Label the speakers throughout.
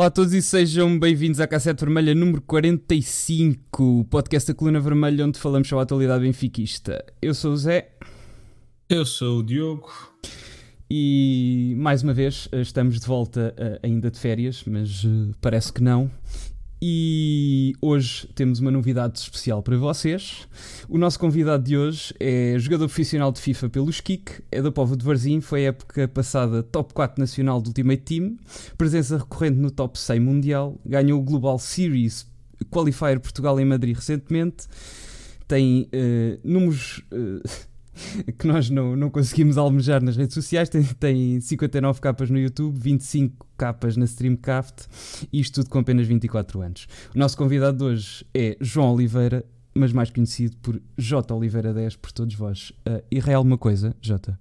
Speaker 1: Olá a todos e sejam bem-vindos à Cassete Vermelha número 45, o podcast da Coluna Vermelha, onde falamos sobre a atualidade benfiquista. Eu sou o Zé.
Speaker 2: Eu sou o Diogo.
Speaker 1: E mais uma vez estamos de volta ainda de férias, mas eh, parece que não. E hoje temos uma novidade especial para vocês. O nosso convidado de hoje é jogador profissional de FIFA pelos Kik, é da Povo de Varzim, foi época passada top 4 nacional do Ultimate Team, presença recorrente no top 100 mundial, ganhou o Global Series Qualifier Portugal em Madrid recentemente, tem uh, números. Uh, que nós não, não conseguimos almejar nas redes sociais. Tem, tem 59 capas no YouTube, 25 capas na Streamcraft e isto tudo com apenas 24 anos. O nosso convidado de hoje é João Oliveira, mas mais conhecido por J. Oliveira 10 por todos vós. Uh, e real uma coisa, J.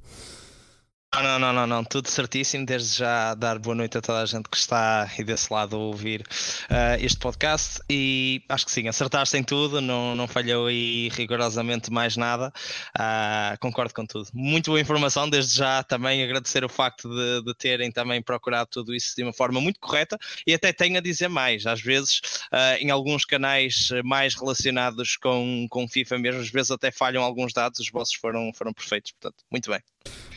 Speaker 3: Não, não, não, não, tudo certíssimo. Desde já dar boa noite a toda a gente que está aí desse lado a ouvir uh, este podcast. E acho que sim, acertaste em tudo, não, não falhou aí rigorosamente mais nada. Uh, concordo com tudo. Muito boa informação, desde já também agradecer o facto de, de, terem também procurado tudo isso de uma forma muito correta e até tenho a dizer mais. Às vezes, uh, em alguns canais mais relacionados com, com FIFA mesmo, às vezes até falham alguns dados, os vossos foram, foram perfeitos. Portanto, muito bem.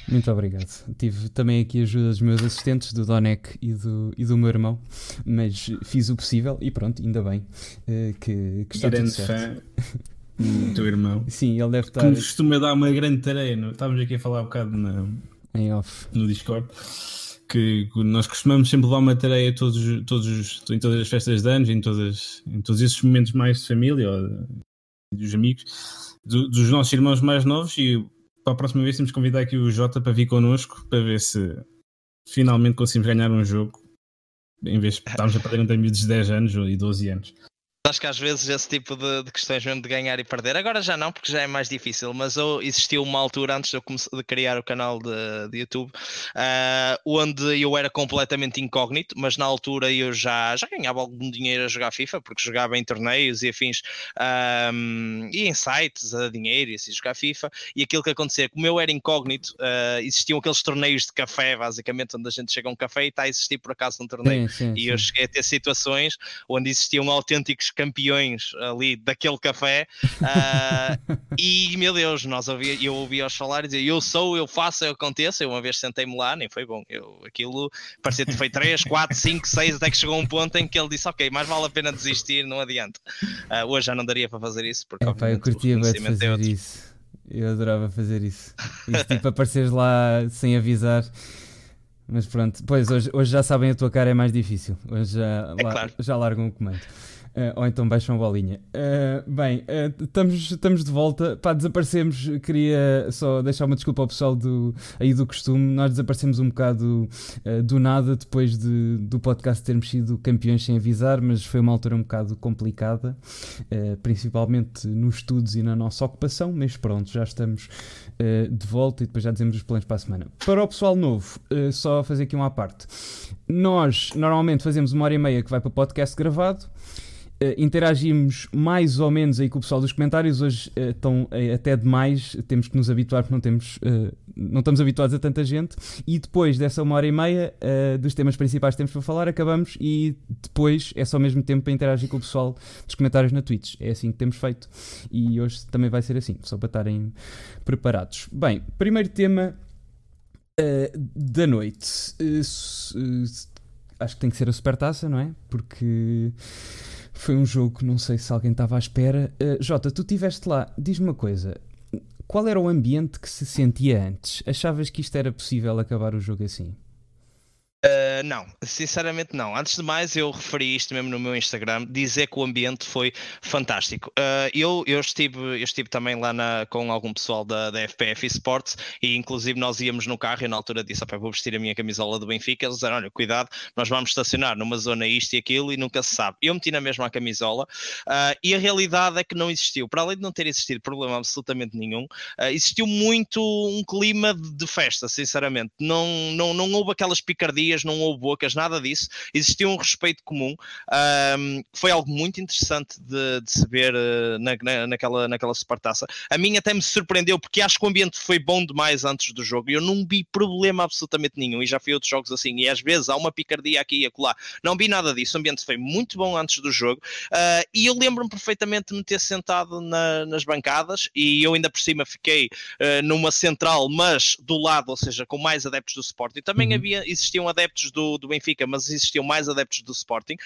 Speaker 1: Muito obrigado. Tive também aqui a ajuda dos meus assistentes, do Donec e do, e do meu irmão, mas fiz o possível e pronto, ainda bem uh, que, que está
Speaker 2: Grande
Speaker 1: tudo certo.
Speaker 2: fã do teu irmão.
Speaker 1: Sim, ele deve estar.
Speaker 2: Que costuma dar uma grande tarefa. Estávamos aqui a falar um bocado na...
Speaker 1: em off.
Speaker 2: no Discord. Que nós costumamos sempre levar uma tarefa todos, todos, em todas as festas de anos, em, todas, em todos esses momentos mais de família ou dos amigos, do, dos nossos irmãos mais novos. E para a próxima vez temos que convidar aqui o Jota para vir connosco para ver se finalmente conseguimos ganhar um jogo em vez de estarmos a perder entre miúdos de 10 anos e 12 anos.
Speaker 3: Acho que às vezes esse tipo de, de, questões mesmo de ganhar e perder, agora já não, porque já é mais difícil, mas eu, existiu uma altura antes de eu de criar o canal de, de YouTube, uh, onde eu era completamente incógnito, mas na altura eu já, já ganhava algum dinheiro a jogar FIFA, porque jogava em torneios e afins, um, e em sites a dinheiro e assim jogar FIFA, e aquilo que acontecia, como eu era incógnito, uh, existiam aqueles torneios de café, basicamente, onde a gente chega a um café e está a existir por acaso um torneio, sim, sim, e sim. eu cheguei a ter situações onde existiam autênticos campeões ali daquele café. Uh, e meu Deus, nós ouvia, eu ouvia os falar e dizer eu sou, eu faço, eu aconteço. Eu uma vez sentei-me lá, nem foi bom. Eu, aquilo parecia que foi 3, 4, 5, 6, até que chegou um ponto em que ele disse: Ok, mais vale a pena desistir, não adianta. Uh, hoje já não daria para fazer isso, porque
Speaker 1: Epá, eu curtia de é fazer é isso. Eu adorava fazer isso. Isso tipo apareceres lá sem avisar. Mas pronto, pois hoje, hoje já sabem a tua cara é mais difícil. Hoje já,
Speaker 3: é claro.
Speaker 1: já largam o comando. Uh, ou então baixam bolinha. Uh, bem, uh, estamos, estamos de volta. Pá, desaparecemos. Queria só deixar uma desculpa ao pessoal do, aí do costume. Nós desaparecemos um bocado do nada depois de, do podcast termos sido campeões sem avisar, mas foi uma altura um bocado complicada, principalmente nos estudos e na nossa ocupação. Mas pronto, já estamos de volta e depois já dizemos os planos para a semana. Para o pessoal novo, só fazer aqui uma parte. Nós normalmente fazemos uma hora e meia que vai para podcast gravado. Uh, interagimos mais ou menos aí com o pessoal dos comentários. Hoje uh, estão uh, até demais, temos que nos habituar porque não, temos, não estamos habituados a tanta gente. E depois dessa uma hora e meia dos temas principais que temos para falar, acabamos e depois é só o mesmo tempo para interagir com o pessoal dos comentários na Twitch. É assim que temos feito e hoje também vai ser assim, só para estarem preparados. Bem, primeiro tema da noite. acho que tem que ser a supertaça, não é? Porque foi um jogo que não sei se alguém estava à espera. Uh, Jota, tu estiveste lá, diz-me uma coisa. Qual era o ambiente que se sentia antes? Achavas que isto era possível acabar o jogo assim?
Speaker 3: Uh, não, sinceramente não. Antes de mais, eu referi isto mesmo no meu Instagram, dizer que o ambiente foi fantástico. Uh, eu, eu, estive, eu estive também lá na, com algum pessoal da, da FPF Sports e inclusive nós íamos no carro e na altura disse, vou vestir a minha camisola do Benfica, eles disseram, olha, cuidado, nós vamos estacionar numa zona isto e aquilo e nunca se sabe. Eu meti na mesma camisola uh, e a realidade é que não existiu, para além de não ter existido problema absolutamente nenhum, existiu muito um clima de, de festa, sinceramente. Não, não, não houve aquelas picardias, não houve bocas, nada disso. Existia um respeito comum. Um, foi algo muito interessante de, de se ver uh, na, na, naquela, naquela supertaça. A mim até me surpreendeu, porque acho que o ambiente foi bom demais antes do jogo. Eu não vi problema absolutamente nenhum. E já fui outros jogos assim. E às vezes há uma picardia aqui e acolá. Não vi nada disso. O ambiente foi muito bom antes do jogo. Uh, e eu lembro-me perfeitamente de me ter sentado na, nas bancadas. E eu ainda por cima fiquei uh, numa central, mas do lado, ou seja, com mais adeptos do Sporting. Também uhum. havia, existiam adeptos do, do Benfica, mas existiam mais adeptos do Sporting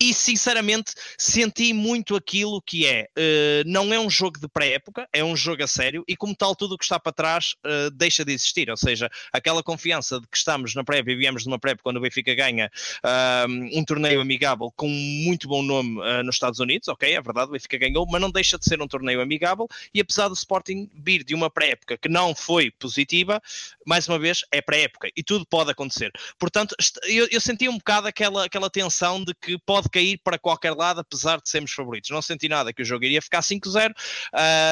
Speaker 3: e sinceramente senti muito aquilo que é uh, não é um jogo de pré-época, é um jogo a sério e como tal tudo o que está para trás uh, deixa de existir, ou seja, aquela confiança de que estamos na pré-época e viemos de uma pré-época quando o Benfica ganha uh, um torneio amigável com muito bom nome nos Estados Unidos, ok, é verdade, o Benfica ganhou, mas não deixa de ser um torneio amigável e apesar do Sporting vir de uma pré-época que não foi positiva, mais uma vez é pré-época e tudo pode acontecer, portanto eu, eu senti um bocado aquela, aquela tensão de que pode pode cair para qualquer lado, apesar de sermos favoritos. Não senti nada que o jogo iria ficar 5-0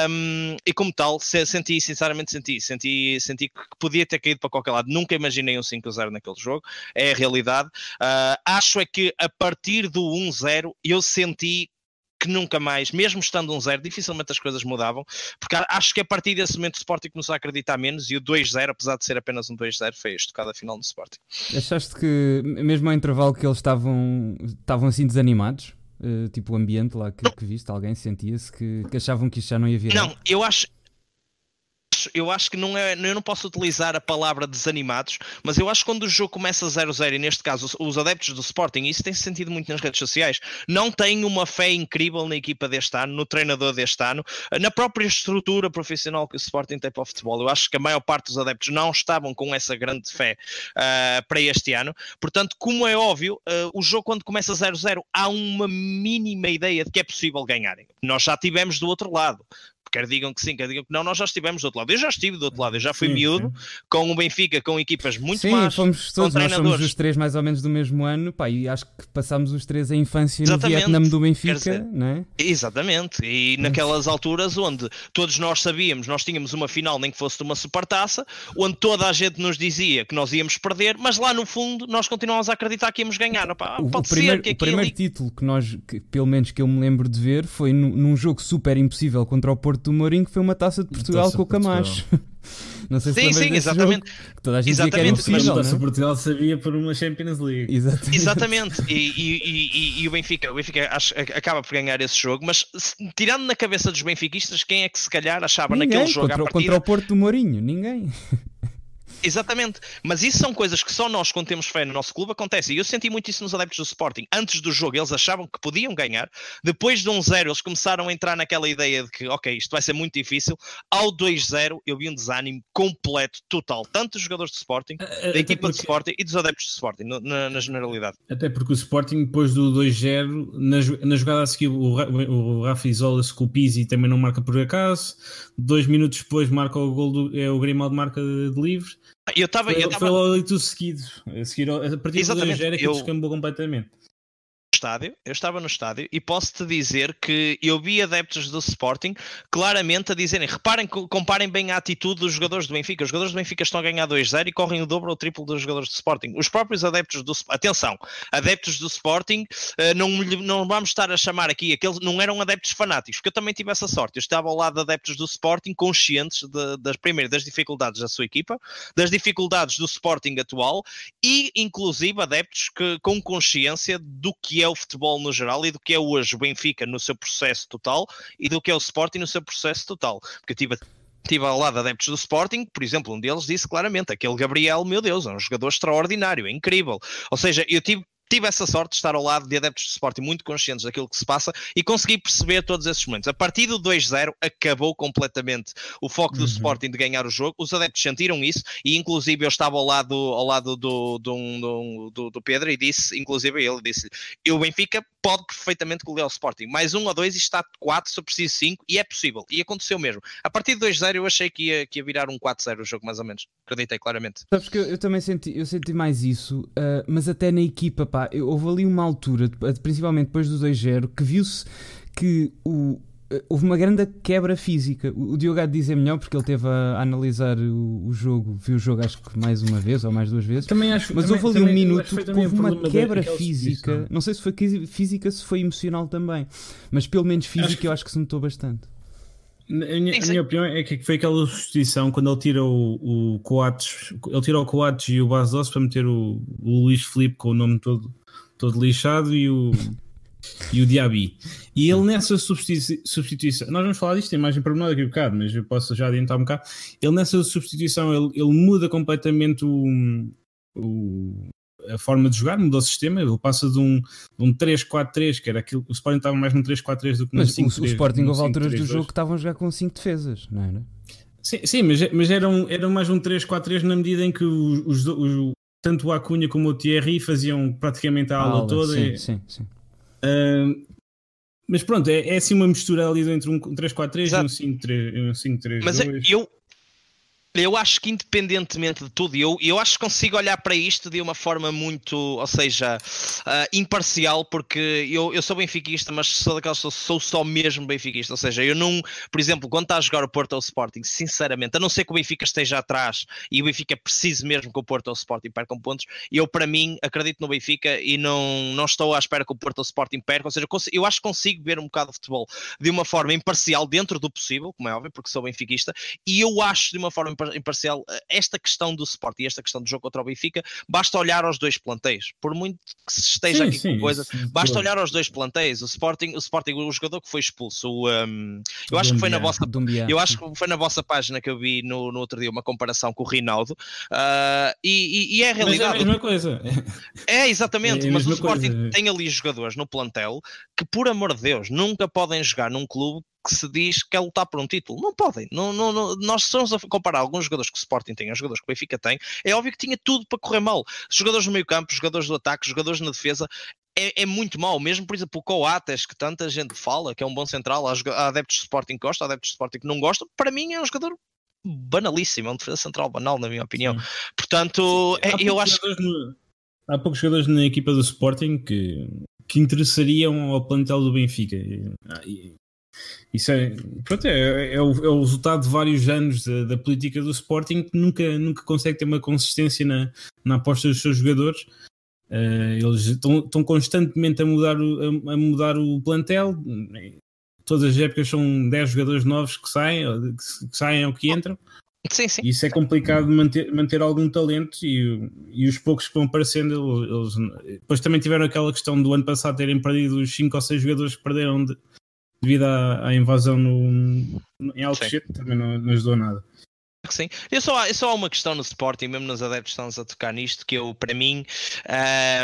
Speaker 3: um, e, como tal, senti, sinceramente, senti, senti, senti que podia ter caído para qualquer lado. Nunca imaginei um 5-0 naquele jogo, é a realidade. Uh, acho é que a partir do 1-0 eu senti que nunca mais, mesmo estando um zero, dificilmente as coisas mudavam, porque acho que a partir desse momento o Sporting começou a acreditar menos e o 2-0, apesar de ser apenas um 2-0, foi estocada final do Sporting.
Speaker 1: Achaste que, mesmo ao intervalo, que eles estavam, estavam assim desanimados? Uh, tipo o ambiente lá que, que viste, alguém sentia-se que, que, achavam que isto já não ia virar?
Speaker 3: Não, eu acho, eu acho que não é, eu não posso utilizar a palavra desanimados, mas eu acho que quando o jogo começa 0-0, e neste caso os, os adeptos do Sporting, isso tem sentido muito nas redes sociais, não têm uma fé incrível na equipa deste ano, no treinador deste ano, na própria estrutura profissional que o Sporting tem para o futebol. Eu acho que a maior parte dos adeptos não estavam com essa grande fé uh, para este ano. Portanto, como é óbvio, uh, o jogo quando começa 0-0 há uma mínima ideia de que é possível ganharem. Nós já tivemos do outro lado quer digam que sim, quer digam que não, nós já estivemos do outro lado. Eu já estive do outro lado, eu já fui sim, miúdo sim. com o Benfica, com equipas muito sim, más.
Speaker 1: Sim, fomos todos, nós somos os três mais ou menos do mesmo ano, pá, e acho que passámos os três a infância Exatamente. no Vietnã do Benfica, dizer, não é?
Speaker 3: Exatamente, e naquelas alturas onde todos nós sabíamos, nós tínhamos uma final, nem que fosse de uma supertaça, onde toda a gente nos dizia que nós íamos perder, mas lá no fundo nós continuávamos a acreditar que íamos ganhar. Pá, o, pode
Speaker 1: o primeiro,
Speaker 3: ser que
Speaker 1: o primeiro título que nós, que, pelo menos que eu me lembro de ver, foi num jogo super impossível contra o Porto do Mourinho, que foi uma Taça de Portugal taça com o Camacho. Não sei se
Speaker 3: sim, sim, exatamente.
Speaker 1: Jogo, toda a gente exatamente. dizia que era
Speaker 2: mas a de Portugal sabia por uma Champions League.
Speaker 3: Exatamente. exatamente. E, e, e, e, o Benfica, o Benfica acho, acaba por ganhar esse jogo, mas se, tirando na cabeça dos benfiquistas, quem é que se calhar achava
Speaker 1: Ninguém,
Speaker 3: naquele jogo
Speaker 1: contra, contra o Porto do Mourinho? Ninguém.
Speaker 3: Exatamente, mas isso são coisas que só nós, quando temos fé no nosso clube, acontece. E eu senti muito isso nos adeptos do Sporting. Antes do jogo, eles achavam que podiam ganhar. Depois de um zero, eles começaram a entrar naquela ideia de que, ok, isto vai ser muito difícil. Ao 2-0, eu vi um desânimo completo, total, tanto dos jogadores do Sporting, da equipa porque... do Sporting e dos adeptos do Sporting, na, na, generalidade.
Speaker 2: Até porque o Sporting, depois do 2-0, na, na jogada a seguir, o, o, o Rafa isola-se com o Pizzi também não marca por acaso. Dois minutos depois, marca o gol do, é o Grimaldo marca de livre
Speaker 3: eu estava.
Speaker 2: Foi, eu tava... foi tudo seguido. A, seguir, a partir Exatamente. do 2 que eu... descambou completamente
Speaker 3: estádio, eu estava no estádio e posso-te dizer que eu vi adeptos do Sporting claramente a dizerem, reparem, comparem bem a atitude dos jogadores do Benfica. Os jogadores do Benfica estão a ganhar 2-0 e correm o dobro ou o triplo dos jogadores do Sporting. Os próprios adeptos do atenção, adeptos do Sporting, eh, não, não vamos estar a chamar aqui aqueles, não eram adeptos fanáticos, porque eu também tive essa sorte. Eu estava ao lado de adeptos do Sporting conscientes de, das primeiras das dificuldades da sua equipa, das dificuldades do Sporting atual e inclusive adeptos que, com consciência do que é o futebol no geral e do que é hoje o Benfica no seu processo total e do que é o Sporting no seu processo total. Porque tive Estive ao lado de adeptos do Sporting, por exemplo, um deles disse claramente: aquele Gabriel, meu Deus, é um jogador extraordinário, é incrível. Ou seja, eu tive tive essa sorte de estar ao lado de adeptos de Sporting muito conscientes daquilo que se passa e consegui perceber todos esses momentos. A partir do 2-0 acabou completamente o foco do uhum. Sporting de ganhar o jogo. Os adeptos sentiram isso e inclusive eu estava ao lado, ao lado do, do, do, do Pedro e disse, inclusive ele disse, eu Benfica pode perfeitamente golear o Sporting. Mais um ou dois e está 4, se preciso 5 e é possível. E aconteceu mesmo. A partir do 2-0 eu achei que ia, que ia virar um 4-0 o jogo mais ou menos. Acreditei claramente.
Speaker 1: Sabes que eu, eu também senti, eu senti mais isso, uh, mas até na equipa, pá, houve ali uma altura, principalmente depois do 2-0, que viu-se que o, eh, houve uma grande quebra física. O, Diogo há de dizer melhor porque ele teve a, analisar o, o, jogo, viu o jogo acho que mais uma vez ou mais duas vezes.
Speaker 2: Também acho,
Speaker 1: Mas
Speaker 2: também,
Speaker 1: houve ali um minuto
Speaker 2: que
Speaker 1: houve uma quebra física. Não sei se foi física, se foi emocional também, mas pelo menos física acho que... eu acho que se notou bastante.
Speaker 2: A minha, a minha, opinião é que foi aquela substituição quando ele tira o, o Coates, ele tira o Coates e o Bastos para meter o, o Luís Felipe com o nome todo, todo lixado e o, e o Diaby. E ele nessa substituição, nós vamos falar disto em mais em pormenor daqui a um bocado, mas eu posso já adiantar um bocado. Ele nessa substituição ele, ele muda completamente o, o, a forma de jogar, mudou o sistema, ele passa de um, um 3-4-3, que era aquilo, o Sporting estava mais num 3-4-3 do que num 5-3.
Speaker 1: O, o Sporting houve alturas do jogo que estavam a jogar com 5 defesas, não era?
Speaker 2: Sim, sim mas, mas era, um, era mais um 3-4-3 na medida em que os, os, os, tanto o Acunha como o Thierry faziam praticamente a, a aula, toda.
Speaker 1: Sim, e, sim, sim.
Speaker 2: Uh, mas pronto, é, é assim uma mistura ali entre um 3-4-3 e um 5-3-2.
Speaker 3: Mas eu, eu acho que independentemente de tudo, eu, eu acho que consigo olhar para isto de uma forma muito, ou seja, uh, imparcial, porque eu, eu sou benfiquista, mas sou sou, sou só mesmo benfiquista. Ou seja, eu não, por exemplo, quando está a jogar o Porto ou o Sporting, sinceramente, a não ser que o Benfica esteja atrás e o Benfica precise mesmo que o Porto ou o Sporting percam pontos, eu para mim acredito no Benfica e não, não estou à espera que o Porto ou o Sporting percam. Ou seja, eu acho que consigo ver um bocado de futebol de uma forma imparcial dentro do possível, como é óbvio, porque sou benfiquista, e eu acho de uma forma imparcial imparcial, eh, esta questão do Sport e esta questão do jogo contra o Benfica, basta olhar aos dois plantéis. Por muito que se esteja sim, aqui sim, com coisa, basta olhar aos dois plantéis. O Sporting, o Sporting, o jogador que foi expulso, o, um, eu acho que foi na vossa, eu acho que foi na vossa página que eu vi no, no outro dia uma comparação com o Rinaldo, uh, e, e, e, é a realidade.
Speaker 2: Mas é a mesma coisa.
Speaker 3: É exatamente, é mas o Sporting coisa. tem ali jogadores no plantel que, por amor de Deus, nunca podem jogar num clube que se diz que é lutar por um título. Não podem. Não, não, não, nós estamos a comparar alguns jogadores que o Sporting tem, os jogadores que o Benfica tem. É óbvio que tinha tudo para correr mal. Jogadores no meio campo, jogadores do ataque, jogadores na defesa. É, é muito mal, mesmo por exemplo o Coates, que tanta gente fala que é um bom central, há, adeptos de Sporting que gostam, há adeptos de Sporting que não gostam, para mim é um jogador banalíssimo, é um defesa central banal, na minha opinião. Sim. Portanto, Sim. É, eu acho.
Speaker 2: No, há poucos jogadores na equipa do Sporting que, que interessariam ao plantel do Benfica. E, isso é, pronto, é, é, o, é o resultado de vários anos da, da, política do Sporting que nunca, nunca consegue ter uma consistência na, na aposta dos seus jogadores. Uh, eles estão, estão constantemente a mudar, o, a, a, mudar o plantel. Todas as épocas são 10 jogadores novos que saem, que, que saem ou que entram.
Speaker 3: Sim, sim.
Speaker 2: Isso é complicado manter, manter algum talento e, e os poucos que vão aparecendo, eles, depois também tiveram aquela questão do ano passado terem perdido os 5 ou 6 jogadores que perderam de, devido à, à invasão no, em Alcochete, também não, não ajudou nada
Speaker 3: sim. Eu só, eu só há uma questão no Sporting, mesmo nos adeptos estamos a tocar nisto, que eu, para mim,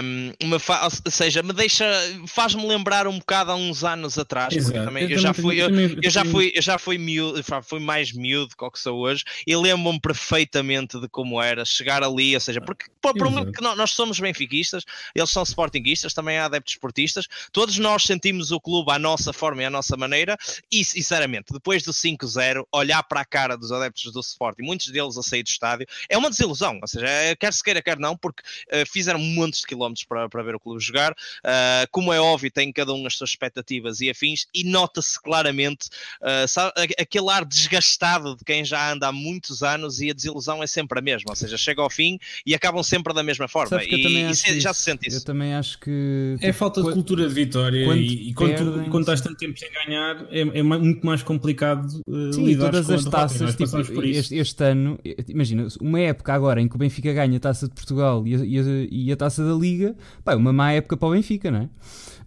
Speaker 3: um, me fa ou seja, me deixa, faz-me lembrar um bocado há uns anos atrás, Exato. também, eu, eu, já fui, eu, eu, já fui, eu já fui miúdo, fui mais miúdo que o que sou hoje, e lembro-me perfeitamente de como era chegar ali, ou seja, porque por, por muito que nós somos benfiquistas, eles são sportinguistas, também há adeptos esportistas, todos nós sentimos o clube à nossa forma e à nossa maneira, e sinceramente, depois do 5-0, olhar para a cara dos adeptos do Sporting e muitos deles a sair do estádio, é uma desilusão. Ou seja, é, quer se queira, quer não, porque uh, fizeram montes de quilómetros para, para ver o clube jogar. Uh, como é óbvio, tem cada um as suas expectativas e afins, e nota-se claramente uh, sabe, aquele ar desgastado de quem já anda há muitos anos e a desilusão é sempre a mesma. Ou seja, chega ao fim e acabam sempre da mesma forma. E, e já se sente isso.
Speaker 1: Eu também acho que.
Speaker 2: É falta de cultura de vitória quando e, e quando, perdem, tu, quando estás tanto tempo sem ganhar, é, é muito mais complicado uh,
Speaker 1: Sim, lidar todas com as taças, tipo, este, este ano, imagina, uma época agora em que o Benfica ganha a taça de Portugal e a, e a, e a taça da Liga, pá, é uma má época para o Benfica, não é?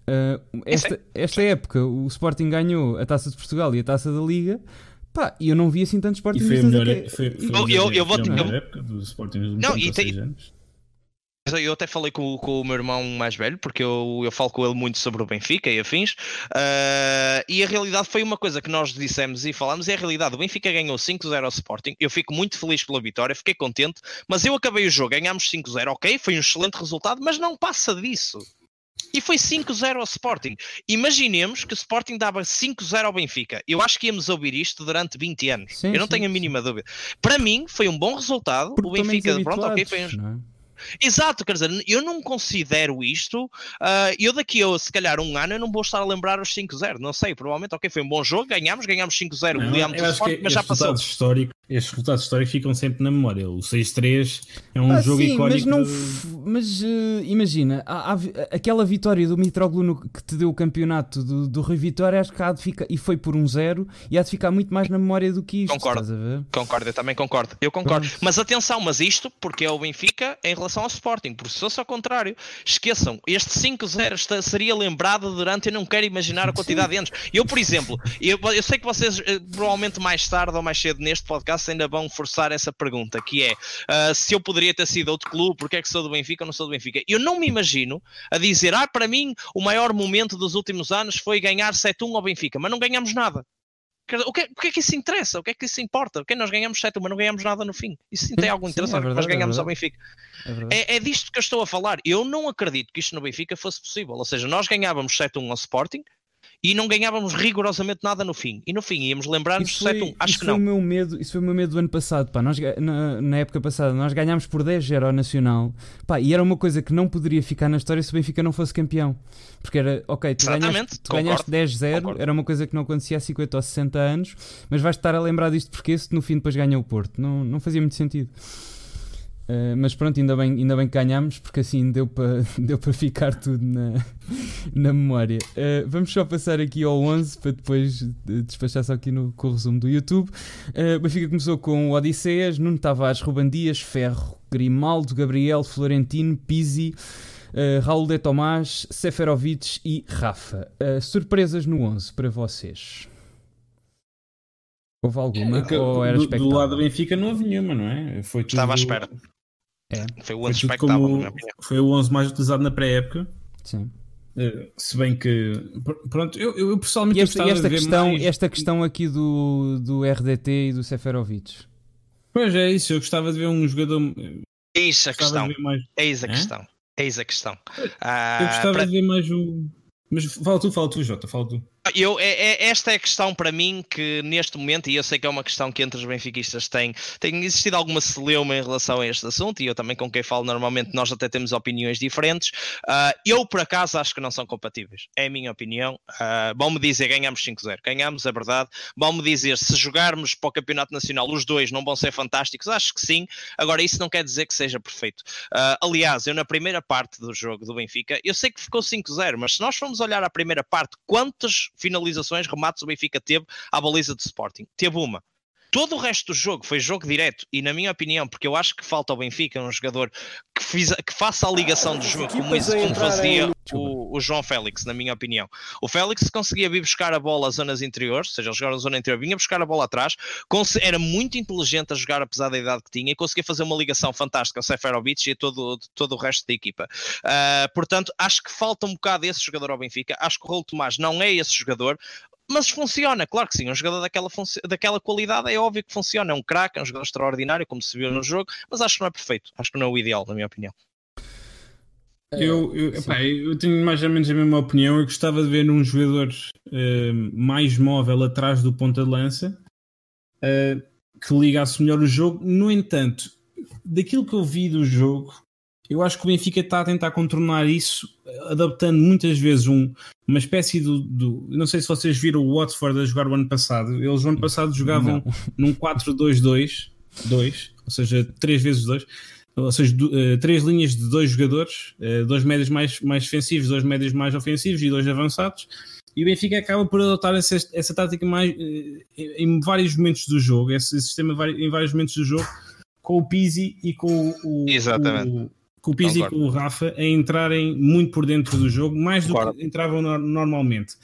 Speaker 1: Uh, esta, esta época o Sporting ganhou a taça de Portugal e a taça da Liga. Pá, e eu não vi assim tanto Sporting. E
Speaker 2: foi a melhor, que... foi, foi eu, eu, eu vou, a melhor época do Sporting nos não, e tem, anos.
Speaker 3: Eu até falei com, com, o meu irmão mais velho, porque eu, eu falo com ele muito sobre o Benfica e afins, uh, e a realidade foi uma coisa que nós dissemos e falámos, é a realidade. O Benfica ganhou 5-0 ao Sporting, eu fico muito feliz pela vitória, fiquei contente, mas eu acabei o jogo, ganhámos 5-0, ok, foi um excelente resultado, mas não passa disso. E foi 5-0 ao Sporting. Imaginemos que o Sporting dava 5-0 ao Benfica. Eu acho que íamos ouvir isto durante 20 anos. Sim, eu não sim, tenho a mínima sim. dúvida. Para mim, foi um bom resultado. Porque o Benfica, pronto, ok, foi um... Exato, quer dizer, eu não considero isto. Uh, eu daqui a se calhar um ano eu não vou estar a lembrar os 5-0. Não sei, provavelmente, ok, foi um bom jogo, ganhámos, ganhámos 5-0,
Speaker 2: mas já passou. Histórico, estes resultados históricos ficam sempre na memória. O 6-3 é um ah, jogo sim, icónico.
Speaker 1: Mas, não, de... mas uh, imagina, há, há, aquela vitória do Mitroglou que te deu o campeonato do, do Rui Vitória, acho que há de ficar, e foi por um zero, e há de ficar muito mais na memória do que isto.
Speaker 3: Concordo, concordo, eu também concordo. Eu concordo. Pronto. Mas atenção, mas isto porque é o Benfica em relação ao Sporting, porque se fosse ao contrário, esqueçam, este 5-0 seria lembrado durante, eu não quero imaginar a quantidade de anos. Eu, por exemplo, eu, eu sei que vocês eh, provavelmente mais tarde ou mais cedo neste podcast ainda vão forçar essa pergunta, que é uh, se eu poderia ter sido outro clube, porque é que sou do Benfica ou não sou do Benfica? Eu não me imagino a dizer, ah, para mim o maior momento dos últimos anos foi ganhar 7-1 ao Benfica, mas não ganhamos nada. O que, é, o que é que isso interessa? O que é que isso importa? O que é nós ganhamos 7, mas não ganhamos nada no fim? Isso sim tem algum interesse? Sim, é verdade, nós ganhamos é ao Benfica. É, é, é, disto que eu estou a falar. Eu não acredito que isto no Benfica fosse possível. Ou seja, nós ganhávamos 7-1 ao Sporting, e não ganhávamos rigorosamente nada no fim. E no fim íamos lembrar-nos do 7-1. Acho que não.
Speaker 1: Foi o meu medo, isso foi o meu medo do ano passado. Pá. Nós, na, na época passada, nós ganhámos por 10-0 ao Nacional. Pá, e era uma coisa que não poderia ficar na história se o Benfica não fosse campeão. Porque era, ok, tu ganhaste, tu ganhaste 10-0, era uma coisa que não acontecia há 50 ou 60 anos, mas vais estar a lembrar disto porque se no fim depois ganha o Porto. Não, não fazia muito sentido. Uh, mas pronto, ainda bem, ainda bem que ganhámos, porque assim deu para deu para ficar tudo na, na memória. Uh, vamos só passar aqui ao 11 para depois despachar só aqui no, com o resumo do YouTube. Uh, Benfica começou com o Odisseias, Nuno Tavares, Ruban Dias, Ferro, Grimaldo, Gabriel, Florentino, Pizzi, uh, Raul de Tomás, Seferovic e Rafa. surpresas no 11 para vocês? Houve alguma? É, ou era
Speaker 2: do, do lado do Benfica não houve nenhuma, não é? Foi
Speaker 3: tudo, Estava à espera.
Speaker 2: É. Foi o 11 expectável, Foi o 11 mais utilizado na pré-época.
Speaker 1: Sim.
Speaker 2: Uh, se bem que pronto, eu, eu pessoalmente
Speaker 1: e esta, esta questão, mais... esta questão aqui do, do RDT e do Seferovic.
Speaker 2: Pois é isso, eu gostava de ver um jogador.
Speaker 3: Eis a questão. Mais... Eis a questão. Eis a questão.
Speaker 2: Eu uh, gostava para... de ver mais o. Mas fala tu, fala tu, Jota, fala tu.
Speaker 3: Eu, é, é, esta é a questão para mim que neste momento, e eu sei que é uma questão que entre os benfiquistas tem, tem existido alguma celeuma em relação a este assunto, e eu também com quem falo normalmente nós até temos opiniões diferentes. Uh, eu, por acaso, acho que não são compatíveis. É a minha opinião. Uh, Vão-me dizer ganhamos 5-0. Ganhamos, é verdade. Vão-me dizer se jogarmos para o Campeonato Nacional os dois não vão ser fantásticos. Acho que sim. Agora, isso não quer dizer que seja perfeito. Uh, aliás, eu na primeira parte do jogo do Benfica, eu sei que ficou 5-0, mas se nós formos olhar a primeira parte, quantas finalizações, remates o Benfica teve à baliza de Sporting. Teve uma. Todo o resto do jogo foi jogo direto e, na minha opinião, porque eu acho que falta ao Benfica um jogador que, fiz, que faça a ligação do jogo, como, como fazia o, o, João Félix, na minha opinião. O Félix conseguia vir buscar a bola às zonas interiores, ou seja, ele jogava na zona interior, vinha buscar a bola atrás, era muito inteligente a jogar, apesar da idade que tinha, e conseguia fazer uma ligação fantástica ao Seferovic e a todo, todo o resto da equipa. Uh, portanto, acho que falta um bocado esse jogador ao Benfica. Acho que o Raul Tomás não é esse jogador mas funciona, claro que sim. Um jogador daquela, daquela qualidade é óbvio que funciona. É um craque, é um jogador extraordinário, como se viu no jogo, mas acho que não é perfeito. Acho que não é o ideal, na minha opinião.
Speaker 2: Eu, eu, epá, eu tenho mais ou menos a mesma opinião. Eu gostava de ver um jogador uh, mais móvel atrás do ponta de lança uh, que ligasse melhor o jogo. No entanto, daquilo que eu vi do jogo, eu acho que o Benfica está a tentar contornar isso, adaptando muitas vezes um, uma espécie do, do, Não sei se vocês viram o Watford a jogar o ano passado. Eles o ano passado jogavam não. num 4-2-2, ou seja, 3 vezes 2, ou seja, do, uh, três linhas de dois jogadores, uh, dois médios mais, mais defensivos, dois médios mais ofensivos e dois avançados. E o Benfica acaba por adotar essa, essa tática mais, uh, em vários momentos do jogo, esse sistema em vários momentos do jogo, com o Pizzi e com o.
Speaker 3: Exatamente. O,
Speaker 2: com o Pizzi e com o Rafa a entrarem muito por dentro do jogo, mais Concordo. do que entravam no, normalmente.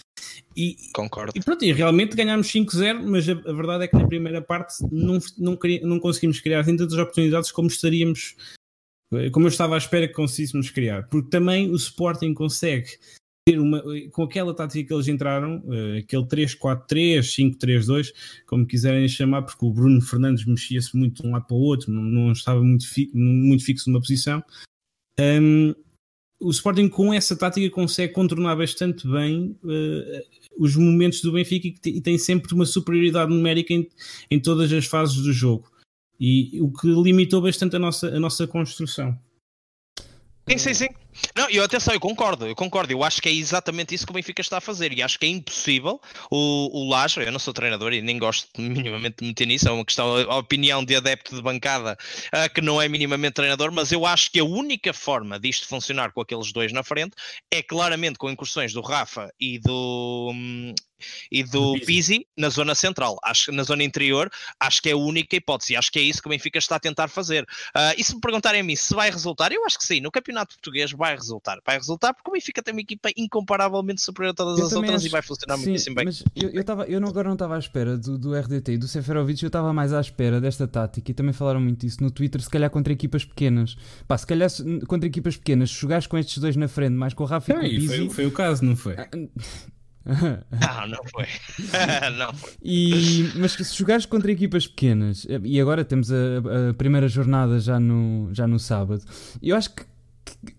Speaker 2: E,
Speaker 3: Concordo.
Speaker 2: E pronto, e realmente ganhámos 5-0, mas a, a, verdade é que na primeira parte não, não, não conseguimos criar tantas oportunidades como estaríamos, eh, como eu estava à espera que conseguíssemos criar. Porque também o Sporting consegue ter uma, com aquela tática que eles entraram, uh, aquele 3-4-3, 5-3-2, como quiserem chamar, porque o Bruno Fernandes mexia-se muito de um lado para o outro, não, não estava muito, fi, muito fixo numa posição. Um, o Sporting com essa tática consegue contornar bastante bem uh, os momentos do Benfica e, e, tem sempre uma superioridade numérica em, em todas as fases do jogo. E o que limitou bastante a nossa, a nossa construção.
Speaker 3: Sim, sim, sim. Não, eu atenção, eu concordo, eu concordo. Eu acho que é exatamente isso que o Benfica está a fazer e acho que é impossível o, o Lajo, eu não sou treinador e nem gosto minimamente de meter nisso, é uma questão, a opinião de adepto de bancada uh, que não é minimamente treinador, mas eu acho que a única forma disto funcionar com aqueles dois na frente é claramente com incursões do Rafa e do, hum, e do, Pizzi na zona central, acho na zona interior, acho que é a única hipótese, acho que é isso que o Benfica está a tentar fazer. Uh, e se me perguntarem a mim se vai resultar, eu acho que sim, no Campeonato Português vai resultar, vai resultar porque o Benfica tem uma equipa incomparavelmente superior a todas eu as outras acho, e vai funcionar sim, muitíssimo bem.
Speaker 1: Mas eu, eu, tava, eu não, agora não estava à espera do, do RDT e do Seferovic, eu estava mais à espera desta tática e também falaram muito isso no Twitter, se calhar contra equipas pequenas. Pá, se calhar contra equipas pequenas, se jogares com estes dois na frente, mais com o Rafa
Speaker 2: não,
Speaker 1: e com o Pizzi...
Speaker 2: Foi, foi o caso, não foi?
Speaker 3: Não, não foi. não foi.
Speaker 1: E, mas se jogares contra equipas pequenas, e agora temos a, a, primeira jornada já no, já no sábado, eu acho que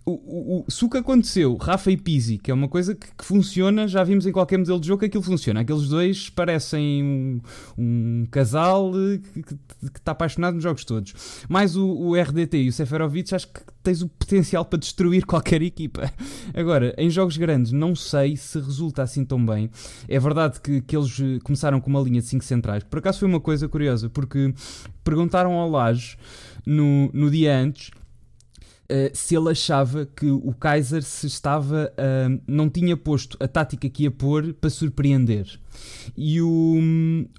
Speaker 1: o, o, se o que aconteceu, Rafa e Pizzi, que é uma coisa que, que, funciona, já vimos em qualquer modelo de jogo que aquilo funciona. Aqueles dois parecem um, um casal que, que, está apaixonado nos jogos todos. Mais o, o RDT e o Seferovic, acho que tens o potencial para destruir qualquer equipa. Agora, em jogos grandes, não sei se resulta assim tão bem. É verdade que, que eles eh, começaram com uma linha de 5 centrais, por acaso foi uma coisa curiosa, porque perguntaram ao Laje no, no dia antes Uh, se ele achava que o Kaiser se estava uh, não tinha posto a tática que ia pôr para surpreender. E o,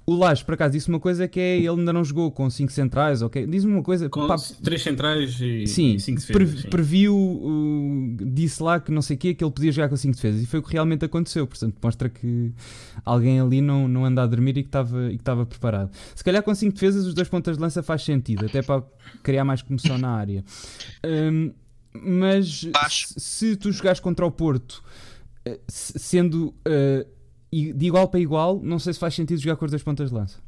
Speaker 1: o Lage, por acaso, disse uma coisa que é ele ainda não jogou com 5 centrais, ok? Diz-me uma coisa.
Speaker 2: Com 3 centrais e 5 defesas.
Speaker 1: previu, uh, disse lá que não sei o quê, que ele podia jogar com 5 defesas. E foi o que realmente aconteceu. Portanto, mostra que alguém ali não, não anda a dormir e que estava preparado. Se calhar com 5 defesas, os dois pontas de lança faz sentido, até para criar mais comoção na área. Um, mas se tu jogares contra o Porto, eh, sendo uh, de igual para igual, não sei se faz sentido jogar com as duas pontas de lança.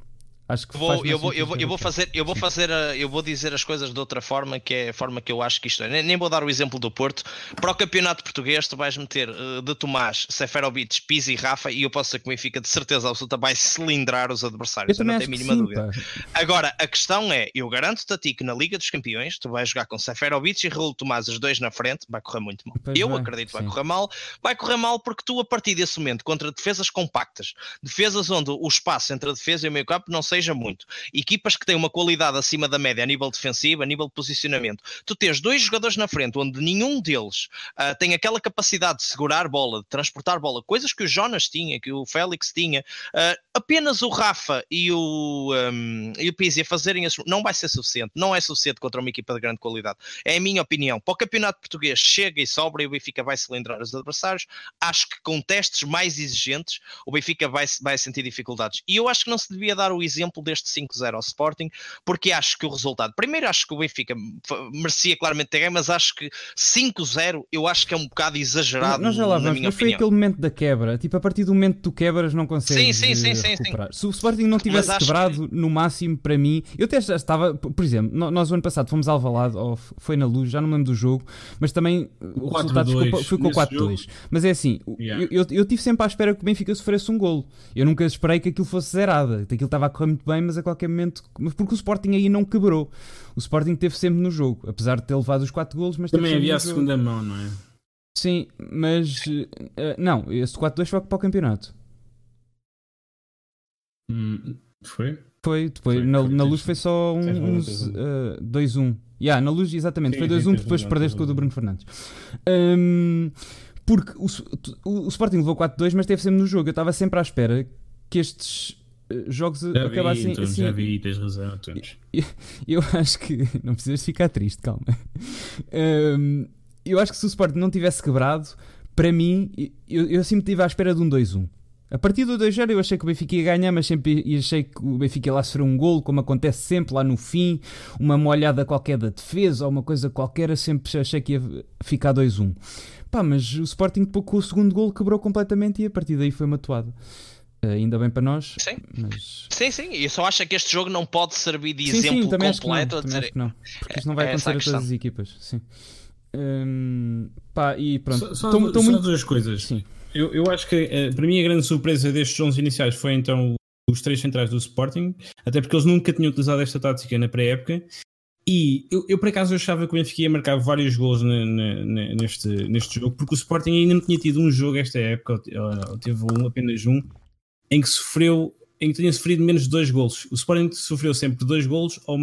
Speaker 1: Acho que
Speaker 3: vou, eu, vou, eu, vou, eu vou fazer, eu vou fazer, eu vou dizer as coisas de outra forma, que é a forma que eu acho que isto é. Nem, vou dar o exemplo do Porto. Para o campeonato português, tu vais meter uh, de Tomás, Seferovic, Pizzi e Rafa, e eu posso ser que o Benfica de certeza absoluta vai cilindrar os adversários. Eu, eu não tenho a mínima sim, dúvida. Pá. Agora, a questão é: eu garanto-te a ti que na Liga dos Campeões, tu vais jogar com Seferovic e Raul Tomás, os dois na frente, vai correr muito mal. Pois eu vai, acredito que vai correr mal. Vai correr mal porque tu, a partir desse momento, contra defesas compactas, defesas onde o espaço entre a defesa e o meio campo não seja muito equipas que têm uma qualidade acima da média a nível defensivo, a nível de posicionamento, tu tens dois jogadores na frente onde nenhum deles uh, tem aquela capacidade de segurar bola, de transportar bola, coisas que o Jonas tinha, que o Félix tinha, uh, apenas o Rafa e o, um, e o Pizzi a fazerem isso não vai ser suficiente, não é suficiente contra uma equipa de grande qualidade. É a minha opinião. Para o campeonato português chega e sobra e o Benfica vai cilindrar os adversários. Acho que com testes mais exigentes o Benfica vai, vai sentir dificuldades. E eu acho que não se devia dar o exemplo deste 5-0 ao Sporting, porque acho que o resultado, primeiro acho que o Benfica merecia claramente ter ganho, mas acho que 5-0 eu acho que é um bocado exagerado.
Speaker 1: Nós já lá vamos, mas foi aquele momento da quebra, tipo a partir do momento que tu quebras não consegues sim, sim, sim, recuperar. Se o Sporting não tivesse quebrado que... no máximo para mim, eu até já estava, por exemplo, nós o ano passado fomos ao Alvalade, ou foi na Luz, já não me lembro do jogo, mas também o, o resultado foi com o 4-2. Mas é assim, yeah. eu, eu, eu tive sempre à espera que o Benfica sofresse um golo. Eu nunca esperei que aquilo fosse zerado. Aquilo estava a correr muito bem, mas a qualquer momento. Porque o Sporting aí não quebrou. O Sporting teve sempre no jogo, apesar de ter levado os 4 golos. Mas
Speaker 2: Também havia a segunda mão, não é?
Speaker 1: Sim, mas. Uh, não, esse 4-2 foi para o campeonato.
Speaker 2: Hum, foi?
Speaker 1: Foi, depois foi, na, foi, na luz foi só um, uns, uh, 2-1. Yeah, na luz, exatamente, sim, foi 2-1 depois perdeste com o do Bruno Fernandes. Um, porque o, o, o Sporting levou 4-2, mas esteve sempre no jogo. Eu estava sempre à espera que estes eh, jogos
Speaker 2: já
Speaker 1: acabassem
Speaker 2: vi, assim. Já vi, tens razão, Antunes.
Speaker 1: Eu, eu, acho que. Não precisas ficar triste, calma. Um, eu acho que se o Sporting não tivesse quebrado, para mim, eu, eu sempre estive à espera de um 2-1. A partir do 2-0 eu achei que o Benfica ia ganhar, mas sempre achei que o Benfica ia lá sofrer um golo, como acontece sempre lá no fim, uma molhada qualquer da defesa ou uma coisa qualquer, eu sempre achei que ia ficar 2-1. Pá, mas o Sporting com o segundo golo quebrou completamente e a partir daí foi matuado. Uh, ainda bem para nós.
Speaker 3: Sim.
Speaker 1: Mas...
Speaker 3: sim, sim. E só acho que este jogo não pode servir de sim, exemplo sim,
Speaker 1: também
Speaker 3: completo.
Speaker 1: Acho que não, dizer... acho que não. Porque isto não vai é acontecer a todas as equipas. Sim. Um, pá, e pronto.
Speaker 2: Só, só, só muito... duas coisas. Sim. Eu, eu acho que eh, para mim a grande surpresa destes 11 iniciais foi então os três centrais do Sporting, até porque eles nunca tinham utilizado esta tática na pré-época E eu, eu, por acaso achava que o Benfica ia marcar vários gols ne, ne, neste, neste jogo, porque o Sporting ainda não tinha tido um jogo esta época, ou teve um, apenas um, em que sofreu, em que tinha sofrido menos de dois gols. O Sporting sofreu sempre dois gols ou,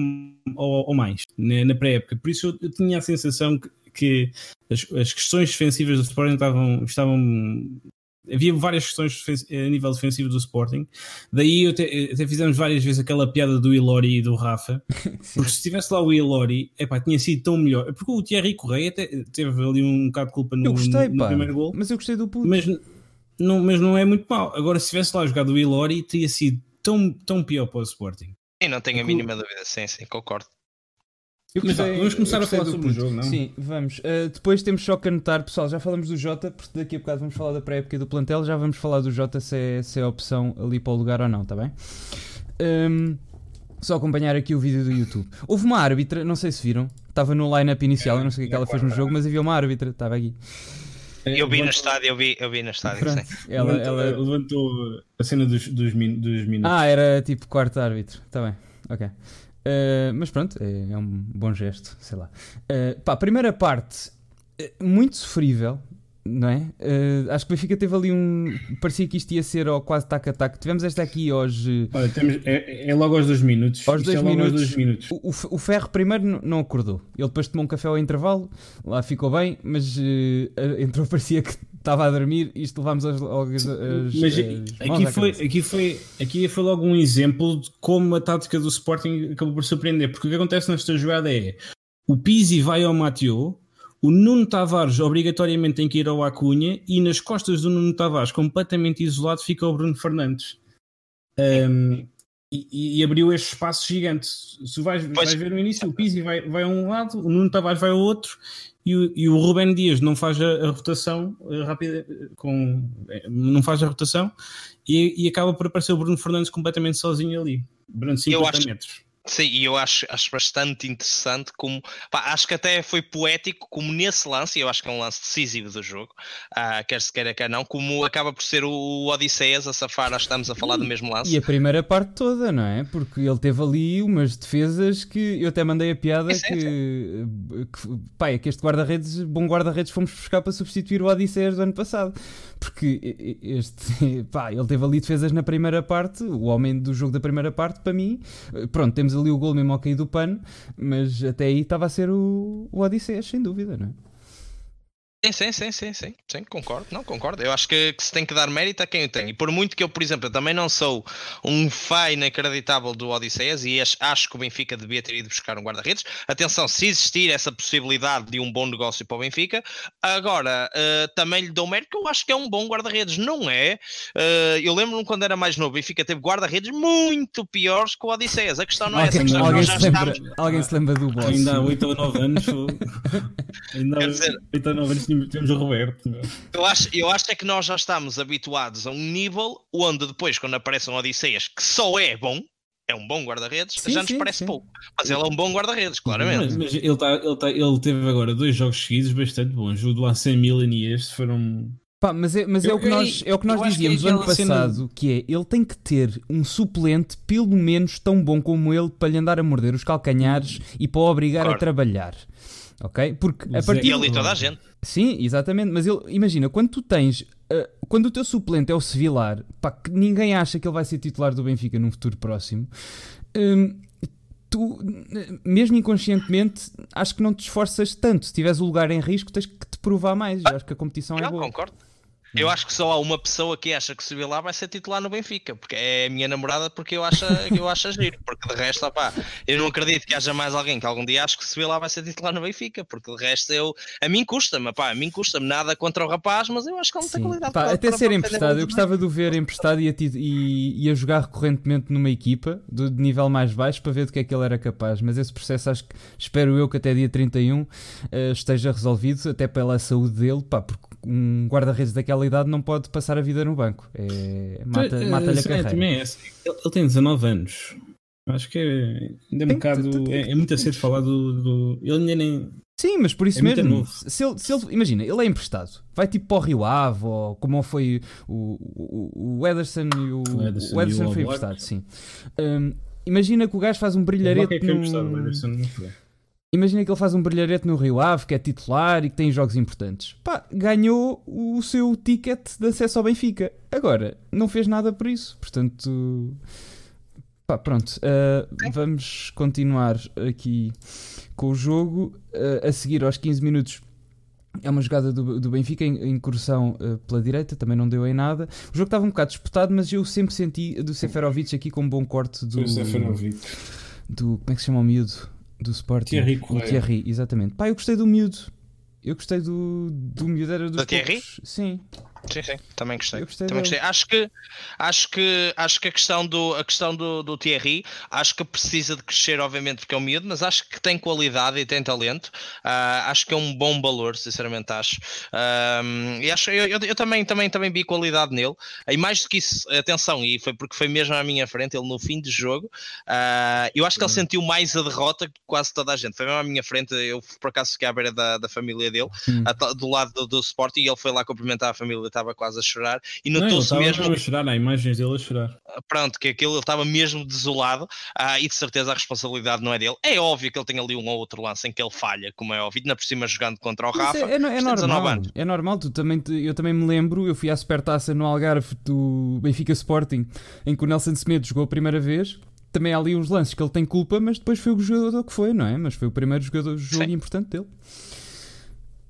Speaker 2: ou, ou mais na, na pré-época. Por isso eu, eu, tinha a sensação que, que as, as, questões defensivas do Sporting estavam, estavam havia várias questões a nível defensivo do Sporting. Daí até, até, fizemos várias vezes aquela piada do Ilori e do Rafa. porque se tivesse lá o Ilori, epá, tinha sido tão melhor. Porque o Thierry Correia até teve ali um bocado de culpa no, gostei, no, no primeiro gol.
Speaker 1: Mas eu gostei do puto.
Speaker 2: Mas não, mas não é muito mal. Agora, se tivesse lá jogado o Ilori, teria sido tão, tão pior para o Sporting.
Speaker 3: E não tenho a mínima dúvida, sim, sim, concordo.
Speaker 2: Gostei, vamos começar a falar sobre o jogo, não?
Speaker 1: Sim, vamos. Uh, depois temos só que anotar, pessoal, já falamos do Jota, porque daqui a bocado vamos falar da pré-época do plantel, já vamos falar do Jota se é, se é opção ali para o lugar ou não, está bem? Um, só acompanhar aqui o vídeo do YouTube. Houve uma árbitra, não sei se viram, estava no line-up inicial, eu não sei o que, é que ela fez no jogo, mas havia uma árbitra, estava aqui.
Speaker 3: Eu vi no estádio, eu vi, eu vi no estádio, Pronto, sim.
Speaker 2: Ela, ela... levantou a cena dos, dos, min, dos minutos.
Speaker 1: Ah, era tipo quarto árbitro, está bem, ok. Uh, mas pronto, é, é, um bom gesto, sei lá. Uh, pá, primeira parte, eh, muito sofrível, não é? Uh, acho que o Benfica teve ali um. Parecia que isto ia ser ao quase tac-a-tac. Tivemos esta aqui hoje.
Speaker 2: Olha, temos, é, é, logo aos dois minutos.
Speaker 1: Aos dois, é minutos, aos dois minutos. O, o, Ferro primeiro não acordou. Ele depois tomou um café ao intervalo, lá ficou bem, mas uh, entrou, parecia que estava a dormir. Isto levámos as. as, as
Speaker 2: mas aqui, foi, aqui, foi, aqui foi logo um exemplo de como a tática do Sporting acabou por surpreender. Porque o que acontece nesta jogada é. O Pizzi vai ao Mateo, o Nuno Tavares obrigatoriamente tem que ir ao Acunha e nas costas do Nuno Tavares, completamente isolado, fica o Bruno Fernandes. Um, e, e, abriu este espaço gigante. Se vais, vais ver no início, o Pizzi vai, vai a um lado, o Nuno Tavares vai ao outro e o, e o Rubén Dias não faz a, a rotação eh, rápida, com, eh, não faz a rotação e, e, acaba por aparecer o Bruno Fernandes completamente sozinho ali, durante 50 acho, metros.
Speaker 3: Sim, e eu acho, acho bastante interessante como pá, acho que até foi poético como nesse lance, e eu acho que é um lance decisivo do jogo, uh, quer se queira quer não, como acaba por ser o Odisseias a safar, acho que estamos a falar do mesmo lance.
Speaker 1: E a primeira parte toda, não é? Porque ele teve ali umas defesas que eu até mandei a piada sim, que, que pá, é que este guarda-redes, bom guarda-redes, fomos buscar para substituir o Odisseias do ano passado. Porque este, pá, ele teve ali defesas na primeira parte, o homem do jogo da primeira parte, para mim, pronto, temos ali o gol mesmo ao cair do pano, mas até aí estava a ser o, o Odisseus, sem dúvida, não é?
Speaker 3: Sim, sim, sim, sim, sim, sim, concordo, não, concordo. Eu acho que, que, se tem que dar mérito a quem o tem. E por muito que eu, por exemplo, eu também não sou um fã inacreditável do Odisseias e acho que o Benfica devia ter ido buscar um guarda-redes. Atenção, se existir essa possibilidade de um bom negócio para o Benfica, agora uh, também lhe dou mérito que eu acho que é um bom guarda-redes. Não é? Uh, eu lembro-me quando era mais novo, o Benfica teve guarda-redes muito piores que o Odisseias. A questão não é essa. Questão
Speaker 1: alguém, se lembra, estamos... alguém se lembra do boss.
Speaker 2: Ainda há 8 ou 9 anos. ainda há 8 ou 9 anos temos o Roberto.
Speaker 3: Eu acho, eu acho é que nós já estamos habituados a um nível onde depois, quando aparecem Odisseias, que só é bom, é um bom guarda-redes, já nos sim, parece sim. pouco. Mas ele é um bom guarda-redes, claramente.
Speaker 2: Mas, mas ele, tá, ele, tá, ele teve agora dois jogos seguidos bastante bons. O do AC Milan e este foram.
Speaker 1: Pá, mas é, mas é, o que nós, é o que nós dizíamos que é ano passado, cena... que é, ele tem que ter um suplente pelo menos tão bom como ele para lhe andar a morder os calcanhares e para o obrigar claro. a trabalhar. Ok? Porque
Speaker 3: a partir... E ali toda a gente.
Speaker 1: Sim, exatamente, mas ele, imagina, quando tu tens, uh, quando o teu suplente é o Sevilar, pá, que ninguém acha que ele vai ser titular do Benfica num futuro próximo, um, tu, mesmo inconscientemente, acho que não te esforças tanto. Se tiveres o lugar em risco, tens que te provar mais. Eu acho que a competição é boa.
Speaker 3: concordo. Eu acho que só há uma pessoa que acha que se lá vai ser titular no Benfica, porque é a minha namorada, porque eu acho, eu acho giro, porque de resto, opá, eu não acredito que haja mais alguém que algum dia acho que se lá vai ser titular no Benfica, porque de resto eu, a mim custa-me, a mim custa-me. Nada contra o rapaz, mas eu acho que ele não tem qualidade
Speaker 1: pá,
Speaker 3: para,
Speaker 1: Até para, ser emprestado, eu gostava de o ver emprestado e a, e, e a, jogar recorrentemente numa equipa de, de nível mais baixo para ver do que é que ele era capaz, mas esse processo acho que, espero eu que até dia 31 uh, eh, esteja resolvido, até pela saúde dele, pá, porque um guarda-redes daquela idade não pode passar a vida no banco. É, mata-lhe mata a é, carreira.
Speaker 2: Também é, assim. ele, ele, tem 19 anos. Acho que é, ainda é um bocado. É, é, muito a ser falar do, do. Ele ainda nem.
Speaker 1: Sim, mas por isso é mesmo. Se ele, se ele, imagina, ele é emprestado. Vai tipo para o Rio Ave, ou como foi o, o, o Ederson e o. O Ederson, o Ederson foi emprestado, sim. Um, imagina que o gajo faz um brilharete.
Speaker 2: O é que é no... emprestado, o Ederson não foi.
Speaker 1: Imagina que ele faz um brilharete no Rio Ave, que é titular e que tem jogos importantes. Pá, ganhou o seu ticket de acesso ao Benfica. Agora, não fez nada por isso. Portanto, pá, pronto. Uh, vamos continuar aqui com o jogo. Uh, a seguir, aos 15 minutos, é uma jogada do, do Benfica em incursão uh, pela direita, também não deu em nada. O jogo estava um bocado disputado, mas eu sempre senti do Seferovic aqui com um bom corte do.
Speaker 2: Seferovic.
Speaker 1: Do. Como é que se chama o miúdo? Do Sporting.
Speaker 2: Thierry Correia.
Speaker 1: Thierry, exatamente. Pá, eu gostei do miúdo. Eu gostei do, do miúdo, era dos
Speaker 3: Do Thierry?
Speaker 1: Sim.
Speaker 3: Sim, sim, também gostei.
Speaker 1: Gostei
Speaker 3: também
Speaker 1: dele.
Speaker 3: gostei. Acho que acho que acho que a questão do a questão do, do Thierry, acho que precisa de crescer obviamente porque é um miúdo, mas acho que tem qualidade e tem talento. Ah, acho que é um bom valor, sinceramente acho. Ahm, e acho eu, eu, eu também também também vi qualidade nele. E mais do que isso, atenção, e foi porque foi mesmo à minha frente, ele no fim de jogo, ah, eu acho que ele sentiu mais a derrota que quase toda a gente. Foi mesmo à minha frente, eu por acaso fiquei à beira da, da família dele,
Speaker 1: Hum.
Speaker 3: do lado do, do Sporting, e ele foi lá cumprimentar a família, estava quase a chorar, e
Speaker 2: Não,
Speaker 3: notou-se
Speaker 2: estava
Speaker 3: mesmo
Speaker 2: mesmo a chorar, há imagens dele a chorar.
Speaker 3: pronto, que aquilo ele estava mesmo desolado ah, e de certeza a responsabilidade não é dele. É óbvio que ele tem ali um ou outro lance em que ele falha, como é óbvio, ainda por cima jogando contra o Rafa.
Speaker 1: é, é, é
Speaker 3: 19
Speaker 1: normal. É normal. Tu também, te- eu também me lembro, eu fui à supertaça no Algarve do Benfica Sporting, em que o Nelson Semedo jogou a primeira vez. Também há ali uns lances que ele tem culpa, mas depois foi o jogador que foi, não é? Mas foi o primeiro jogador, jogo
Speaker 3: Sim.
Speaker 1: importante dele.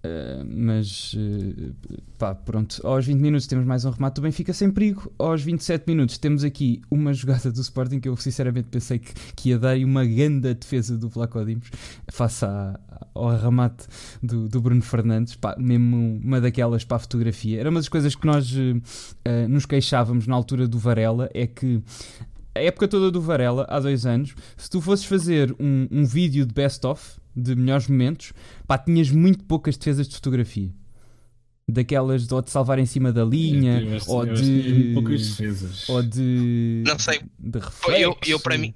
Speaker 1: Uh, mas uh, pá, pronto, aos 20 minutos temos mais um remate do Benfica sem perigo. Aos 27 minutos temos aqui uma jogada do Sporting que eu sinceramente pensei que, que ia dar e uma grande defesa do Vlaco Dimos face à- ao remate do, do Bruno Fernandes. Pá, mesmo uma daquelas para a fotografia. Era uma das coisas que nós uh, nos queixávamos na altura do Varela. É que a época toda do Varela, há dois anos, se tu fosses fazer um, um vídeo de best-of de melhores momentos, pá, tinhas muito poucas defesas de fotografia. Daquelas de, ou de salvar em cima da linha,
Speaker 2: Eu tiveste-
Speaker 1: ou
Speaker 2: eu
Speaker 1: de.
Speaker 2: poucas defesas.
Speaker 1: Ou de.
Speaker 3: Não sei.
Speaker 1: De
Speaker 3: Eu,
Speaker 1: reflexo.
Speaker 3: eu, para mim,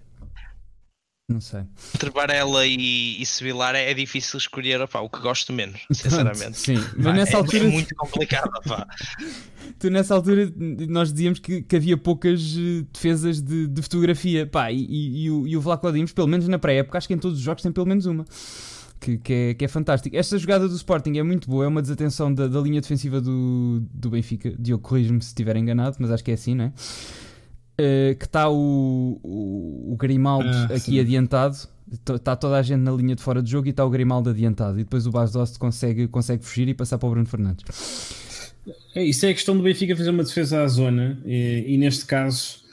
Speaker 1: Não sei.
Speaker 3: entre Varela e, e Sevilar é, é difícil escolher opá, o que gosto menos, sinceramente.
Speaker 1: sim, mas
Speaker 3: Pá,
Speaker 1: nessa
Speaker 3: é,
Speaker 1: altura.
Speaker 3: é muito complicado. pá.
Speaker 1: Tu nessa altura nós dizíamos que, que havia poucas eh, defesas de, de fotografia. Pá, e, e, e o, e o Vlaco Dimos, pelo menos na pré-época, acho que em todos os jogos tem pelo menos uma. Que, que, é, que é fantástico. Esta jogada do Sporting é muito boa, é uma desatenção da, da linha defensiva do, do Benfica. Diogo, corrige-me se estiver enganado, mas acho que é assim, não é? Eh, que está o, o, o Grimaldo
Speaker 2: Ah,
Speaker 1: aqui
Speaker 2: sim.
Speaker 1: adiantado. Está toda a gente na linha de fora de jogo e está o Grimaldo adiantado. E depois o Bas Dost consegue, consegue fugir e passar para o Bruno Fernandes.
Speaker 2: É, isso é a questão do Benfica fazer uma defesa à zona e, e neste caso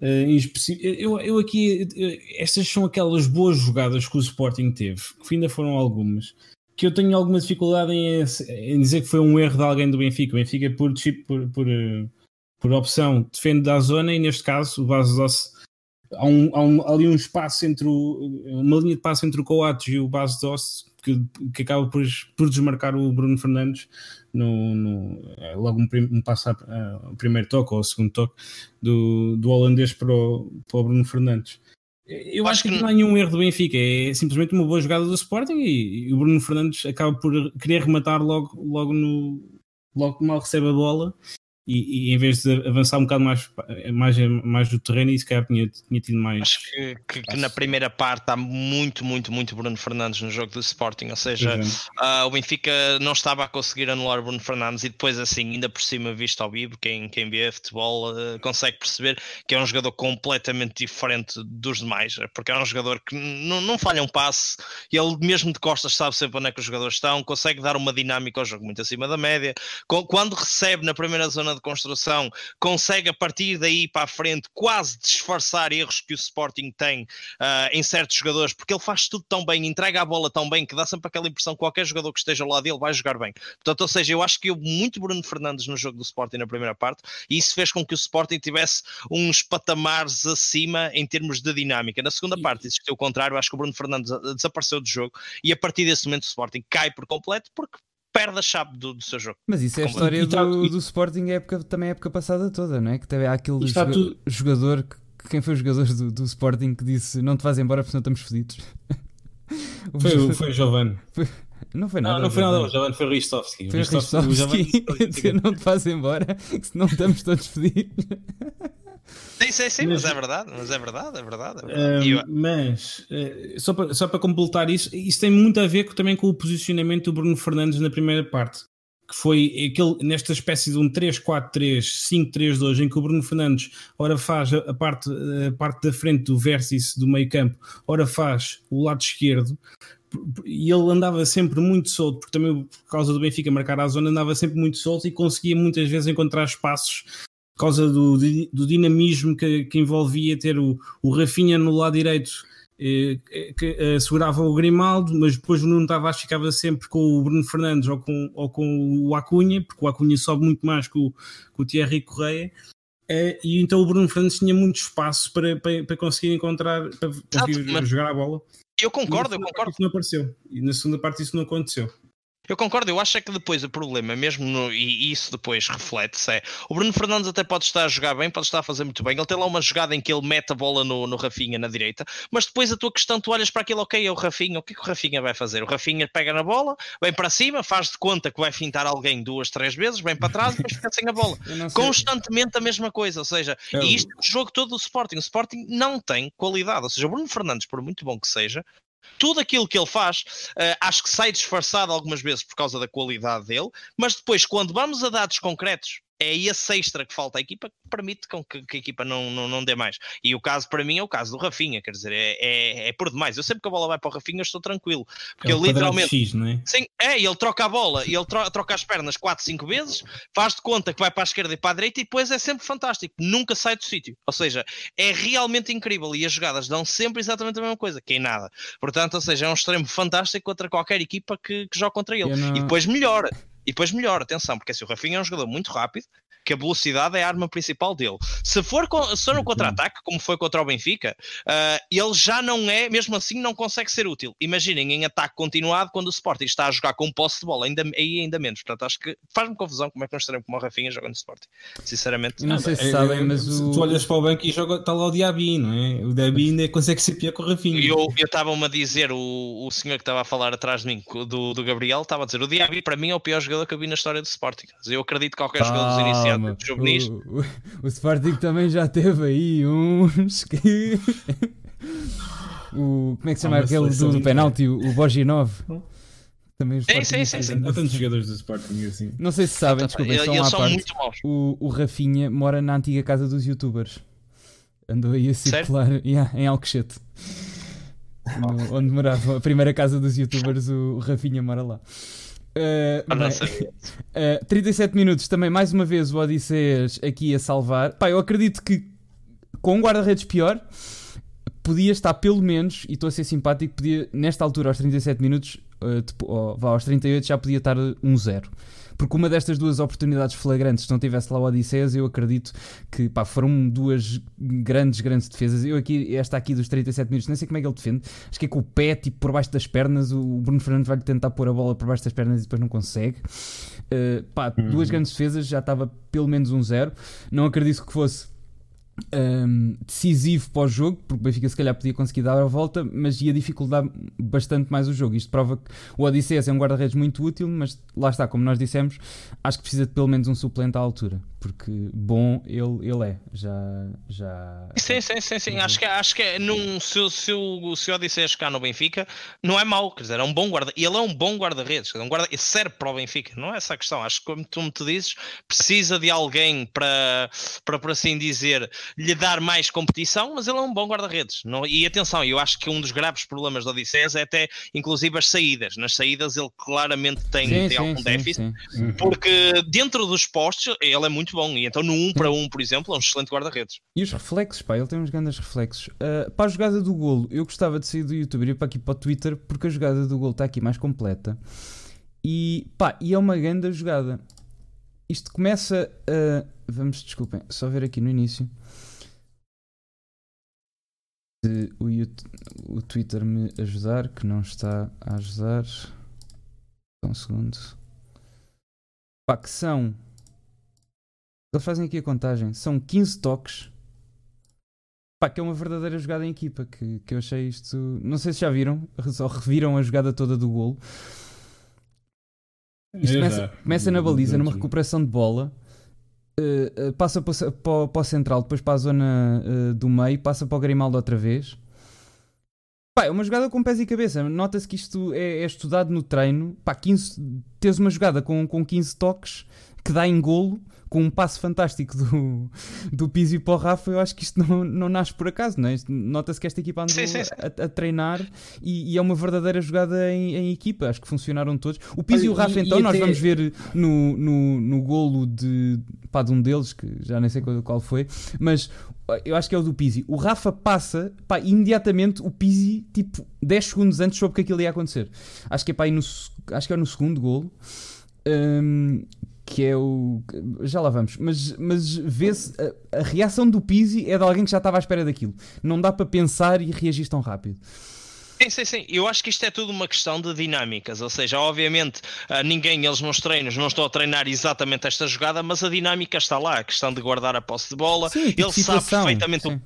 Speaker 2: eh, específico, eu, eu aqui eu- estas são aquelas boas jogadas que o Sporting teve, que ainda foram algumas, que eu tenho alguma dificuldade em, em dizer que foi um erro de alguém do Benfica. O Benfica por, por, por, eh, por opção defende da zona e neste caso o Base Doce há, um, há um- ali um espaço entre o, uma linha de passo entre o Coates e o Base Doce que, que acaba por, por desmarcar o Bruno Fernandes no, no- é, logo um, prim- um passo a, a- o primeiro toque ou o segundo toque do, do holandês para o, para o Bruno Fernandes. Eu acho,
Speaker 3: Acho
Speaker 2: que,
Speaker 3: que
Speaker 2: não há nenhum erro do Benfica, é simplesmente uma boa jogada do Sporting e, e o Bruno Fernandes acaba por querer rematar logo, logo no logo que mal recebe a bola e, e em vez de avançar um bocado mais, mais, mais do terreno e se calhar tinha, tinha tido mais.
Speaker 3: Acho que, que- que na primeira parte há muito, muito, muito Bruno Fernandes no jogo do Sporting, ou seja, ah, o Benfica não estava a conseguir anular o Bruno Fernandes e depois assim, ainda por cima visto ao vivo, quem, quem vê futebol ah, consegue perceber que é um jogador completamente diferente dos demais, porque é um jogador que n- não falha um passe, e ele mesmo de costas sabe sempre onde é que os jogadores estão, consegue dar uma dinâmica ao jogo muito acima da média, quando recebe na primeira zona de construção, consegue a partir daí para a frente quase disfarçar erros que o Sporting tem ah, em certos jogadores, porque ele faz tudo tão bem, entrega a bola tão bem que dá sempre aquela impressão que qualquer jogador que esteja ao lado dele vai jogar bem. Portanto, ou seja, eu acho que houve muito Bruno Fernandes no jogo do Sporting na primeira parte e isso fez com que o Sporting tivesse uns patamares acima em termos de dinâmica. Na segunda parte, existiu o contrário, acho que o Bruno Fernandes ah, desapareceu do jogo e a partir desse momento o Sporting cai por completo porque perde a chave do, do seu jogo.
Speaker 1: Mas isso é a história
Speaker 2: e tá-
Speaker 1: do,
Speaker 2: e-
Speaker 1: do Sporting a época, também a época passada toda, não é? Que teve aquele
Speaker 2: E está
Speaker 1: joga-
Speaker 2: tudo-
Speaker 1: jogador que quem foi o jogador do, do Sporting que disse não te vais embora porque senão estamos fodidos.
Speaker 2: Foi,
Speaker 1: jogador-
Speaker 2: foi o Giovanni.
Speaker 1: Não foi nada.
Speaker 2: Não, não foi nada, o
Speaker 1: Giovanni.
Speaker 2: Foi o Ristovski.
Speaker 1: Foi o Ristovski dizer não te vais embora que senão estamos todos fodidos.
Speaker 3: Sim, sim, sim, mas, mas é verdade, mas é verdade, é verdade. É
Speaker 2: verdade. Um, mas, uh, só, para, só para completar isso, isso tem muito a ver também com o posicionamento do Bruno Fernandes na primeira parte. Que foi aquele, nesta espécie de um 3-4-3, 5-3-2, em que o Bruno Fernandes ora faz a parte, a parte da frente do vértice do meio campo, ora faz o lado esquerdo, e ele andava sempre muito solto, porque também por causa do Benfica marcar a zona, andava sempre muito solto e conseguia muitas vezes encontrar espaços por causa do, do dinamismo que, que, envolvia ter o, o Rafinha no lado direito eh, que eh, segurava o Grimaldo, mas depois o Nuno Tavares ficava sempre com o Bruno Fernandes ou com, ou com o Acunha, porque o Acunha sobe muito mais que o, que o Thierry Correia. Eh, e então o Bruno Fernandes tinha muito espaço para, para, para conseguir encontrar, para conseguir jogar a bola.
Speaker 3: Eu concordo, eu concordo.
Speaker 2: Isso não apareceu. E na segunda parte isso não aconteceu.
Speaker 3: Eu concordo, eu acho é que depois o problema, mesmo no, e isso depois reflete-se, é o Bruno Fernandes até pode estar a jogar bem, pode estar a fazer muito bem. Ele tem lá uma jogada em que ele mete a bola no, no Rafinha na direita, mas depois a tua questão, tu olhas para aquilo, ok, é o Rafinha, o que é que o Rafinha vai fazer? O Rafinha pega na bola, vem para cima, faz de conta que vai fintar alguém duas, três vezes, vem para trás e depois fica sem a bola. Constantemente a mesma coisa, ou seja, eu... e isto é o jogo todo do Sporting. O Sporting não tem qualidade, ou seja, o Bruno Fernandes, por muito bom que seja, tudo aquilo que ele faz, uh, acho que sai disfarçado algumas vezes por causa da qualidade dele, mas depois, quando vamos a dados concretos, é esse extra que falta à equipa que permite que, que a equipa não, não, não dê mais. E o caso para mim é o caso do Rafinha, quer dizer, é, é, é por demais. Eu sempre que a bola vai para o Rafinha estou tranquilo. Porque é ele literalmente.
Speaker 2: X, não é?
Speaker 3: Sim, é, ele troca a bola e ele troca, troca as pernas 4, 5 vezes, faz de conta que vai para a esquerda e para a direita e depois é sempre fantástico, nunca sai do sítio. Ou seja, é realmente incrível e as jogadas dão sempre exatamente a mesma coisa, que é nada. Portanto, ou seja, é um extremo fantástico contra qualquer equipa que, que joga contra ele. Não... E depois melhora. E depois melhor, atenção, porque se o Rafinha é um jogador muito rápido, que a velocidade é a arma principal dele. Se for, se for no contra-ataque, como foi contra o Benfica, uh, ele já não é, mesmo assim, não consegue ser útil. Imaginem em ataque continuado quando o Sporting está a jogar com posse de bola, ainda, aí ainda menos. Portanto, acho que faz-me confusão como é que nós estaremos como o Rafinha jogando Sporting. Sinceramente,
Speaker 1: não, sei se sabem, é, mas o...
Speaker 2: tu olhas para o banco e joga, está lá o Diaby, não é? O Diaby ainda consegue ser pior que o Rafinha.
Speaker 3: Eu estava-me a dizer, o, o senhor que estava a falar atrás de mim, do, do Gabriel, estava a dizer: o Diaby para mim é o pior jogador que eu vi na história do Sporting. Eu acredito que qualquer ah, jogador dos juvenis.
Speaker 1: O, o, o, Sporting também já teve aí uns que. o, como é que se chama aquele do, do penalti? O, o Boginov.
Speaker 3: Também sim, sim, sim, sim.
Speaker 2: Há tantos jogadores do Sporting assim.
Speaker 1: Não sei se sabem, desculpem, são à parte. O, o Rafinha mora na antiga casa dos youtubers. Andou aí a circular yeah, em Alcochete. No, onde morava a primeira casa dos youtubers, o Rafinha mora lá. Uh, bem, uh, 37 minutos também, mais uma vez, o Odisseias aqui a salvar. Pá, eu acredito que com um guarda-redes pior, podia estar pelo menos, e estou a ser simpático, podia, nesta altura, aos 37 minutos, uh, oh, vá, aos 38, já podia estar 1-0. Porque uma destas duas oportunidades flagrantes, se não tivesse lá o Odisseias, eu acredito que pá, foram duas grandes, grandes defesas. Eu aqui, esta aqui dos 37 minutos, nem sei como é que ele defende. Acho que é com o pé, tipo, por baixo das pernas. O Bruno Fernandes vai tentar pôr a bola por baixo das pernas e depois não consegue. Uh, pá, uhum. duas grandes defesas, já estava pelo menos um zero. Não acredito que fosse um, decisivo para o jogo, porque o Benfica se calhar podia conseguir dar a volta, mas ia dificultar bastante mais o jogo. Isto prova que o Odisseias é um guarda-redes muito útil, mas lá está, como nós dissemos, acho que precisa de pelo menos um suplente à altura porque bom ele, ele é. Já. já
Speaker 3: sim, sim, sim, sim. Acho que, acho que é num, se, se, o, se o Odisseias cá no Benfica, não é mau, quer dizer, é um bom guarda. Ele é um bom guarda-redes, um guarda, serve para o Benfica, não é essa a questão. Acho que, como tu me te dizes, precisa de alguém para, para, por assim dizer, lhe dar mais competição, mas ele é um bom guarda-redes. E atenção, eu acho que um dos graves problemas do Odisseias é até, inclusive, as saídas. Nas saídas ele claramente tem, sim, tem sim, algum sim, déficit, porque dentro dos postos ele é muito muito bom. E então no 1 um para 1, um, por exemplo, é um excelente guarda-redes.
Speaker 1: E os reflexos, pá, ele tem uns grandes reflexos. Uh, para a jogada do golo, eu gostava de sair do YouTube e ir para aqui para o Twitter, porque a jogada do golo está aqui mais completa. E pá, e é uma grande jogada. Isto começa a. Vamos, desculpem, só ver aqui no início. Se o, o Twitter me ajudar, que não está a ajudar. Um segundo. Pá, que são eles fazem aqui a contagem. São 15 toques. Pá, que é uma verdadeira jogada em equipa. Que, que eu achei isto. Não sei se já viram, só reviram a jogada toda do golo. Isto começa, começa na baliza, numa recuperação de bola. uh, passa para, para, para, o central, depois para a zona uh, do meio, passa para o Grimaldo outra vez. Pá, é uma jogada com pés e cabeça. Nota-se que isto é, é, estudado no treino. Pá, 15, tens uma jogada com, com 15 toques que dá em golo com um passo fantástico do, do Pizzi para o Rafa, eu acho que isto não, não nasce por acaso, não é? Nota-se que esta equipa andou sim, sim, sim. A, a, treinar e, e, é uma verdadeira jogada em, em, equipa, acho que funcionaram todos. O Pizzi e o Rafa, então, e nós até... vamos ver no, no, no golo de, pá, de um deles, que já nem sei qual, qual foi, mas eu acho que é o do Pizzi. O Rafa passa, pá, imediatamente o Pizzi, tipo, 10 segundos antes soube que aquilo ia acontecer. Acho que é pá, no, acho que é no segundo golo. Um, que é o. Já lá vamos, mas, mas vê-se. A, a, reação do Pizzi é de alguém que já estava à espera daquilo. Não dá para pensar e reagir tão rápido.
Speaker 3: Sim, sim, sim. Eu acho que isto é tudo uma questão de dinâmicas. Ou seja, obviamente, ah, ninguém, eles nos treinos, não estão a treinar exatamente esta jogada, mas a dinâmica está lá. A questão de guardar a posse de bola. Sim, tipo Ele sabe perfeitamente sim. o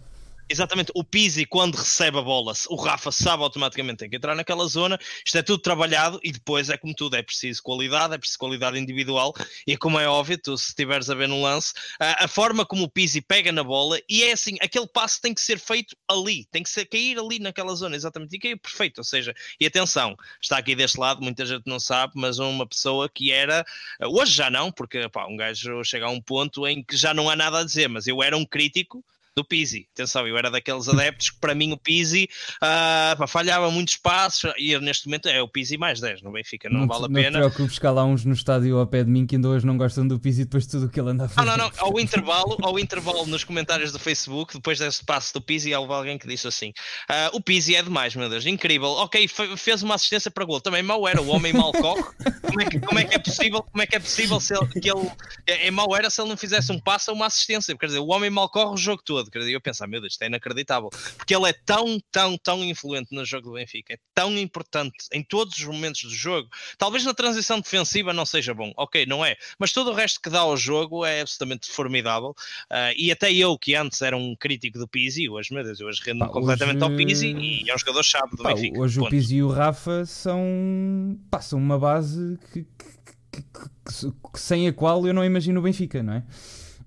Speaker 3: Exatamente, o Pizzi quando recebe a bola, o Rafa sabe automaticamente tem que entrar naquela zona, isto é tudo trabalhado e depois é como tudo, é preciso qualidade, é preciso qualidade individual e como é óbvio, tu se estiveres a ver no lance, a, a, forma como o Pizzi pega na bola e é assim, aquele passo tem que ser feito ali, tem que ser, cair ali naquela zona, exatamente, e cair perfeito, ou seja, e atenção, está aqui deste lado, muita gente não sabe, mas uma pessoa que era, hoje já não, porque pá, um gajo chega a um ponto em que já não há nada a dizer, mas eu era um crítico do Pizzi. Atenção, eu era daqueles adeptos que para mim o Pizzi uh, falhava muitos passos e neste momento é o Pizzi mais 10 no Benfica, não, não vale a pena.
Speaker 1: Não te preocupes lá uns no estádio ao pé de mim que ainda hoje não gostam do Pizzi depois de tudo o que ele anda a fazer.
Speaker 3: Não, não, não, ao intervalo, ao intervalo nos comentários do Facebook, depois desse passo do Pizzi, houve alguém que disse assim: uh, o Pizzi é demais, meu Deus, incrível. Ok, fez uma assistência para gol, também mal era, o homem mal corre. Como é que, como é, que é possível? Como é que é possível se ele, que ele é, é mau era se ele não fizesse um passo ou uma assistência? Quer dizer, o homem mal corre o jogo todo. Dizer, eu pensava, meu Deus isto é inacreditável. Porque ele é tão, tão, tão influente no jogo do Benfica, é tão importante em todos os momentos do jogo. Talvez na transição defensiva não seja bom, ok, não é, mas todo o resto que dá ao jogo é absolutamente formidável. Uh, e até eu, que antes era um crítico do Pizzi, hoje, meu Deus, hoje rendo completamente ao Pizzi e é um jogador-chave do pá, Benfica.
Speaker 1: Hoje ponto. o Pizzi e o Rafa são, pá, são uma base que, que, que, sem a qual eu não imagino o Benfica, não é?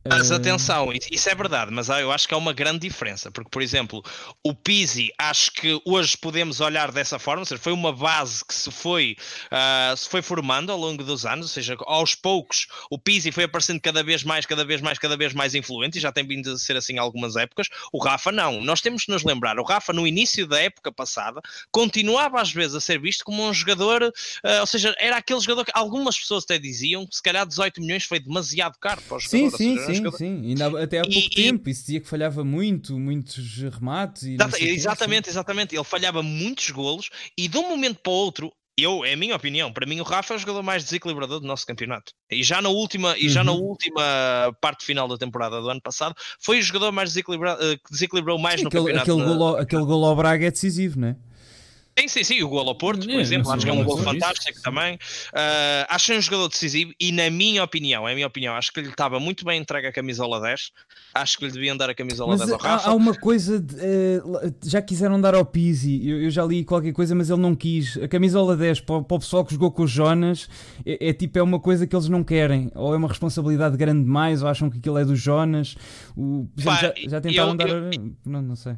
Speaker 3: Mas atenção, isso é verdade, mas eu acho que há uma grande diferença, porque, por exemplo, o Pizzi, acho que hoje podemos olhar dessa forma, ou seja, foi uma base que se foi, uh, se foi formando ao longo dos anos, ou seja, aos poucos o Pizzi foi aparecendo cada vez mais, cada vez mais, cada vez mais influente, e já tem vindo a ser assim algumas épocas. O Rafa não, nós temos que nos lembrar, o Rafa no início da época passada continuava às vezes a ser visto como um jogador, uh, ou seja, era aquele jogador que algumas pessoas até diziam que se calhar 18 milhões foi demasiado caro para o jogador.
Speaker 1: Sim, sim, sim, sim. Ainda, até há pouco e, tempo, e... isso dizia que falhava muito, muitos remates. E
Speaker 3: exatamente, exatamente. Ele falhava muitos golos e de um momento para o outro eu, é a minha opinião, para mim o Rafa é o jogador mais desequilibrador do nosso campeonato. E já na última, e já na uhum. última parte final da temporada do ano passado, foi o jogador mais desequilibrado, eh, que desequilibrou mais Sim, no
Speaker 1: aquele,
Speaker 3: campeonato.
Speaker 1: Aquele, na... golo, aquele gol ao Braga é decisivo, não é?
Speaker 3: Sim, sim, sim, o gol ao Porto, por é, exemplo, acho que é um gol fantástico isso. também. Uh, acho um jogador decisivo e, na minha opinião, é a minha opinião, acho que lhe estava muito bem entregue a camisola 10. Acho que lhe deviam dar a camisola
Speaker 1: mas
Speaker 3: 10 ao Rafa.
Speaker 1: Há, há uma coisa, de, uh, já quiseram dar ao Pizzi, eu, eu, já li qualquer coisa, mas ele não quis. A camisola 10 para, para o pessoal que jogou com os Jonas é, é, tipo, é uma coisa que eles não querem, ou é uma responsabilidade grande demais, ou acham que aquilo é dos Jonas. O, já, já, tentaram eu, dar. Eu, não, não sei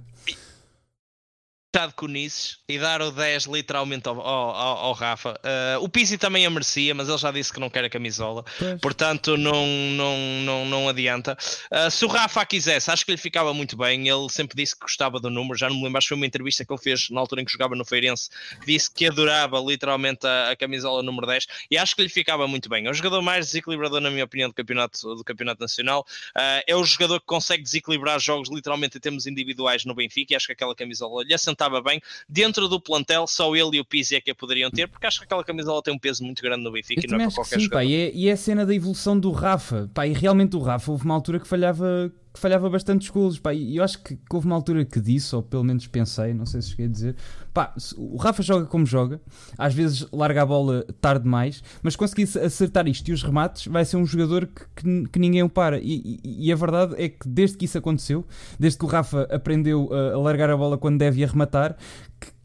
Speaker 3: de conices e dar o 10 literalmente ao, ao, ao Rafa. Uh, o Pizzi também a merecia, mas ele já disse que não quer a camisola, pois. portanto não, não, não, não adianta. Uh, se o Rafa a quisesse, acho que lhe ficava muito bem. Ele sempre disse que gostava do número, já não me lembro, acho que foi uma entrevista que ele fez na altura em que jogava no Feirense. Disse que adorava literalmente a, a camisola número 10 e acho que lhe ficava muito bem. É o jogador mais desequilibrador, na minha opinião, do campeonato, do campeonato nacional. Uh, é o jogador que consegue desequilibrar jogos literalmente em termos individuais no Benfica e acho que aquela camisola lhe assentava estava bem. Dentro do plantel, só ele e o Pizzi é que a poderiam ter, porque acho que aquela camisola tem um peso muito grande no Benfica e não é para qualquer sim,
Speaker 1: pá, e, é, e é a cena da evolução do Rafa. Pá, e realmente o Rafa houve uma altura que falhava que falhava bastante golos, pá, e eu acho que, houve uma altura que disse, ou pelo menos pensei, não sei se cheguei a dizer, pá, o Rafa joga como joga, às vezes larga a bola tarde demais, mas conseguir acertar isto e os remates, vai ser um jogador que, que, que ninguém o para, e, e, e, a verdade é que desde que isso aconteceu, desde que o Rafa aprendeu a, a largar a bola quando deve e a rematar,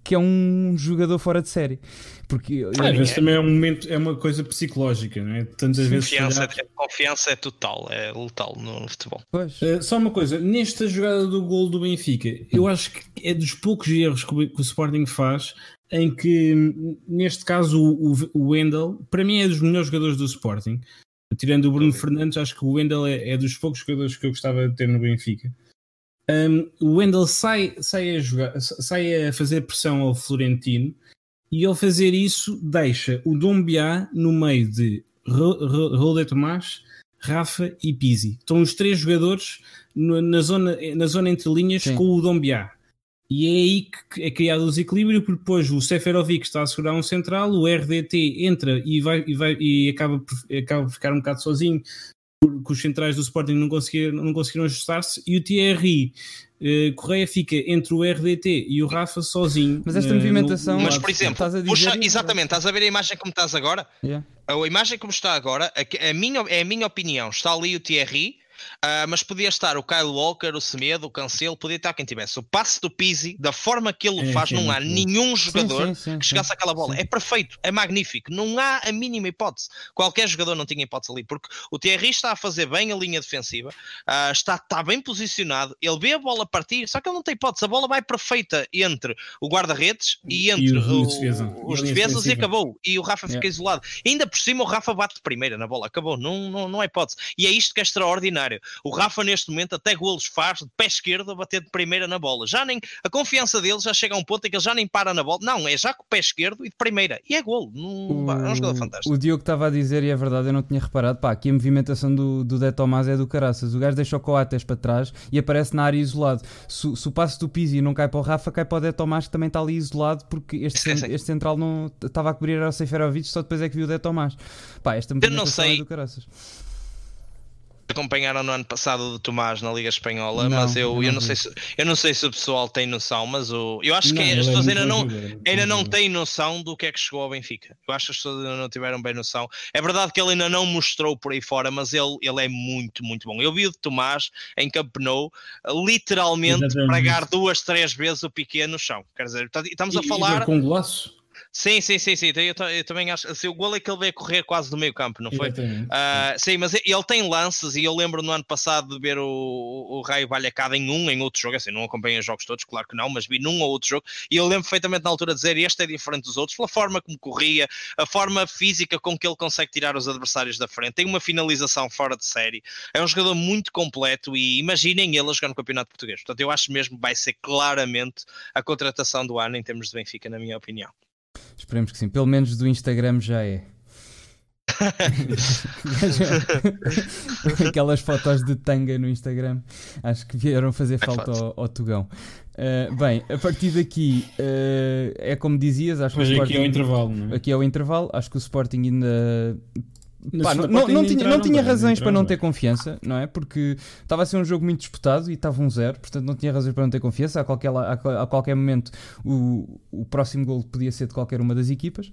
Speaker 1: que é um jogador fora de série. Porque
Speaker 2: às vezes também é um momento, é uma coisa psicológica, não é? Tantas vezes
Speaker 3: confiança, é, confiança é total, é letal no futebol.
Speaker 2: Uh, só uma coisa, nesta jogada do gol do Benfica, eu acho que é dos poucos erros que o, que o Sporting faz em que, neste caso, o, o Wendel, para mim é dos melhores jogadores do Sporting. Tirando o Bruno Fernandes, acho que o Wendel é, é, dos poucos jogadores que eu gostava de ter no Benfica. Um, o Wendel sai, sai, a jogar, sai a fazer pressão ao Florentino e ao fazer isso deixa o Dombiá no meio de de Tomás, Rafa e Pizzi. Estão os três jogadores na zona, na zona entre linhas Sim. com o Dombiá. E é aí que é criado o desequilíbrio, porque depois o Seferovic está a segurar um central, o RDT entra e, vai, e, vai, e acaba, por, acaba por ficar um bocado sozinho, porque os centrais do Sporting não conseguiram, não conseguiram ajustar-se, e o Thierry uh, Correia fica entre o RDT e o Rafa sozinho.
Speaker 1: Mas esta movimentação.
Speaker 3: No, mas, por exemplo, estás a dizer puxa, exatamente, estás a ver a imagem como estás agora? Yeah. A imagem como está agora, a, a minha, é a minha opinião, está ali o Thierry Uh, mas podia estar o Kyle Walker, o Semedo, o Cancelo, podia estar quem tivesse. O passe do Pizzi, da forma que ele é, faz, não há nenhum jogador sim, sim, sim, que chegasse àquela bola. É perfeito, é magnífico. Não há a mínima hipótese. Qualquer jogador não tinha hipótese ali, porque o Thierry está a fazer bem a linha defensiva, uh, está, está bem posicionado, ele vê a bola partir, só que ele não tem hipótese. A bola vai perfeita entre o guarda-redes e entre e o, o, defesa. os defesas e acabou. E o Rafa fica yeah. isolado. E ainda por cima, o Rafa bate de primeira na bola, acabou. Não, não, não é hipótese. E é isto que é extraordinário. O Rafa, neste momento, até golos faz de pé esquerdo a bater de primeira na bola. Já nem a confiança dele já chega a um ponto em que ele já nem para na bola. Não, é já com o pé esquerdo e de primeira. E é golo. Não, é um jogador fantástico.
Speaker 1: O Diogo estava a dizer, e é verdade, eu não tinha reparado. Pá, aqui a movimentação do, do De Tomás é do caraças. O gajo deixa o Coates para trás e aparece na área isolado. Se, se o passo do Pizzi não cai para o Rafa, cai para o De Tomás que também está ali isolado porque este, este central não estava a cobrir ao Seferovic, só depois é que viu o De Tomás. Pá, esta movimentação é do caraças
Speaker 3: acompanharam no ano passado do Tomás na Liga Espanhola, não, mas eu, não, eu, não sei se, eu não sei se o pessoal tem noção, mas o, eu acho que as é pessoas é ainda, não, ainda não têm noção do que é que chegou ao Benfica. Eu acho que as pessoas ainda não tiveram bem noção. É verdade que ele ainda não mostrou por aí fora, mas ele, ele é muito, muito bom. Eu vi o de Tomás em Camp Nou, literalmente pregar duas, três vezes o pequeno no chão. Quer dizer, estamos a falar.
Speaker 2: E com golaço?
Speaker 3: Sim, sim, sim, sim. Eu, eu, também acho. Assim, o gol é que ele veio correr quase do meio campo, não foi? Uh, sim, mas ele tem lances e eu lembro no ano passado de ver o, o Raio Valhacada em um, em outro jogo. Assim, não acompanhei os jogos todos, claro que não, mas vi num ou outro jogo. E eu lembro perfeitamente na altura de dizer este é diferente dos outros, pela forma como corria, a forma física com que ele consegue tirar os adversários da frente. Tem uma finalização fora de série. É um jogador muito completo e imaginem ele a jogar no Campeonato Português. Portanto, eu acho mesmo que vai ser claramente a contratação do ano em termos de Benfica, na minha opinião.
Speaker 1: Esperemos que sim. Pelo menos do Instagram já é. Aquelas fotos de tanga no Instagram acho que vieram fazer é falta ao, ao, Tugão. Uh, bem, a partir daqui uh, é como dizias, acho
Speaker 2: Mas
Speaker 1: que
Speaker 2: o Sporting, aqui é o intervalo, não é?
Speaker 1: Aqui é o intervalo, acho que o Sporting ainda Pá, não, não, não, tinha, não tinha razões para não ter confiança, não é? Porque estava a ser um jogo muito disputado e estava um zero, portanto não tinha razões para não ter confiança. A qualquer, a, a qualquer momento o, o próximo gol podia ser de qualquer uma das equipas.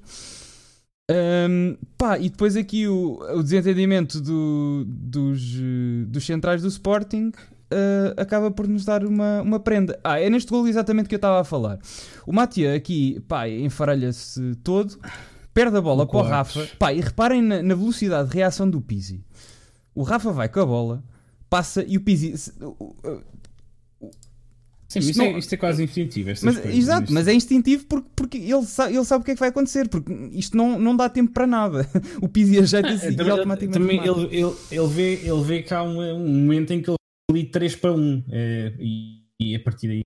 Speaker 1: Um, pá, e depois aqui o, o desentendimento do, dos, dos centrais do Sporting uh, acaba por nos dar uma, uma prenda. Ah, é neste gol exatamente que eu estava a falar. O Matia aqui, pá, enfaralha-se todo perde a bola para o Rafa. Pá, e reparem na, na, velocidade de reação do Pizzi. O Rafa vai com a bola, passa e o Pizzi.
Speaker 2: Sim, isto, não... é, isto, é, quase instintivo.
Speaker 1: Mas, coisas, exato, isto... mas é instintivo porque, porque ele, sabe, ele sabe o que é que vai acontecer. Porque isto não, não dá tempo para nada. O Pizzi ajeita-se e automaticamente.
Speaker 2: Também ele, ele, ele, vê, ele vê que há um, um momento em que ele ali 3 para 1 é, e, e a partir daí.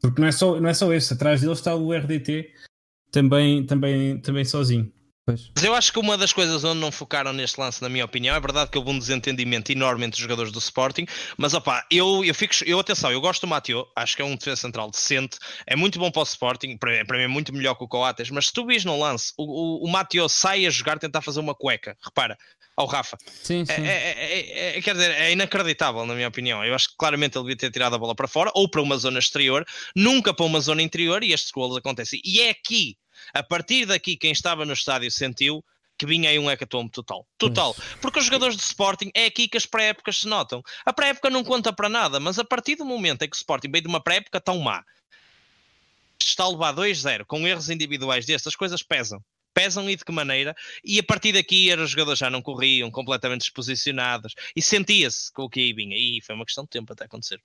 Speaker 2: Porque não é, só, não é só esse, atrás dele está o RDT também, também, também sozinho.
Speaker 3: Pois. Mas eu acho que uma das coisas onde não focaram neste lance, na minha opinião, é verdade que houve um desentendimento enorme entre os jogadores do Sporting, mas opá, eu, eu fico, eu atenção, eu gosto do Mateo, acho que é um defesa central decente, é muito bom para o Sporting, para, para mim é muito melhor que o Coates, mas se tu vis no lance, o, o, o Mateo sai a jogar, tentar fazer uma cueca, repara, ao Rafa.
Speaker 1: Sim, sim. É,
Speaker 3: é, é, é, quer dizer, é inacreditável, na minha opinião. Eu acho que claramente ele devia ter tirado a bola para fora ou para uma zona exterior, nunca para uma zona interior, e estes golos acontecem. E é aqui a partir daqui, quem estava no estádio sentiu que vinha aí um hecatombe total. Total. Porque os jogadores de Sporting é aqui que as pré-épocas se notam. A pré-época não conta para nada, mas a partir do momento em que o Sporting veio de uma pré-época tão má, está a levar 2-0 com erros individuais destas coisas pesam pesam e de que maneira, e a partir daqui os jogadores já não corriam, completamente desposicionados, e sentia-se com o que aí vinha, e foi uma questão de tempo até acontecer.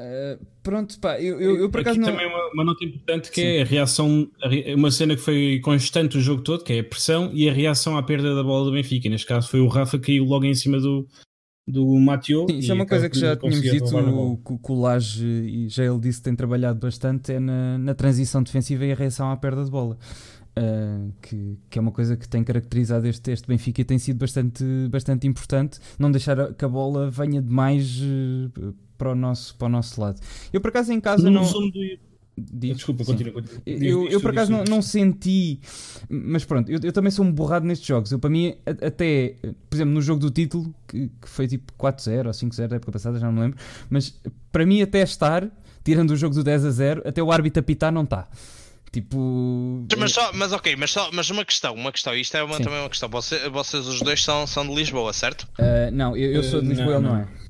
Speaker 1: Uh, pronto, pá, eu, eu, eu por acaso
Speaker 2: Aqui
Speaker 1: não.
Speaker 2: também uma, uma nota importante que Sim. é a reação, uma cena que foi constante o jogo todo, que é a pressão e a reação à perda da bola do Benfica. Neste caso foi o Rafa que caiu logo em cima do, do Mateo.
Speaker 1: Sim, isso é uma coisa que já tínhamos dito o Laje e já ele disse que tem trabalhado bastante é na, na transição defensiva e a reação à perda de bola. Uh, que, que, é uma coisa que tem caracterizado este, este Benfica e tem sido bastante, bastante importante não deixar que a bola venha demais uh, para, o nosso, para o nosso lado. Eu por acaso em casa não.
Speaker 2: Do... Diz, Desculpa, continua. continua.
Speaker 1: Eu, eu, por acaso não, não, senti, mas pronto, eu, eu, também sou um borrado nestes jogos. Eu, para mim, até, por exemplo, no jogo do título, que, que foi tipo 4-0 ou 5-0 da época passada, já não me lembro, mas para mim, até estar, tirando o jogo do 10 a 0, até o árbitro apitar não está. Tipo.
Speaker 3: Mas, só, mas ok, mas, só, mas uma questão, uma questão, isto é uma, também uma questão. Você, vocês os dois são, são de Lisboa, certo?
Speaker 1: Uh, não, eu, eu, sou de Lisboa, uh, não, ele não é.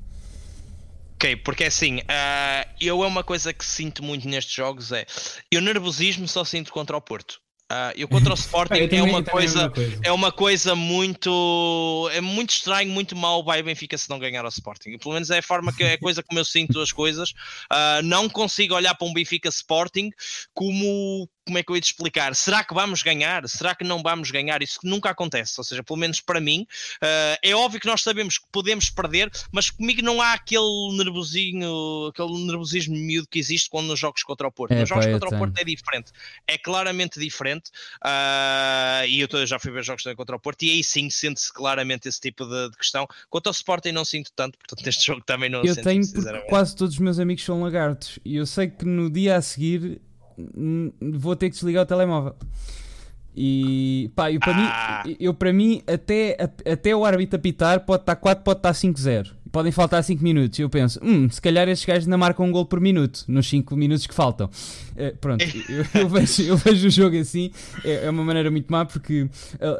Speaker 3: Ok, porque assim, uh, eu é uma coisa que sinto muito nestes jogos é eu nervosismo só sinto contra o Porto. Uh, eu contra o Sporting é, também, uma coisa, é uma coisa, é uma coisa muito é muito estranho, muito mal vai Benfica se não ganhar ao Sporting. Pelo menos é a forma que é a coisa como eu sinto as coisas. Uh, não consigo olhar para um Benfica Sporting como como é que eu ia te explicar? Será que vamos ganhar? Será que não vamos ganhar? Isso nunca acontece. Ou seja, pelo menos para mim, uh, é óbvio que nós sabemos que podemos perder, mas comigo não há aquele nervosinho, aquele nervosismo miúdo que existe quando nos jogos contra o Porto. É, nos jogos contra o Porto é diferente. É claramente diferente. Uh, e eu já fui ver jogos contra o Porto e aí sim sente-se claramente esse tipo de, de, questão. Quanto ao Sporting não sinto tanto, portanto neste jogo também não.
Speaker 1: Eu tenho porque quase todos os meus amigos são lagartos e eu sei que no dia a seguir vou ter que desligar o telemóvel. E pá, eu, para, ah. mim, eu, para mim, até, até o árbitro apitar, pode estar 4, pode estar 5-0 podem faltar 5 minutos. Eu penso, hum, se calhar estes gajos ainda marcam um gol por minuto, nos 5 minutos que faltam. Uh, pronto, eu, eu, vejo, eu vejo o jogo assim, é, é uma maneira muito má, porque,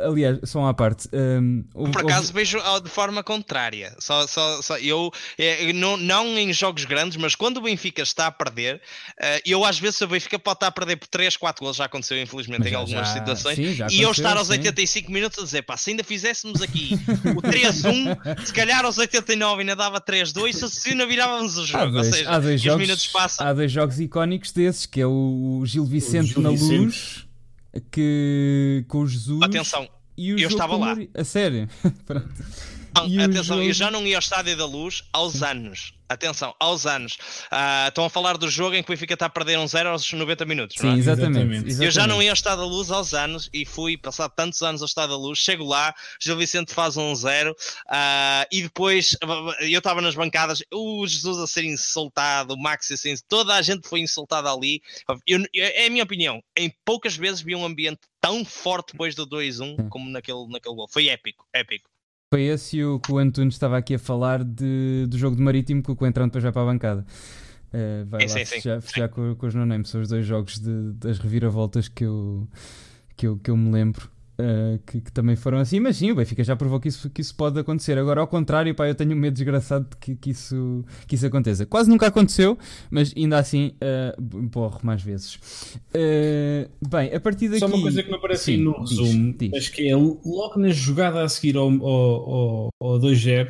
Speaker 1: aliás, só uma parte. Um,
Speaker 3: ehm, por acaso vejo de forma contrária. Só, só, só eu, é, não, não em jogos grandes, mas quando o Benfica está a perder, uh, eu às vezes o Benfica pode estar a perder por 3, 4 gols, já aconteceu infelizmente em algumas já, situações, sim, e eu estar aos sim. 85 minutos a dizer, pá, se ainda fizéssemos aqui o 3-1, se calhar aos 89 ainda dava 3-2, se ainda virávamos o jogo. Há dois, Ou seja, há dois jogos, minutos passam.
Speaker 1: Há dois jogos icónicos desses, que é o Gil Vicente Gil na Vicente. luz, que, com o Jesus.
Speaker 3: Atenção, e o eu estava lá.
Speaker 1: A sério? Pronto.
Speaker 3: Não, atenção, jogo... eu já não ia ao Estádio da Luz aos anos. Atenção, aos anos. Uh, estão a falar do jogo em que o Benfica está a perder um zero aos 90 minutos.
Speaker 1: Sim,
Speaker 3: é?
Speaker 1: exatamente, exatamente,
Speaker 3: Eu já não ia ao Estado da Luz aos anos e fui passar tantos anos ao Estado da Luz. Chego lá, Gil Vicente faz um zero uh, e depois eu estava nas bancadas, o Jesus a ser insultado, o Max assim, toda a gente foi insultada ali. Eu, é a minha opinião. Em poucas vezes vi um ambiente tão forte depois do 2-1 como naquele, naquele gol. Foi épico, épico.
Speaker 1: Foi esse o que o Antunes estava aqui a falar de, do jogo de Marítimo que o Coentrão depois vai para a bancada. Uh, vai sim, lá sim, fechar, sim. fechar com, com, os no name. São os dois jogos de, das reviravoltas que eu, que eu, que eu me lembro. Uh, que, que, também foram assim, mas sim, o Benfica já provou que isso, que isso pode acontecer. Agora, ao contrário, pá, eu tenho um medo desgraçado de que, que, isso, que isso aconteça. Quase nunca aconteceu, mas ainda assim, uh, borro mais vezes. Uh, bem, a partir daqui.
Speaker 2: Só uma coisa que me aparece sim, no resumo, diz, diz. que é logo na jogada a seguir ao, ao, ao, ao 2-0,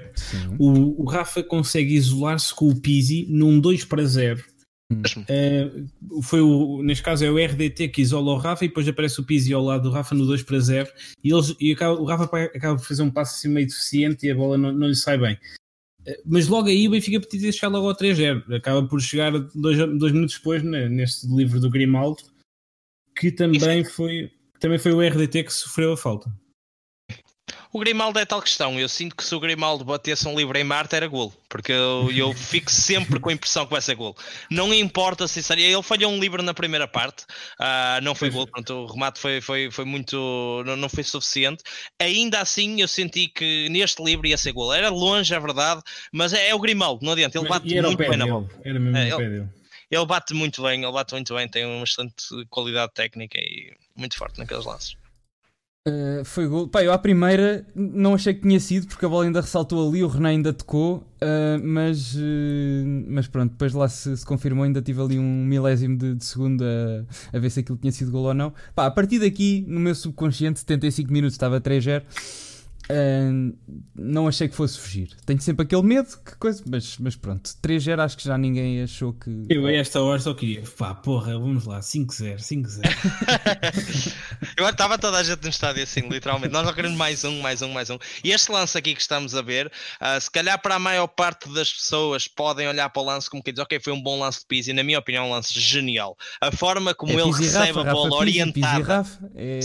Speaker 2: o, o Rafa consegue isolar-se com o Pizzi num 2 para 0 Uh, foi o, neste caso é o RDT que isola o Rafa e depois aparece o Pizzi ao lado do Rafa no 2 para 0 e, eles, e acaba, o Rafa acaba por fazer um passo assim meio deficiente e a bola não, não lhe sai bem. Uh, mas logo aí o Benfica podia chegar logo ao 3-0. Acaba por chegar dois, dois minutos depois né, neste livro do Grimaldo que também foi, também foi o RDT que sofreu a falta.
Speaker 3: O Grimaldo é tal questão. Eu sinto que se o Grimaldo batesse um livre em Marte era golo. Porque eu, eu fico sempre com a impressão que vai ser golo. Não importa se seria. Ele falhou um livre na primeira parte. Uh, não foi golo. Pronto, o remate foi, foi, foi muito. Não, não foi suficiente. Ainda assim, eu senti que neste livre ia ser golo. Era longe, é verdade. Mas é, é o Grimaldo, não adianta. Ele bate muito bem na bola.
Speaker 2: Era mesmo é, ele,
Speaker 3: ele bate muito bem. Ele bate muito bem. Tem uma excelente qualidade técnica e muito forte naqueles lances.
Speaker 1: Uh, foi gol. Pá, eu à primeira não achei que tinha sido porque a bola ainda ressaltou ali, o Renan ainda tocou, uh, mas, uh, mas pronto, depois lá se, se, confirmou, ainda tive ali um milésimo de, de segundo a, a, ver se aquilo tinha sido gol ou não. Pá, a partir daqui, no meu subconsciente, 75 minutos estava 3-0. Uh, não achei que fosse fugir. Tenho sempre aquele medo, que coisa, mas, mas pronto. 3-0 acho que já ninguém achou que.
Speaker 2: Eu a esta hora só queria, pá, porra, vamos lá, 5-0, 5-0.
Speaker 3: Eu estava toda a gente no estádio assim, literalmente. Nós não queremos mais um, mais um, mais um. E este lance aqui que estamos a ver, uh, se calhar para a maior parte das pessoas podem olhar para o lance como que diz, ok, foi um bom lance de Pizzi. Na minha opinião, um lance genial. A forma como é ele recebe Rafa, a bola Rafa, orientada. Rafa, é,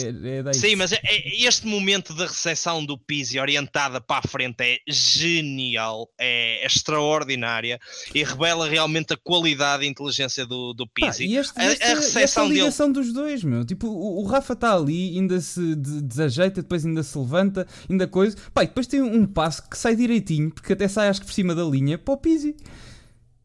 Speaker 3: é Sim, mas é, é este momento de recepção do Pizzi Pizzi orientada para a frente é genial, é extraordinária e revela realmente a qualidade e inteligência do, do Pizzi.
Speaker 1: e este, este, a, a recepção esta ligação dele... dos dois, meu. Tipo, o, o Rafa está ali, ainda se desajeita, depois ainda se levanta, ainda coisa. Pá, e depois tem um passo que sai direitinho, porque até sai acho que por cima da linha, para o Pizzi.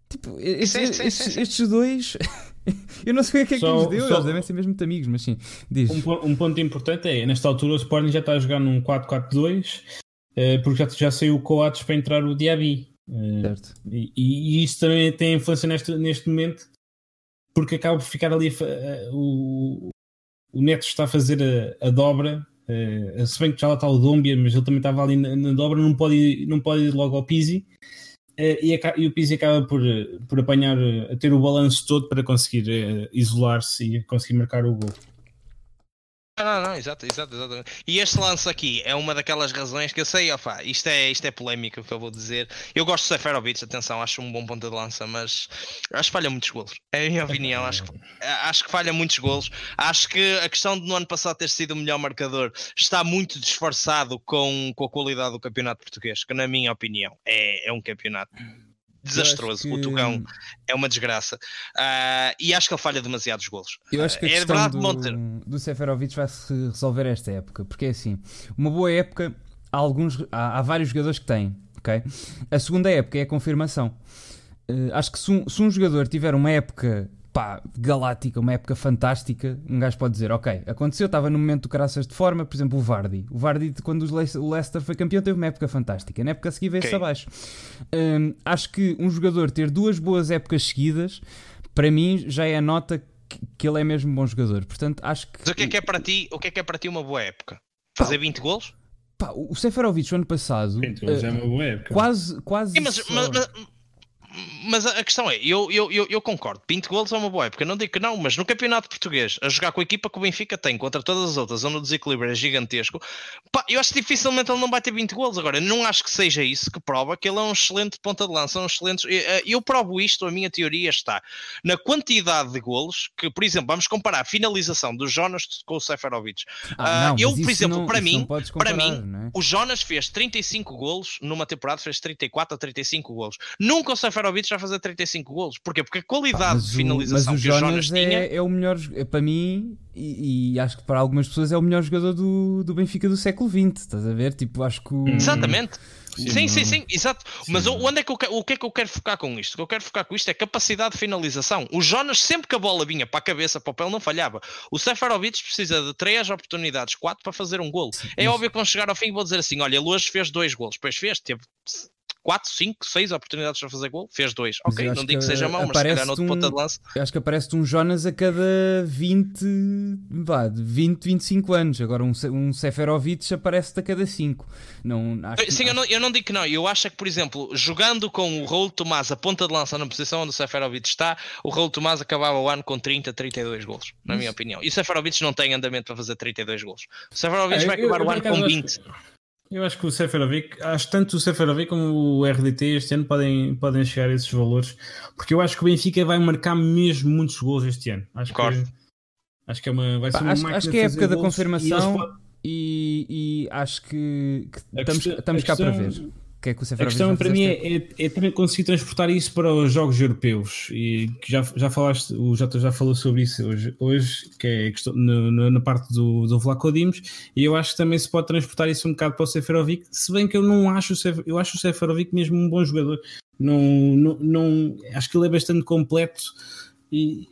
Speaker 1: Tipo, estes, sim, sim, estes, sim, estes dois. eu não sei o que é que só, nos deu, só, eles devem ser mesmo muito amigos, mas sim, diz.
Speaker 2: Um, um, ponto importante é, nesta altura o Sporting já está a jogar num 4-4-2, eh, porque já, já saiu o Coates para entrar o Diaby. Eh, certo. E, e, isso também tem influência neste, neste momento, porque acaba por ficar ali uh, o, o Neto está a fazer a, a dobra, uh, se bem que já lá está o Dombia, mas ele também estava ali na, na dobra, não pode, ir, não pode ir logo ao Pizzi. Eh, e, e, o Pizzi acaba por, por apanhar, a ter o balanço todo para conseguir uh, isolar-se e conseguir marcar o gol.
Speaker 3: Não, não, exato, exato, exatamente. E este lance aqui é uma daquelas razões que eu sei, opa, isto é, isto é polémico o que eu vou dizer. Eu gosto de Seferovic, atenção, acho um bom ponto de lança, mas acho que falha muitos golos. É a minha opinião, acho que, acho que falha muitos golos. Acho que a questão de no ano passado ter sido o melhor marcador está muito disfarçado com, com a qualidade do campeonato português, que na minha opinião é, é um campeonato desastroso. Que... O Tugão é uma desgraça. Uh, e acho que ele falha demasiados golos.
Speaker 1: Eu acho que a uh, é do, Monter... do Seferovic vai se resolver esta época, porque é assim, uma boa época, há, alguns, há, há vários jogadores que têm, ok? A segunda época é a confirmação. Uh, acho que se um, se um jogador tiver uma época pá, galáctica, uma época fantástica, um gajo pode dizer, ok, aconteceu, estava no momento do caraças de forma, por exemplo, o Vardy. O Vardy, quando o Leicester foi campeão, teve uma época fantástica. Na época a seguir veio-se okay. abaixo. Um, acho que um jogador ter duas boas épocas seguidas, para mim, já é a nota que, que ele é mesmo um bom jogador. Portanto, acho que...
Speaker 3: Mas o que é que é para ti, o que é que é para ti uma boa época? Fazer 20 golos?
Speaker 1: Pá, o Seferovic, o ano passado...
Speaker 2: 20 golos uh, é uma boa época.
Speaker 1: Quase, quase... Sim,
Speaker 3: mas, mas, mas mas a questão é, eu, eu, eu, eu, concordo, 20 golos é uma boa época, não digo que não, mas no campeonato português, a jogar com a equipa que o Benfica tem contra todas as outras, onde o desequilíbrio é gigantesco, pá, eu acho que dificilmente ele não vai ter 20 golos. Agora, não acho que seja isso que prova que ele é um excelente ponta de lança, um excelente. Eh, eu provo isto, a minha teoria está na quantidade de golos, que, por exemplo, vamos comparar a finalização do Jonas com o Seferovic. Ah, uh, eu, por exemplo, não, para mim, para mim, é? o Jonas fez 35 golos numa temporada, fez 34 ou 35 golos. Nunca o Seferovic Seferovic vai fazer 35 golos. Porquê? Porque a qualidade de finalização
Speaker 1: mas o
Speaker 3: que o Jonas
Speaker 1: é,
Speaker 3: tinha...
Speaker 1: é o melhor, é, para mim, e, e, acho que para algumas pessoas é o melhor jogador do, do Benfica do século XX, estás a ver? Tipo, acho que... O...
Speaker 3: Exatamente. Sim, sim, sim, sim, exato. Sim, Mas onde é que eu, o que é que eu quero focar com isto? O que eu quero focar com isto é capacidade de finalização. O Jonas, sempre que a bola vinha para a cabeça, para o pé, não falhava. O Seferovic precisa de 3 oportunidades, 4 para fazer um golo. É óbvio que vão chegar ao fim e vou dizer assim: olha, ele hoje fez dois golos, depois fez, teve 4, 5, 6 oportunidades para fazer gol, fez dois. Ok, não digo que, que seja mau, mas se calhar no um, ponta de lança.
Speaker 1: Acho que aparece-te um Jonas a cada 20, vá, 20, 25 anos. Agora um, um Seferovic aparece-te a cada 5. Não,
Speaker 3: acho, Sim, acho... Eu, não, eu não digo que não. Eu acho que, por exemplo, jogando com o Raul Tomás a ponta de lança na posição onde o Seferovic está, o Raul Tomás acabava o ano com 30, 32 gols, na minha opinião. E o Seferovic não tem andamento para fazer 32 gols. O Seferovic é, vai acabar eu, o ano com 20.
Speaker 2: Eu acho que o Seferovic, acho tanto o Seferovic como o RDT este ano podem, podem chegar a esses valores, porque eu acho que o Benfica vai marcar mesmo muitos gols este ano. Acho que, acho que é uma, vai ser uma
Speaker 1: acho, acho que é a época da confirmação e, e, e, acho que, que estamos, questão, estamos cá para ver que é que o
Speaker 2: A questão para mim é, é, é, também conseguir transportar isso para os jogos europeus. E que já, já falaste, o Jota já falou sobre isso hoje, hoje que é questão, no, na parte do, do Vlaco Dimos, e eu acho que também se pode transportar isso um bocado para o Seferovic, se bem que eu não acho, eu acho o Seferovic mesmo um bom jogador, não, não, não, acho que ele é bastante completo E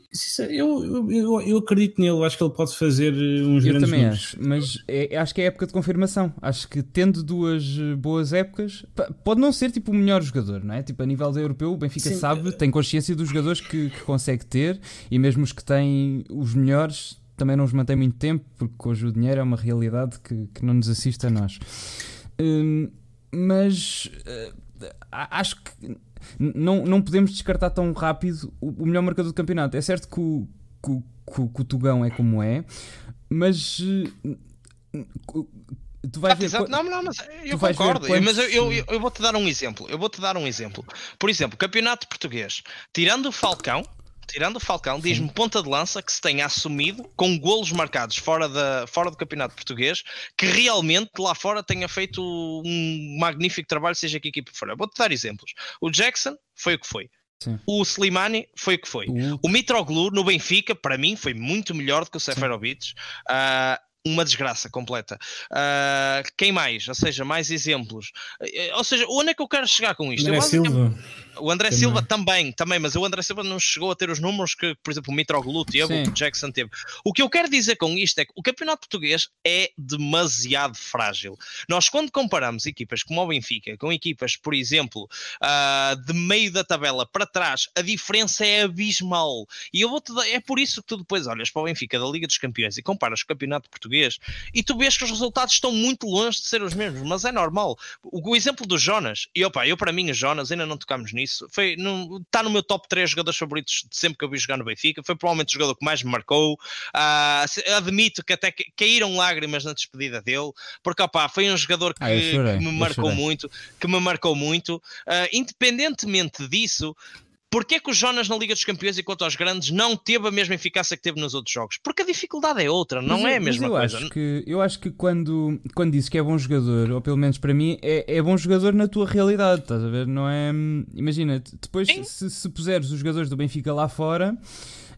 Speaker 2: eu, eu, eu acredito nele, acho que ele pode fazer eh, uns
Speaker 1: eu
Speaker 2: grandes
Speaker 1: também
Speaker 2: números.
Speaker 1: acho, mas é, acho que é época de confirmação. Acho que tendo duas eh, boas épocas, pode não ser tipo o melhor jogador, não é? Tipo, a nível da europeu, o Benfica Sim. sabe, tem consciência dos jogadores que, que consegue ter e mesmo os que têm os melhores também não os mantém muito tempo, porque hoje o dinheiro é uma realidade que, que não nos assiste a nós. Hum, mas uh, acho que não, não podemos descartar tão rápido o, o melhor marcador do campeonato. É certo que o, que, que, que o Tugão é como é, mas. Eh, tu vais
Speaker 3: ah, ver, não, não, mas eu concordo. Quantos... Mas eu, eu, eu vou-te dar um exemplo. Eu vou-te dar um exemplo. Por exemplo, campeonato português. Tirando o Falcão, tirando o Falcão, diz-me ponta de lança que se tenha assumido com golos marcados fora, da, fora do campeonato português, que realmente lá fora tenha feito um magnífico trabalho, seja que a equipe for. Vou-te dar exemplos. O Jackson foi o que foi. Sim. O Slimani foi o que foi. Uhum. O Mitroglou no Benfica, para mim, foi muito melhor do que o Seferovic. Uh, uma desgraça completa. Uh, quem mais? Ou seja, mais exemplos. Uh, ou seja, onde é que eu quero chegar com isto?
Speaker 2: André Silva.
Speaker 3: O André também. Silva também, também, mas o André Silva não chegou a ter os números que, por exemplo, o Mitroglou teve, Sim. o Jackson teve. O que eu quero dizer com isto é que o campeonato português é demasiado frágil. Nós, quando comparamos equipas como o Benfica com equipas, por exemplo, uh, de meio da tabela para trás, a diferença é abismal. E eu vou te dar, é por isso que tu depois olhas para o Benfica da Liga dos Campeões e comparas o campeonato português e tu vês que os resultados estão muito longe de ser os mesmos, mas é normal. O, o exemplo do Jonas, e opa, eu para mim, o Jonas, ainda não tocámos nisso isso. Foi, no, está no meu top 3 jogadores favoritos de sempre que eu vi jogar no Benfica. Foi provavelmente o jogador que mais me marcou. Uh, admito que até caíram lágrimas na despedida dele, porque opa, foi um jogador que, ah, chorei, que me marcou muito, que me marcou muito. Uh, independentemente disso, Porquê é que o Jonas na Liga dos Campeões, enquanto aos grandes, não teve a mesma eficácia que teve nos outros jogos? Porque a dificuldade é outra, não mas, é a mesma
Speaker 1: eu
Speaker 3: coisa.
Speaker 1: Acho que, eu acho que quando, quando disse que é bom jogador, ou pelo menos para mim, é, é bom jogador na tua realidade, estás a ver? Não é. Imagina, depois, se, se puseres os jogadores do Benfica lá fora,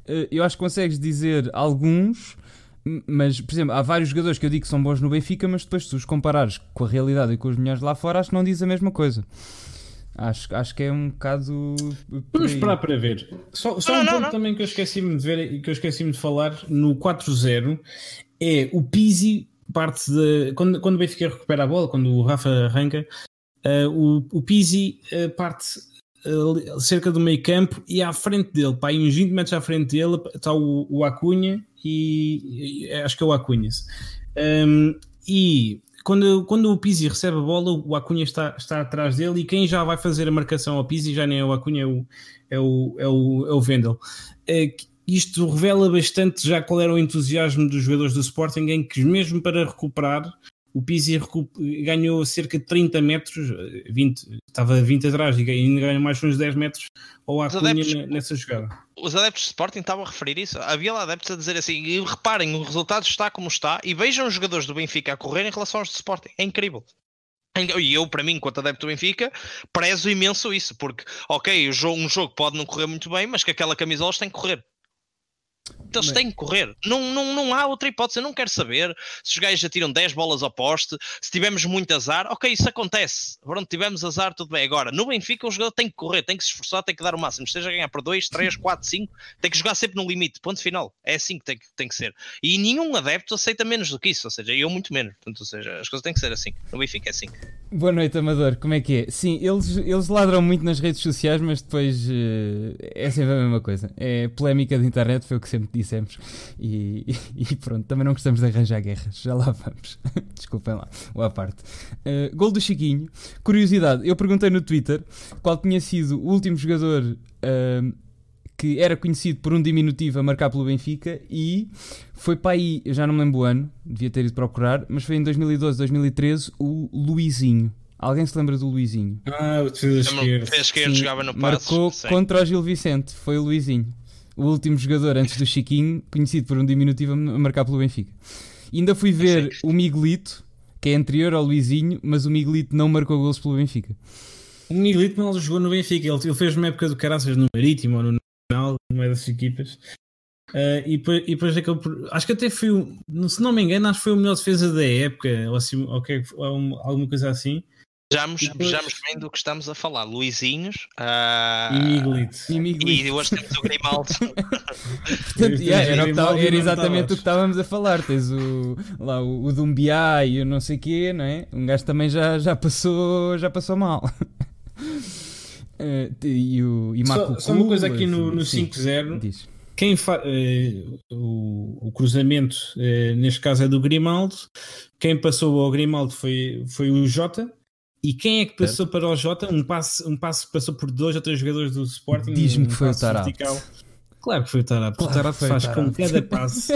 Speaker 1: eh, eu acho que consegues dizer alguns. Mas, por exemplo, há vários jogadores que eu digo que são bons no Benfica, mas depois se os comparares com a realidade e com os melhores lá fora, acho que não diz a mesma coisa. Acho, acho que é um bocado.
Speaker 2: Vamos esperar para ver. Só, só não, um não, ponto não. também que eu esqueci-me de ver e que eu esqueci-me de falar no 4-0 é o Pizzi parte de. Quando, quando o Benfica recupera a bola, quando o Rafa arranca, uh, o, o Pizzi uh, parte uh, cerca do meio campo e à frente dele, para aí uns 20 metros à frente dele, está o, o Acunha e, e acho que é o Acunha. Um, e quando, quando o Pizzi recebe a bola, o Acunha está, está atrás dele e quem já vai fazer a marcação ao Pizzi já nem é o Acunha, é o, é o, é o, é o Vendel. É, isto revela bastante já qual era o entusiasmo dos jogadores do Sporting, em que mesmo para recuperar o Pizzi ganhou cerca de 30 metros, 20, estava 20 atrás e ainda ganhou mais uns 10 metros ao Acunha adeptos, nessa jogada.
Speaker 3: Os adeptos de Sporting estavam a referir isso. Havia lá adeptos a dizer assim, e reparem, o resultado está como está, e vejam os jogadores do Benfica a correr em relação aos de Sporting. É incrível. E eu, para mim, enquanto adepto do Benfica, prezo imenso isso, porque, ok, um jogo pode não correr muito bem, mas que aquela camisola tem que correr. Eles têm que correr. Não, não, não há outra hipótese. Eu não quero saber se os gajos já tiram 10 bolas ao poste, se tivemos muito azar. Ok, isso acontece. Pronto, tivemos azar, tudo bem. Agora, no Benfica, o jogador tem que correr, tem que se esforçar, tem que dar o máximo. Esteja a ganhar por 2, 3, 4, 5, tem que jogar sempre no limite. Ponto final. É assim que tem, tem que ser. E nenhum adepto aceita menos do que isso. Ou seja, eu muito menos. Portanto, ou seja, as coisas têm que ser assim. No Benfica é assim.
Speaker 1: Boa noite, Amador. Como é que é? Sim, eles, eles ladram muito nas redes sociais, mas depois uh, é sempre a mesma coisa. É polémica de internet, foi o que sempre dissemos. E, e, pronto, também não gostamos de arranjar guerras. Já lá vamos. Desculpem lá, o à parte. Uh, gol do Chiquinho. Curiosidade, eu perguntei no Twitter qual tinha sido o último jogador uh, que era conhecido por um diminutivo a marcar pelo Benfica e foi para aí, eu já não me lembro o ano, devia ter ido procurar, mas foi em 2012, 2013, o Luizinho. Alguém se lembra do Luizinho?
Speaker 2: Ah, o defesa esquerdo.
Speaker 3: esquerdo jogava no Passos,
Speaker 1: Marcou contra o Gil Vicente, foi o Luizinho o último jogador antes do Chiquinho, conhecido por um diminutivo a marcar pelo Benfica. E ainda fui ver o Miguelito, que é anterior ao Luizinho, mas o Miguelito não marcou gols pelo Benfica.
Speaker 2: O Miguelito não jogou no Benfica, ele, ele fez uma época do Caraças no Marítimo ou no Nacional, numa dessas equipas. Uh, e, depois, e depois é que eu, acho que até foi, se não me engano, acho que foi o melhor defesa da época, ou, assim, ou, ou alguma coisa assim.
Speaker 3: Vejamos, depois... vejamos bem do que estamos a falar. Luizinhos uh...
Speaker 2: e Miguelito.
Speaker 3: E, e hoje temos o Grimaldo.
Speaker 1: Portanto, yeah, era, tava, era, exatamente o que estávamos a falar. Tens o, lá, o, o Dumbiá e o não sei o quê, não é? Um gajo também já, já, passou, já passou mal. Uh, e o e
Speaker 2: só, só uma coisa aqui no, no 5-0 quem fa, uh, o, o, cruzamento uh, neste caso é do Grimaldo quem passou ao Grimaldo foi, foi o Jota e quem é que passou certo. para o Jota? Um passo, um passo passou por dois ou três jogadores do Sporting.
Speaker 1: Diz-me
Speaker 2: um
Speaker 1: que foi o Tarap.
Speaker 2: Claro que foi o Tarap. Claro o Tarap faz com cada passo,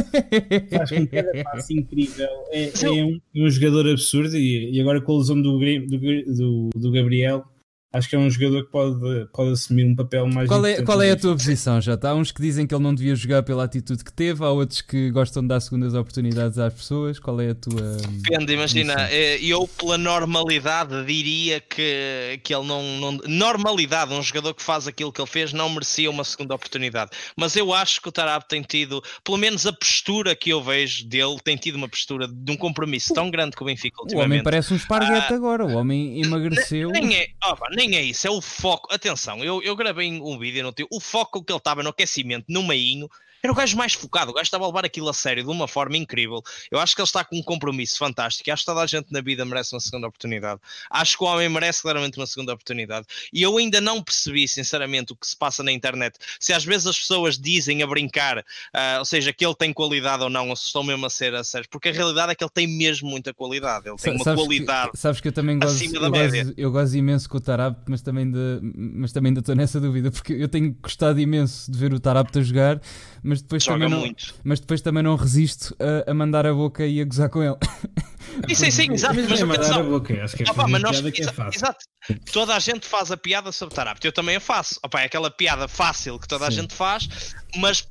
Speaker 2: faz com cada passo incrível. É, é um, um, jogador absurdo e, e agora com a lesão do, do, do, do Gabriel acho que é um jogador que pode, pode assumir um papel mais
Speaker 1: Qual é, qual é a tua posição, já Há uns que dizem que ele não devia jogar pela atitude que teve, há outros que gostam de dar segundas oportunidades às pessoas. Qual é a tua.
Speaker 3: Depende, imagina, eh, eu pela normalidade diria que, que ele não, não. Normalidade, um jogador que faz aquilo que ele fez não merecia uma segunda oportunidade. Mas eu acho que o Tarab tem tido, pelo menos a postura que eu vejo dele, tem tido uma postura de um compromisso tão grande com o Benfica ultimamente.
Speaker 1: O homem parece um esparguete ah, agora, o homem emagreceu.
Speaker 3: Nem é, nem nem é isso, é o foco. Atenção, eu, eu gravei um vídeo no teu. O foco que ele estava no aquecimento, no meinho, era o gajo mais focado, o gajo estava a levar aquilo a sério de uma forma incrível. Eu acho que ele está com um compromisso fantástico. Acho que toda a gente na vida merece uma segunda oportunidade. Acho que o homem merece claramente uma segunda oportunidade. E eu ainda não percebi, sinceramente, o que se passa na internet. Se às vezes as pessoas dizem a brincar, uh, ou seja, que ele tem qualidade ou não, ou se estão mesmo a ser a sério, porque a realidade é que ele tem mesmo muita qualidade. Ele tem uma sabes qualidade.
Speaker 1: Que, sabes que eu também gosto, eu gosto, eu gosto imenso com o Tarab, mas também, de, mas também ainda estou nessa dúvida, porque eu tenho gostado imenso de ver o Tarab a jogar mas depois,
Speaker 3: Joga
Speaker 1: também não,
Speaker 3: muito.
Speaker 1: mas depois também não resisto a, a mandar a boca e a gozar com ele.
Speaker 3: Sim, sim, exato.
Speaker 2: Mas, mas é mandar a boca, acho que é ah, pá, mas nós, que é fácil. Exato.
Speaker 3: Toda a gente faz a piada sobre Tarapto, eu também a faço. Opa, é aquela piada fácil que toda a gente faz, mas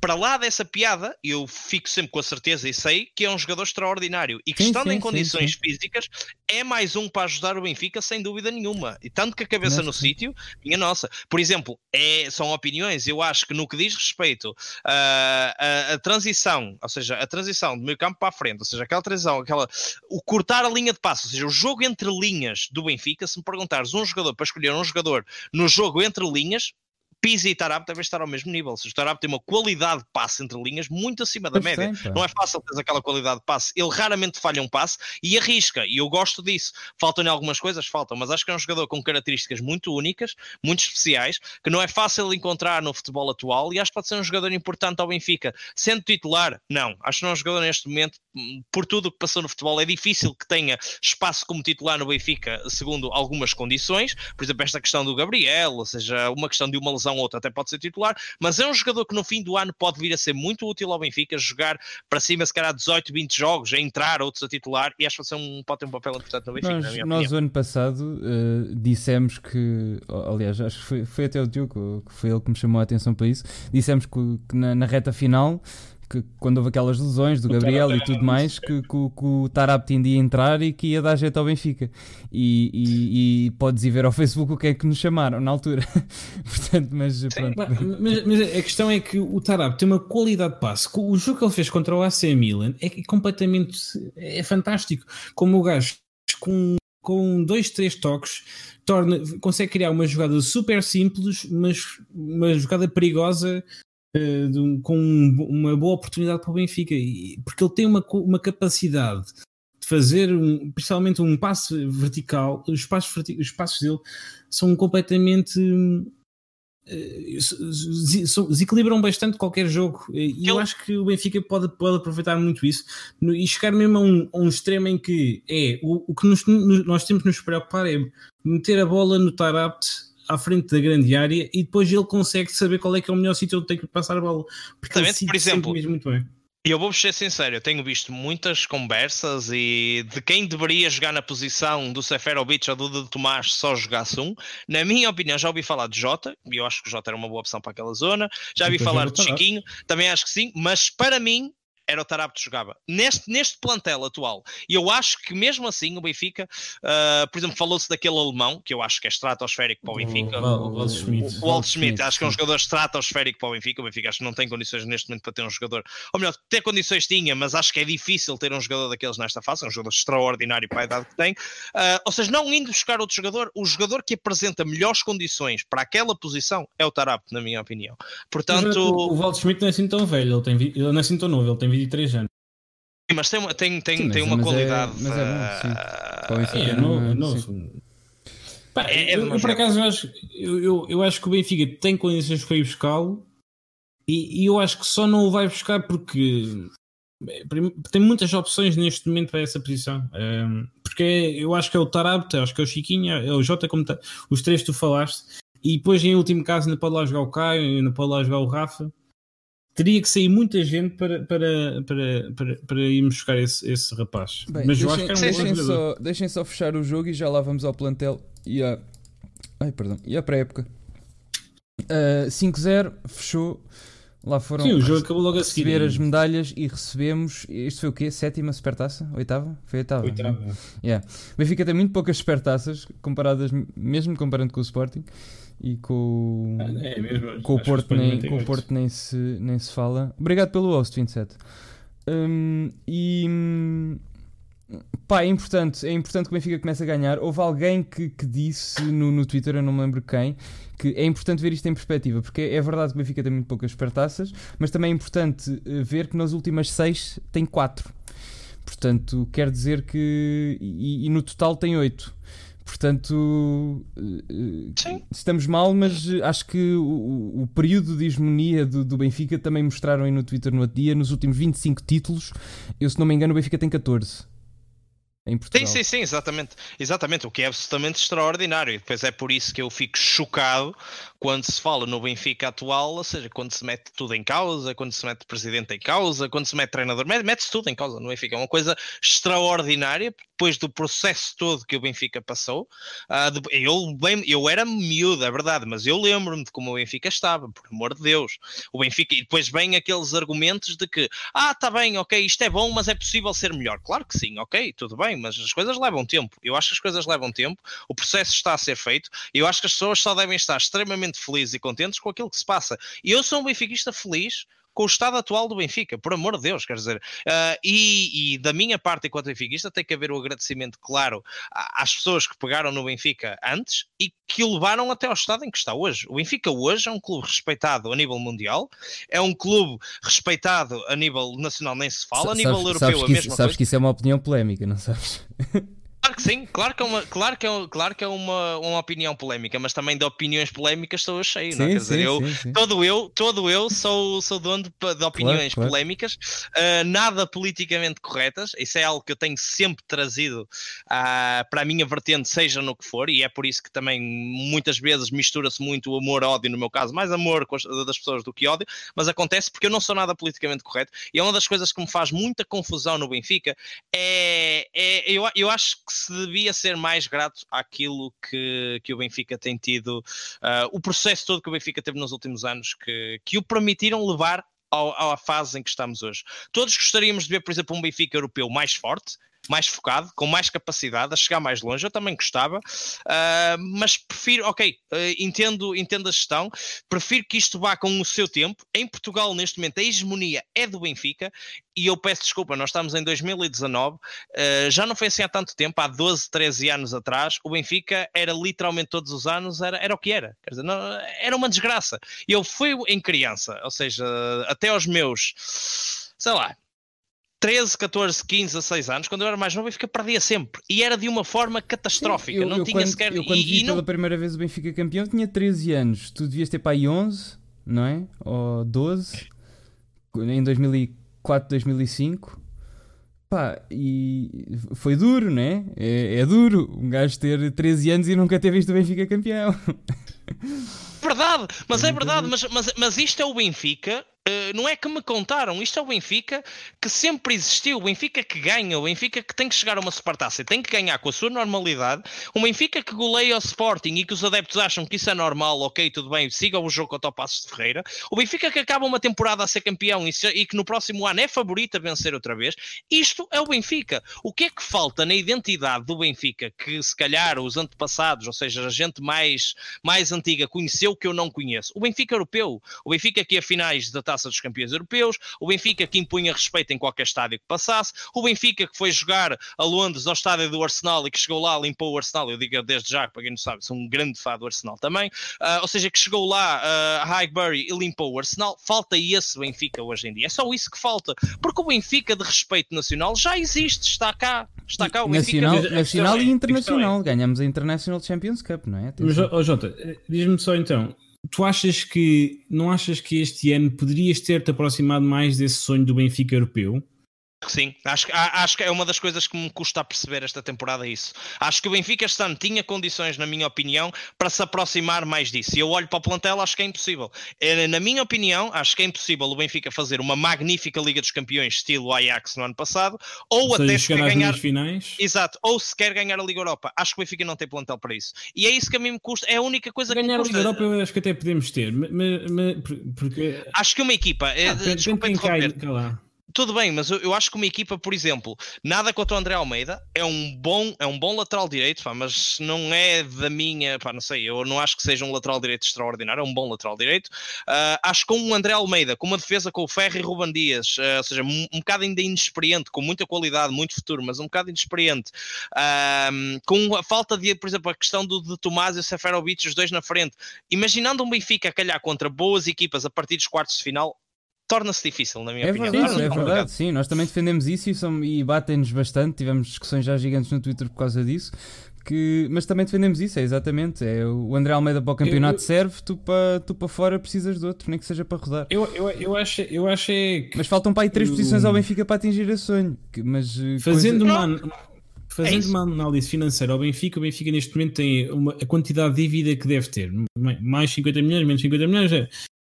Speaker 3: para lá dessa piada, eu fico sempre com a certeza e sei que é um jogador extraordinário e que sim, estando sim, em condições sim, físicas é mais um para ajudar o Benfica sem dúvida nenhuma. E tanto que a cabeça no sítio, minha nossa. Por exemplo, é, são opiniões, eu acho que no que diz respeito a, a, a transição, ou seja, a transição do meio campo para a frente, ou seja, aquela transição, aquela, o cortar a linha de passo, ou seja, o jogo entre linhas do Benfica, se me perguntares um jogador para escolher um jogador no jogo entre linhas, Pizzi e Tarab devem estar ao mesmo nível. Se o Tarab tem uma qualidade de passe entre linhas muito acima da média. não é fácil ter aquela qualidade de passe. Ele raramente falha um passe e arrisca. E eu gosto disso. Faltam-lhe algumas coisas? Faltam. Mas acho que é um jogador com características muito únicas, muito especiais, que não é fácil encontrar no futebol atual e acho que pode ser um jogador importante ao Benfica. Sendo titular, não. Acho que não é um jogador neste momento, por tudo o que passou no futebol, é difícil que tenha espaço como titular no Benfica, segundo algumas condições. Por exemplo, esta questão do Gabriel, ou seja, uma questão de uma lesão ou outra até pode ser titular, mas é um jogador que no fim do ano pode vir a ser muito útil ao Benfica, jogar para cima se calhar 18, 20 jogos, a entrar, outros a titular, e acho que pode, um, pode ter um papel importante no Benfica.
Speaker 1: Nós, nós ano passado uh, dissemos que, aliás, acho que foi, foi até o Diogo, que foi ele que me chamou a atenção para isso, dissemos que, que na, na reta final que quando houve aquelas lesões do Gabriel e tudo mais, que, que, que o Tarab tinha entrar e que ia dar jeito ao Benfica. E, e, e, podes ir ver ao Facebook o que é que nos chamaram na altura. Portanto, mas pronto.
Speaker 2: Mas, mas, a questão é que o Tarab tem uma qualidade de passe. O jogo que ele fez contra o AC Milan é completamente é fantástico. Como o gajo com, com dois, três toques torna, consegue criar uma jogada super simples, mas uma jogada perigosa de, com uma boa oportunidade para o Benfica, porque ele tem uma, uma capacidade de fazer um, principalmente um passo vertical, os passos, os passos dele são completamente uh, desequilibram bastante qualquer jogo. E eu acho que o Benfica pode, pode aproveitar muito isso e chegar mesmo a um, a um extremo em que é o, o que nos, nós temos que nos preocupar é meter a bola no Tarapt à frente da grande área e depois ele consegue saber qual é que é o melhor sítio onde tem que passar a bola.
Speaker 3: Porque por exemplo, muito bem. Eu vou ser sincero, eu tenho visto muitas conversas e de quem deveria jogar na posição do Seferovic ou do de Tomás só jogasse um. Na minha opinião, já ouvi falar de Jota, e eu acho que o Jota era uma boa opção para aquela zona. Já ouvi falar de Chiquinho, também acho que sim, mas para mim, era o Tarap que jogava. Neste, neste plantel atual. E eu acho que mesmo assim o Benfica, uh, por exemplo, falou-se daquele alemão, que eu acho que é estratosférico para o Benfica.
Speaker 2: O Walt Schmidt.
Speaker 3: O Walt Schmidt, acho que é um jogador estratosférico para o Benfica. O Benfica acho que não tem condições neste momento para ter um jogador, ou melhor, ter condições tinha, mas acho que é difícil ter um jogador daqueles nesta fase, é um jogador extraordinário para a idade que tem. Uh, ou seja, não indo buscar outro jogador, o jogador que apresenta melhores condições para aquela posição é o Tarap, na minha opinião. Portanto,
Speaker 2: o, o Walt Schmidt não é assim tão velho, ele, tem, ele não é assim tão novo, ele tem 23 anos.
Speaker 3: Sim, mas tem, tem, tem, sim, tem uma mas é- qualidade.
Speaker 1: É, mas é bom, sim.
Speaker 2: Uh, é, novo, é novo. Pá, é, eu, eu, por acaso acho, eu, eu, eu, acho que o Benfica tem condições para ir buscá-lo e, e, eu acho que só não o vai buscar porque tem muitas opções neste momento para essa posição. Um, porque eu acho que é o Tarab, acho que é o Chiquinho, é o Jota, como tá, os três que tu falaste, e depois em último caso ainda pode lá jogar o Caio, ainda pode lá jogar o Rafa. Teria que sair muita gente para, para, para, para, para irmos buscar esse, esse rapaz.
Speaker 1: Bem, Mas deixem, eu acho que era um deixem, só, deixem só fechar o jogo e já lá vamos ao plantel e a. Ai, perdão. E a pré-época. Uh, 5-0, fechou. Lá foram
Speaker 2: Sim, o jogo acabou logo a seguir.
Speaker 1: receber as medalhas e recebemos. Isto foi o quê? Sétima supertaça? Oitava? Foi oitava.
Speaker 2: Oitava.
Speaker 1: Yeah. O Benfica tem muito poucas supertaças, comparadas, mesmo comparando com o Sporting e com,
Speaker 2: é, mesmo,
Speaker 1: com o Porto, nem, com o Porto nem, se, nem se fala. Obrigado pelo host, 27. Um, e pá, é importante, é importante que o Benfica comece a ganhar. Houve alguém que, que disse no, no Twitter, eu não me lembro quem, que é importante ver isto em perspectiva, porque é verdade que o Benfica tem muito poucas supertaças, mas também é importante eh, ver que nas últimas seis tem quatro. Portanto, quer dizer que. E, e no total tem oito. Portanto, eh, Sim. estamos mal, mas acho que o, o período de hegemonia do, do, Benfica também mostraram aí no Twitter no outro dia. Nos últimos 25 títulos, eu se não me engano, o Benfica tem 14 em Portugal.
Speaker 3: Sim, sim, sim, exatamente. Exatamente, o que é absolutamente extraordinário. E depois é por isso que eu fico chocado quando se fala no Benfica atual, ou seja, quando se mete tudo em causa, quando se mete presidente em causa, quando se mete treinador, mete-se tudo em causa no Benfica. É uma coisa extraordinária, depois do processo todo que o Benfica passou. Uh, eu, eu era miúdo, é verdade, mas eu lembro-me de como o Benfica estava, por amor de Deus. O Benfica, e depois vem aqueles argumentos de que, ah, tá bem, ok, isto é bom, mas é possível ser melhor. Claro que sim, ok, tudo bem, mas as coisas levam tempo. Eu acho que as coisas levam tempo, o processo está a ser feito, eu acho que as pessoas só devem estar extremamente felizes e contentes com aquilo que se passa. E eu sou um benfiquista feliz com o estado atual do Benfica, por amor de Deus, quer dizer, uh, e, e, da minha parte enquanto benfiquista tem que haver o um agradecimento claro às pessoas que pegaram no Benfica antes e que o levaram até ao estado em que está hoje. O Benfica hoje é um clube respeitado a nível mundial, é um clube respeitado a nível nacional, nem se fala, a nível
Speaker 1: sabes,
Speaker 3: europeu
Speaker 1: sabes
Speaker 3: a
Speaker 1: mesma
Speaker 3: isso,
Speaker 1: coisa. Sabes que isso é uma opinião polémica, não sabes?
Speaker 3: Claro que sim, claro que é uma, claro que é, claro que é uma, uma opinião polémica, mas também de opiniões polémicas estou cheio, sim, não? É? Quer dizer, sim, eu, sim, todo eu, todo eu sou, sou dono de, de opiniões claro, polémicas, uh, nada politicamente corretas, isso é algo que eu tenho sempre trazido uh, para a minha vertente, seja no que for, e é por isso que também muitas vezes mistura-se muito o amor-ódio, no meu caso, mais amor das pessoas do que ódio, mas acontece porque eu não sou nada politicamente correto, e é uma das coisas que me faz muita confusão no Benfica, é, é eu, eu acho que se devia ser mais grato àquilo que, que o Benfica tem tido, uh, o processo todo que o Benfica teve nos últimos anos, que, que o permitiram levar ao, à fase em que estamos hoje. Todos gostaríamos de ver, por exemplo, um Benfica europeu mais forte, mais focado, com mais capacidade, a chegar mais longe. Eu também gostava, uh, mas prefiro, ok, uh, entendo, entendo a gestão, prefiro que isto vá com o seu tempo. Em Portugal, neste momento, a hegemonia é do Benfica e eu peço desculpa, nós estamos em 2019, uh, ah, já não foi assim há tanto tempo, há 12, 13 anos atrás, o Benfica era literalmente todos os anos, era, era o que era, dizer, não, era uma desgraça. Eu fui em criança, ou seja, até aos meus, sei lá, 13, 14, 15, 16 anos, quando eu era mais novo, o Benfica perdia sempre. E era de uma forma catastrófica. Eu, não
Speaker 1: eu
Speaker 3: tinha
Speaker 1: quando,
Speaker 3: sequer.
Speaker 1: Eu, quando
Speaker 3: e,
Speaker 1: vi
Speaker 3: e
Speaker 1: pela
Speaker 3: não...
Speaker 1: primeira vez o Benfica campeão, tinha 13 anos. Tu devias ter para aí 11, não é? Ou 12, em 2004, 2005. Pá, e foi duro, né? É, é duro um gajo ter 13 anos e nunca ter visto o Benfica campeão.
Speaker 3: Verdade, mas é verdade, mas, mas, mas isto é o Benfica Uh, não é que me contaram, isto é o Benfica que sempre existiu, o Benfica que ganha, o Benfica que tem que chegar a uma supertaça e tem que ganhar com a sua normalidade, o Benfica que goleia o Sporting e que os adeptos acham que isso é normal, ok, tudo bem, sigam o jogo contra o Passos de Ferreira, o Benfica que acaba uma temporada a ser campeão e, se, e que no próximo ano é favorito a vencer outra vez, isto é o Benfica. O que é que falta na identidade do Benfica que se calhar os antepassados, ou seja, a gente mais, mais antiga conheceu que eu não conheço? O Benfica europeu, o Benfica que a finais da Taça dos Campeões Europeus, o Benfica que impunha respeito em qualquer estádio que passasse, o Benfica que foi jogar a Londres ao estádio do Arsenal e que chegou lá, limpou o Arsenal, eu digo desde já, para quem não sabe, sou um grande fã do Arsenal também, uh, ou seja, que chegou lá uh, a Highbury e limpou o Arsenal, falta esse Benfica hoje em dia, é só isso que falta, porque o Benfica de respeito nacional já existe, está cá, está cá o
Speaker 1: Benfica. Nacional, nacional e internacional, ganhamos a International Champions Cup, não é?
Speaker 2: Mas, oh, Jota, diz-me só então, tu achas que não achas que este ano poderias ter-te aproximado mais desse sonho do Benfica europeu?
Speaker 3: Sim, acho, acho que é uma das coisas que me custa a perceber esta temporada isso. Acho que o Benfica este ano tinha condições, na minha opinião, para se aproximar mais disso. E eu olho para o plantel, acho que é impossível. É, na minha opinião, acho que é impossível o Benfica fazer uma magnífica Liga dos Campeões, estilo Ajax no ano passado, ou, ou até se quer ganhar.
Speaker 2: Finais.
Speaker 3: Exato, ou se quer ganhar a Liga Europa. Acho que o Benfica não tem plantel para isso. E é isso que a mim me custa, é a única coisa
Speaker 2: ganhar
Speaker 3: que.
Speaker 2: Ganhar a Liga Europa eu acho que até podemos ter, mas, mas, porque...
Speaker 3: Acho que uma equipa. Ah, desculpa interromper. Cai, tudo bem, mas eu, eu, acho que uma equipa, por exemplo, nada contra o André Almeida, é um bom, é um bom lateral direito, pá, mas não é da minha, pá, não sei, eu não acho que seja um lateral direito extraordinário, é um bom lateral direito. Uh, acho que com o André Almeida, com uma defesa com o Ferro e Ruban Dias, uh, ou seja, um, um bocado ainda inexperiente, com muita qualidade, muito futuro, mas um bocado inexperiente, uh, com a falta de, por exemplo, a questão do, de Tomás e o Seferovic, os dois na frente, imaginando um Benfica a calhar contra boas equipas a partir dos quartos de final, torna-se difícil, na minha
Speaker 1: é
Speaker 3: opinião.
Speaker 1: Verdade, é verdade, sim. Nós também defendemos isso e, e batem-nos bastante. Tivemos discussões já gigantes no Twitter por causa disso. Que, mas também defendemos isso, é exatamente. É, o André Almeida para o campeonato eu, eu, serve, tu para, tu para fora precisas de outro, nem que seja para rodar.
Speaker 2: Eu, eu, eu, acho, eu acho é
Speaker 1: que. Mas faltam para aí três posições ao Benfica para atingir esse sonho. Mas,
Speaker 2: eh, fazendo coisa... uma, fazendo é uma análise financeira ao Benfica, o Benfica neste momento tem uma, a quantidade de dívida que deve ter. Mais 50 milhões, menos 50 milhões.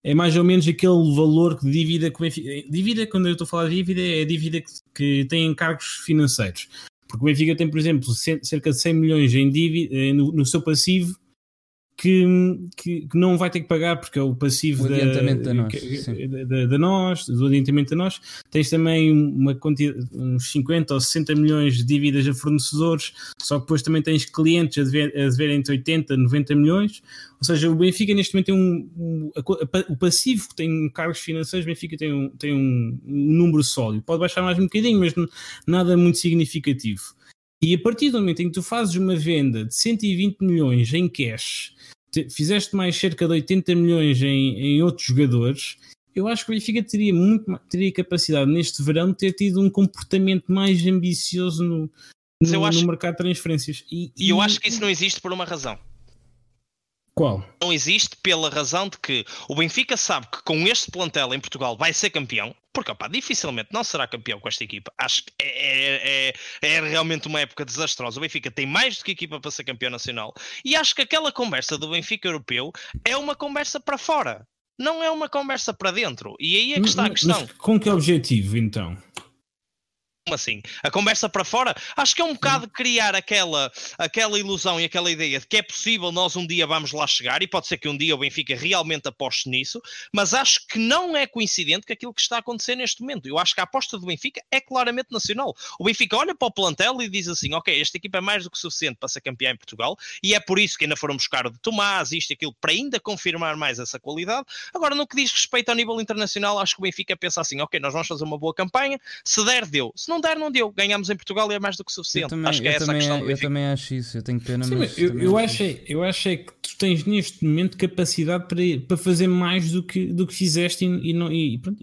Speaker 2: É, mais ou menos aquele valor dívida que Benfica, dívida, quando eu estou a falar de dívida, é dívida que, que tem encargos financeiros. Porque o Benfica tem, por exemplo, cerca de 100 milhões em dívida, eh, no, no seu passivo que, que, que, não vai ter que pagar porque é o passivo
Speaker 1: o
Speaker 2: da,
Speaker 1: da nós,
Speaker 2: da, da, da, nós, do adiantamento da nós. Tens também uma quantidade, uns 50 ou 60 milhões de dívidas a fornecedores, só que depois também tens clientes a dever, a dever entre 80 e 90 milhões. Ou seja, o Benfica neste momento tem um, um o passivo que tem cargos financeiros, o Benfica tem um, tem um, um número sólido. Pode baixar mais um bocadinho, mas nada muito significativo. E a partir do momento em que tu fazes uma venda de 120 milhões em cash, fizeste mais cerca de 80 milhões em, em outros jogadores, eu acho que o Benfica teria, muito, teria capacidade neste verão de ter tido um comportamento mais ambicioso no, no, acho, no mercado de transferências.
Speaker 3: E, e, eu acho que isso não existe por uma razão.
Speaker 2: Qual?
Speaker 3: Não existe pela razão de que o Benfica sabe que com este plantel em Portugal vai ser campeão, porque opa, dificilmente não será campeão com esta equipa. Acho que é, é, é, realmente uma época desastrosa. O Benfica tem mais do que equipa para ser campeão nacional e acho que aquela conversa do Benfica europeu é uma conversa para fora, não é uma conversa para dentro. E aí é que está a questão.
Speaker 2: Com que objetivo então?
Speaker 3: Assim? A conversa para fora? Acho que é um bocado criar aquela, aquela ilusão e aquela ideia de que é possível nós um dia vamos lá chegar e pode ser que um dia o Benfica realmente aposte nisso, mas acho que não é coincidente com aquilo que está a acontecer neste momento. Eu acho que a aposta do Benfica é claramente nacional. O Benfica olha para o plantel e diz assim: ok, esta equipa é mais do que suficiente para ser campeã em Portugal e é por isso que ainda foram buscar o de Tomás, isto e aquilo, para ainda confirmar mais essa qualidade. Agora, no que diz respeito ao nível internacional, acho que o Benfica pensa assim: ok, nós vamos fazer uma boa campanha, se der, deu. Se não der, não deu. Ganhamos em Portugal e é mais do que suficiente.
Speaker 1: Também,
Speaker 3: acho que é essa
Speaker 1: também,
Speaker 3: a questão.
Speaker 1: Eu também acho isso, eu tenho pena, Sim, mas.
Speaker 2: Eu, eu, acho, eu acho é que tu tens neste momento capacidade para, para fazer mais do que, do que fizeste e, e, não, e, pronto,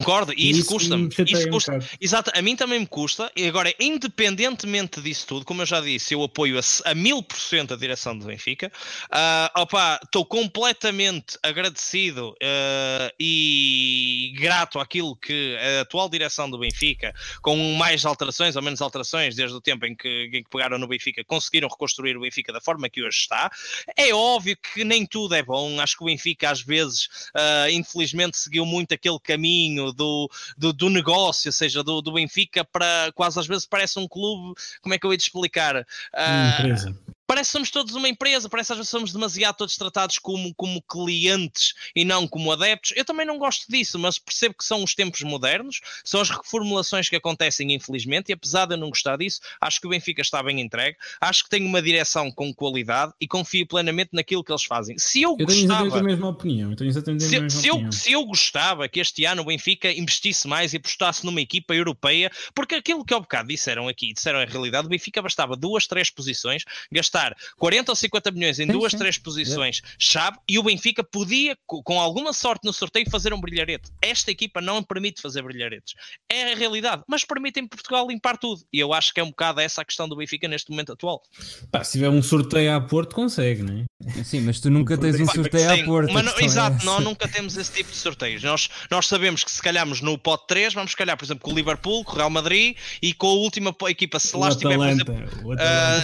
Speaker 3: Concordo, e isso, isso custa-me. Isso custa.
Speaker 2: Um
Speaker 3: Exato, a mim também me custa. E agora, independentemente disso tudo, como eu já disse, eu apoio a, mil por cento a direção do Benfica. Uh, opa, estou completamente agradecido uh, e grato àquilo que a atual direção do Benfica, com mais alterações ou menos alterações, desde o tempo em que, em que pegaram no Benfica, conseguiram reconstruir o Benfica da forma que hoje está. É óbvio que nem tudo é bom. Acho que o Benfica, às vezes, uh, infelizmente, seguiu muito aquele caminho do, do, do, negócio, ou seja, do, do Benfica para quase às vezes parece um clube, como é que eu ia te explicar?
Speaker 2: Uh, empresa
Speaker 3: parece que somos todos uma empresa, parece que às vezes somos demasiado todos tratados como, como clientes e não como adeptos. Eu também não gosto disso, mas percebo que são os tempos modernos, são as reformulações que acontecem, infelizmente, e apesar de eu não gostar disso, acho que o Benfica está bem entregue, acho que tem uma direção com qualidade e confio plenamente naquilo que eles fazem. Se eu,
Speaker 2: eu
Speaker 3: tenho
Speaker 2: gostava, exatamente a mesma opinião. Eu tenho exatamente a
Speaker 3: se,
Speaker 2: mesma
Speaker 3: se
Speaker 2: opinião.
Speaker 3: Eu, se eu gostava que este ano o Benfica investisse mais e apostasse numa equipa europeia, porque aquilo que ao bocado disseram aqui, disseram a realidade, o Benfica bastava duas, três posições, gastar 40 ou 50 milhões em sim, duas, sim. três posições chave e o Benfica podia, com alguma sorte no sorteio, fazer um brilharete. Esta equipa não permite fazer brilharetes. É a realidade, mas permite em Portugal limpar tudo. E eu acho que é um bocado essa a questão do Benfica neste momento atual.
Speaker 2: Pá, se tiver um sorteio a Porto, consegue, não é?
Speaker 1: Sim, mas tu nunca tens um sorteio a Porto.
Speaker 3: Mas, exato, é nós nunca temos esse tipo de sorteios. Nós, nós sabemos que se calhamos no pote 3, vamos calhar, por exemplo, com o Liverpool, com o Real Madrid e com a última equipa, se lá estiver, por exemplo, uh,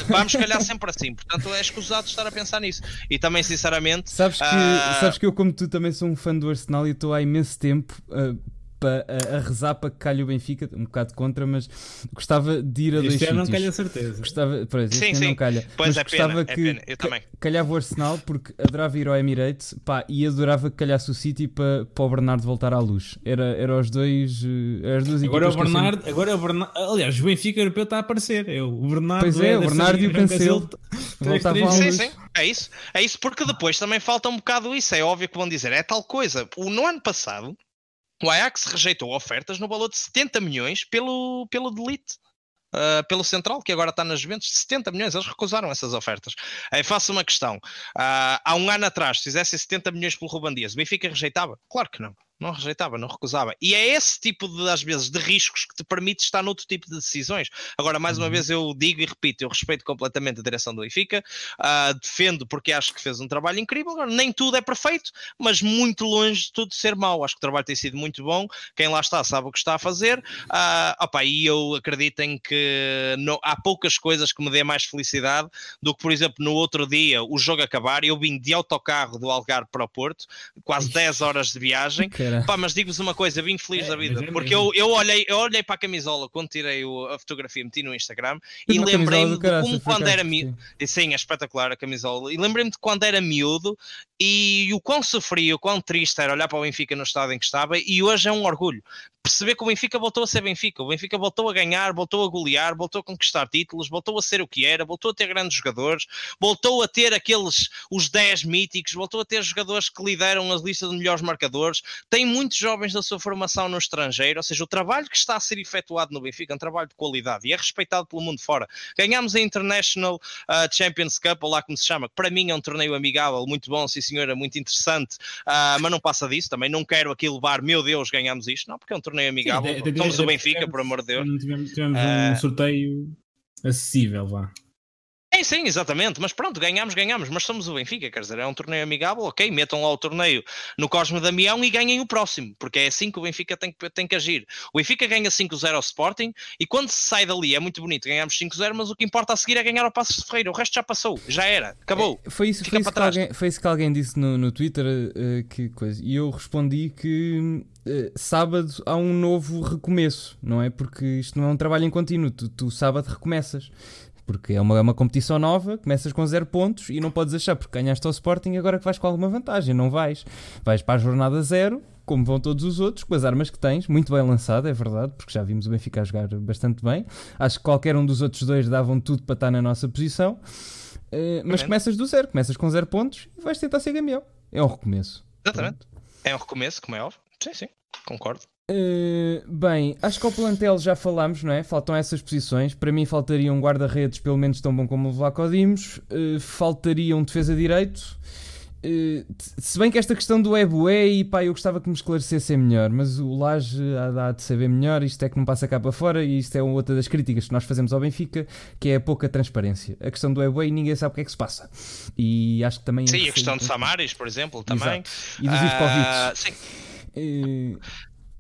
Speaker 3: vamos calhar sempre assim. Portanto, portanto é escusado estar a pensar nisso. E também, sinceramente.
Speaker 1: Sabes que, uh... sabes que eu, como tu, também sou um fã do Arsenal e estou há imenso tempo. Uh, a, a rezar para que calhe o Benfica, um bocado contra, mas gostava de ir a este dois sítios.
Speaker 2: não calha certeza.
Speaker 1: Gostava, pois, este sim, sim. não calha.
Speaker 3: Pois
Speaker 1: mas
Speaker 3: é
Speaker 1: gostava
Speaker 3: pena,
Speaker 1: que
Speaker 3: é pena. Eu também.
Speaker 1: calhava o Arsenal porque adorava ir ao Emirates pá, e adorava que calhasse o City para, para o Bernardo voltar à luz. Era, era os dois eh, as duas
Speaker 2: agora
Speaker 1: é
Speaker 2: o Bernardo, sempre... agora é o Bernardo, aliás, o Benfica europeu está a aparecer. É o Bernardo
Speaker 1: pois é, é o Bernardo e o Cancelo. Voltavam
Speaker 3: sim, sim, é isso. É isso porque depois também falta um bocado isso. É óbvio que vão dizer, é tal coisa. O, no ano passado, o Ajax rejeitou ofertas no valor de 70 milhões pelo, pelo Delete. Uh, pelo Central, que agora está nas Juventus, 70 milhões, eles recusaram essas ofertas. Aí faço uma questão: uh, há um ano atrás, se fizessem 70 milhões pelo Ruban Dias, o Benfica rejeitava? Claro que não não rejeitava, não recusava. E é esse tipo de, às vezes, de riscos que te permite estar noutro tipo de decisões. Agora, mais uma uhum. vez, eu digo e repito, eu respeito completamente a direção do Benfica, uh, defendo porque acho que fez um trabalho incrível. Agora, nem tudo é perfeito, mas muito longe de tudo ser mau. Acho que o trabalho tem sido muito bom. Quem lá está sabe o que está a fazer. Uh, opa, e eu acredito em que não, há poucas coisas que me dê mais felicidade do que, por exemplo, no outro dia o jogo acabar e eu vim de autocarro do Algarve para o Porto, quase 10 horas de viagem. Pá, mas digo-vos uma coisa, vim feliz é, da vida, é porque eu, eu, olhei, eu olhei para a camisola quando tirei o, a fotografia, meti no Instagram e lembrei-me de como quando era miúdo. Sim, é espetacular a camisola. E lembrei-me de quando era miúdo e o quão sofria, o quão triste era olhar para o Benfica no estado em que estava, e hoje é um orgulho perceber que o Benfica voltou a ser Benfica. O Benfica voltou a ganhar, voltou a golear, voltou a conquistar títulos, voltou a ser o que era, voltou a ter grandes jogadores, voltou a ter aqueles, os 10 míticos, voltou a ter jogadores que lideram as listas de melhores marcadores. Tem muitos jovens da sua formação no estrangeiro, ou seja, o trabalho que está a ser efetuado no Benfica é um trabalho de qualidade e é respeitado pelo mundo fora. Ganhamos a International uh, Champions Cup, ou lá como se chama, que para mim é um torneio amigável, muito bom, sim senhora, muito interessante, uh, mas não passa disso. Também não quero aqui levar, meu Deus, ganhamos isto, não, porque é um torneio torneio amigável. Sim, Somos o Benfica, por amor de Deus.
Speaker 2: Tivemos, tivemos uh, um sorteio acessível, vá.
Speaker 3: Sim, sim, exatamente. Mas pronto, ganhamos, ganhamos. Mas somos o Benfica, quer dizer, é um torneio amigável, ok, metam lá o torneio no Cosme Damião e ganhem o próximo, porque é assim que o Benfica tem, tem que agir. O Benfica ganha 5-0 ao Sporting e quando se sai dali é muito bonito, ganhamos 5-0, mas o que importa a seguir é ganhar ao Passos de Ferreira. O resto já passou, já era, acabou.
Speaker 1: É, foi, isso, foi, isso que alguém, foi isso que alguém disse no, no Twitter, uh, que coisa. E eu respondi que uh, sábado há um novo recomeço, não é? Porque isto não é um trabalho em contínuo, tu, tu sábado recomeças porque é uma, é uma competição nova, começas com zero pontos e não podes achar porque ganhaste ao Sporting agora que vais com alguma vantagem, não vais. Vais para a jornada zero, como vão todos os outros, com as armas que tens, muito bem lançado, é verdade, porque já vimos o Benfica a jogar bastante bem. Acho que qualquer um dos outros dois davam tudo para estar na nossa posição. Uh, mas começas do zero, começas com zero pontos e vais tentar ser campeão. É um recomeço.
Speaker 3: Exatamente. Pronto. É um recomeço, como é óbvio. Sim, sim, concordo.
Speaker 1: Uh, bem, acho que ao plantel já falámos, não é? Faltam essas posições. Para mim faltaria um guarda-redes pelo menos tão bom como o Vlaco Dimos. Uh, faltaria um defesa direito. Uh, se bem que esta questão do é e pá, eu gostava que me esclarecessem melhor, mas o Laje há, há de saber melhor, isto é que não passa cá para fora e isto é outra das críticas que nós fazemos ao Benfica, que é a pouca transparência. A questão do é e ninguém sabe o que é que se passa. E acho que também...
Speaker 3: Sim, a questão de Samaris, por exemplo, também. Exato.
Speaker 1: E dos uh, Sim.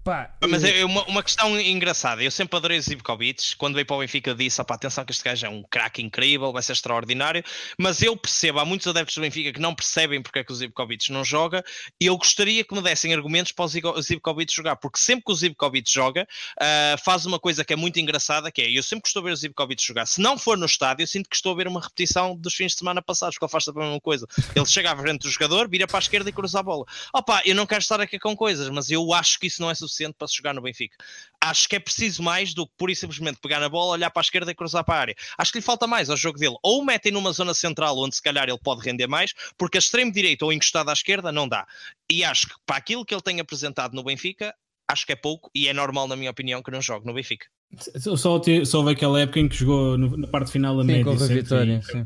Speaker 3: Pá, Mas é uma, uma questão engraçada. Eu sempre adorei o Zivkovic. Quando veio para o Benfica, disse: atenção, que este gajo é um craque incrível, vai ser extraordinário. Mas eu percebo, há muitos adeptos do Benfica que não percebem porque é que o Zivkovic não joga. E eu gostaria que me dessem argumentos para o Zivkovic jogar, porque sempre que o Zivkovic joga, uh, faz uma coisa que é muito engraçada: que é eu sempre a ver o Zivkovic jogar. Se não for no estádio, eu sinto que estou a ver uma repetição dos fins de semana passados, porque ele faz a mesma coisa. Ele chega à frente do jogador, vira para a esquerda e cruza a bola. Opa, eu não quero estar aqui com coisas, mas eu acho que isso não é suficiente para se jogar no Benfica. Acho que é preciso mais do que pura e simplesmente pegar na bola, olhar para a esquerda e cruzar para a área. Acho que lhe falta mais ao jogo dele. Ou metem numa zona central onde se calhar ele pode render mais, porque a extremo direito ou encostado à esquerda não dá. E acho que para aquilo que ele tem apresentado no Benfica, acho que é pouco e é normal, na minha opinião, que não jogue no Benfica.
Speaker 2: Só, só houve aquela época em que jogou no, na parte final da
Speaker 1: sim, média. Com a vitória, sim.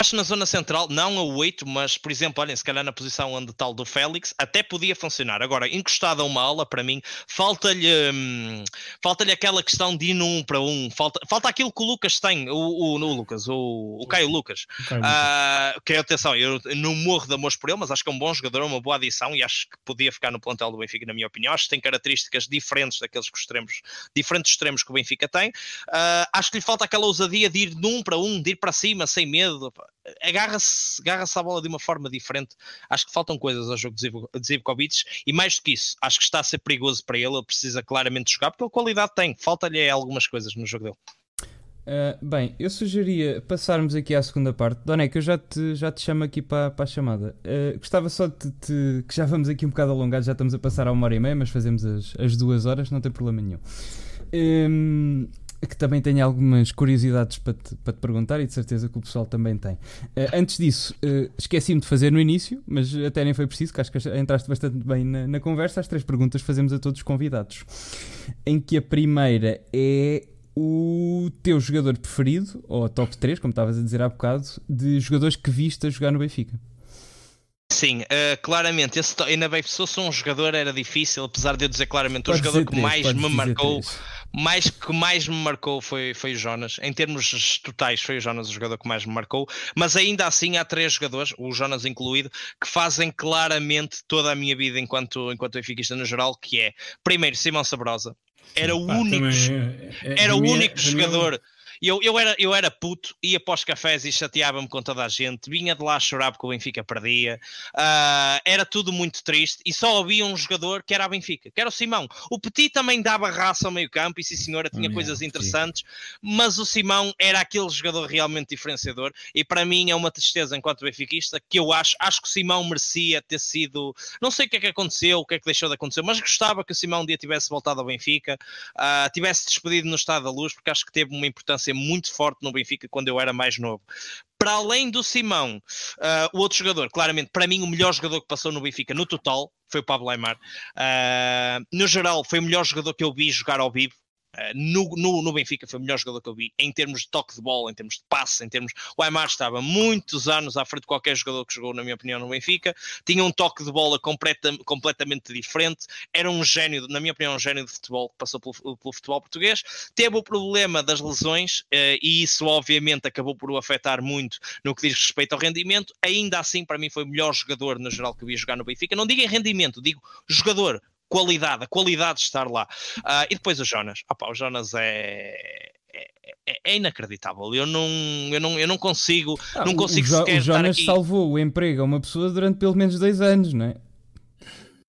Speaker 3: Acho na zona central, não a 8, mas por exemplo, olhem, se calhar na posição onde tal do Félix, até podia funcionar. Agora, encostado a uma ala, para mim, falta-lhe hum, falta-lhe aquela questão de ir 1 para 1. Falta, falta aquilo que o Lucas tem, o, o, o Lucas, o, o Caio Lucas. Caio uh, que atenção, eu não morro de amor por ele, mas acho que é um bom jogador, uma boa adição e acho que podia ficar no plantel do Benfica, na minha opinião. Acho que tem características diferentes daqueles que extremos, diferentes extremos que o Benfica tem. Uh, acho que lhe falta aquela ousadia de ir de um para um, de ir para cima, sem medo agarra-se agarra à bola de uma forma diferente. Acho que faltam coisas ao jogo de Zivkovic e mais do que isso, acho que está a ser perigoso para ele. Ele precisa claramente jogar porque a qualidade tem, falta-lhe algumas coisas no jogo dele.
Speaker 1: Uh, bem, eu sugeria passarmos aqui à segunda parte. Doneca, eu já te, já te chamo aqui para, para a chamada. Uh, gostava só de te. que já vamos aqui um bocado alongados, já estamos a passar a uma hora e meia, mas fazemos as, as duas horas, não tem problema nenhum. Um, que também tenho algumas curiosidades para te, para te perguntar e de certeza que o pessoal também tem. Uh, antes disso, uh, esqueci-me de fazer no início, mas até nem foi preciso, que acho que entraste bastante bem na, na conversa. As três perguntas fazemos a todos os convidados. Em que a primeira é o teu jogador preferido, ou top 3, como estavas a dizer há bocado, de jogadores que viste a jogar no Benfica.
Speaker 3: Sim, uh, claramente, esse, ainda bem, se fosse um jogador era difícil, apesar de eu dizer claramente, o jogador que mais me marcou, três mais que mais me marcou foi, foi o Jonas. Em termos totais, foi o Jonas o jogador que mais me marcou. Mas ainda assim há três jogadores, o Jonas incluído, que fazem claramente toda a minha vida enquanto, enquanto benfiquista no geral, que é, primeiro, Simão Sabrosa. Era o único, é, é, era o único jogador eu, eu, era, eu era puto, ia para os cafés e chateava-me com toda a gente, vinha de lá chorar porque o Benfica perdia, uh, era tudo muito triste e só havia um jogador que era a Benfica, que era o Simão. O Petit também dava raça ao meio campo e sim senhora tinha oh, coisas interessantes, sim. mas o Simão era aquele jogador realmente diferenciador e para mim é uma tristeza enquanto benfiquista que eu acho, acho que o Simão merecia ter sido, não sei o que é que aconteceu, o que é que deixou de acontecer, mas gostava que o Simão um dia tivesse voltado ao Benfica, uh, tivesse despedido no Estado da Luz, porque acho que teve uma importância ser muito forte no Benfica quando eu era mais novo. Para além do Simão, uh, o outro jogador, claramente, para mim, o melhor jogador que passou no Benfica no total foi o Pablo Aymar. Uh, no geral, foi o melhor jogador que eu vi jogar ao vivo. Eh, no, no, no, Benfica foi o melhor jogador que eu vi em termos de toque de bola, em termos de passe, em termos. O Aymar estava muitos anos à frente de qualquer jogador que jogou, na minha opinião, no Benfica. Tinha um toque de bola completa, completamente diferente. Era um gênio, na minha opinião, um gênio de futebol que passou pelo, pelo futebol português. Teve o problema das lesões uh, e isso, obviamente, acabou por o afetar muito no que diz respeito ao rendimento. Ainda assim, para mim, foi o melhor jogador no geral que eu vi jogar no Benfica. Não digo em rendimento, digo jogador qualidade, a qualidade de estar lá. Uh, e depois o Jonas. Opa, o Jonas é, é, é, é, inacreditável. Eu não, eu não, eu não consigo, ah, não consigo
Speaker 1: o,
Speaker 3: sequer
Speaker 1: o Jonas salvou o emprego a uma pessoa durante pelo menos dois anos, não é?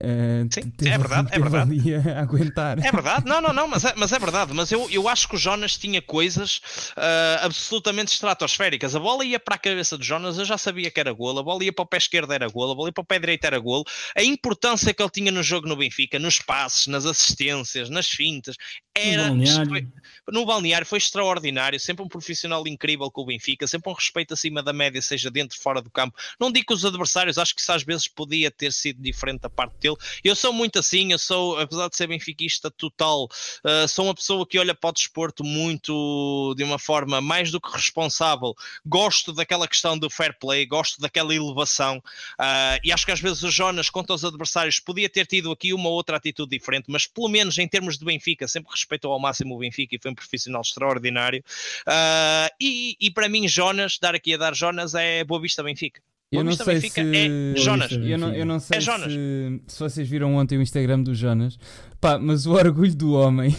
Speaker 3: Uh, Sim, é verdade, é verdade.
Speaker 1: A aguentar.
Speaker 3: É verdade, não, não, não, mas é, mas é verdade. Mas eu, eu acho que o Jonas tinha coisas uh, absolutamente estratosféricas. A bola ia para a cabeça do Jonas, eu já sabia que era golo. A bola ia para o pé esquerdo, era golo. A bola ia para o pé direito, era golo. A importância que ele tinha no jogo no Benfica, nos passes, nas assistências, nas fintas, era. No balneário. no balneário foi extraordinário. Sempre um profissional incrível com o Benfica, sempre um respeito acima da média, seja dentro ou fora do campo. Não digo que os adversários, acho que isso às vezes podia ter sido diferente da parte dele aquilo. Eu sou muito assim, eu sou, apesar de ser benfiquista total, uh, sou uma pessoa que olha para o desporto muito de uma forma mais do que responsável. Gosto daquela questão do fair play, gosto daquela elevação uh, e acho que às vezes o Jonas contra os adversários podia ter tido aqui uma outra atitude diferente, mas pelo menos em termos de Benfica, sempre respeitou ao máximo o Benfica e foi um profissional extraordinário. Uh, e, e para mim, Jonas, dar aqui a dar Jonas é Boa Vista Benfica.
Speaker 1: Eu não sei se...
Speaker 3: é Jonas.
Speaker 1: Eu não, eu não sei é se, se, vocês viram ontem o Instagram do Jonas, pá, mas o orgulho do homem,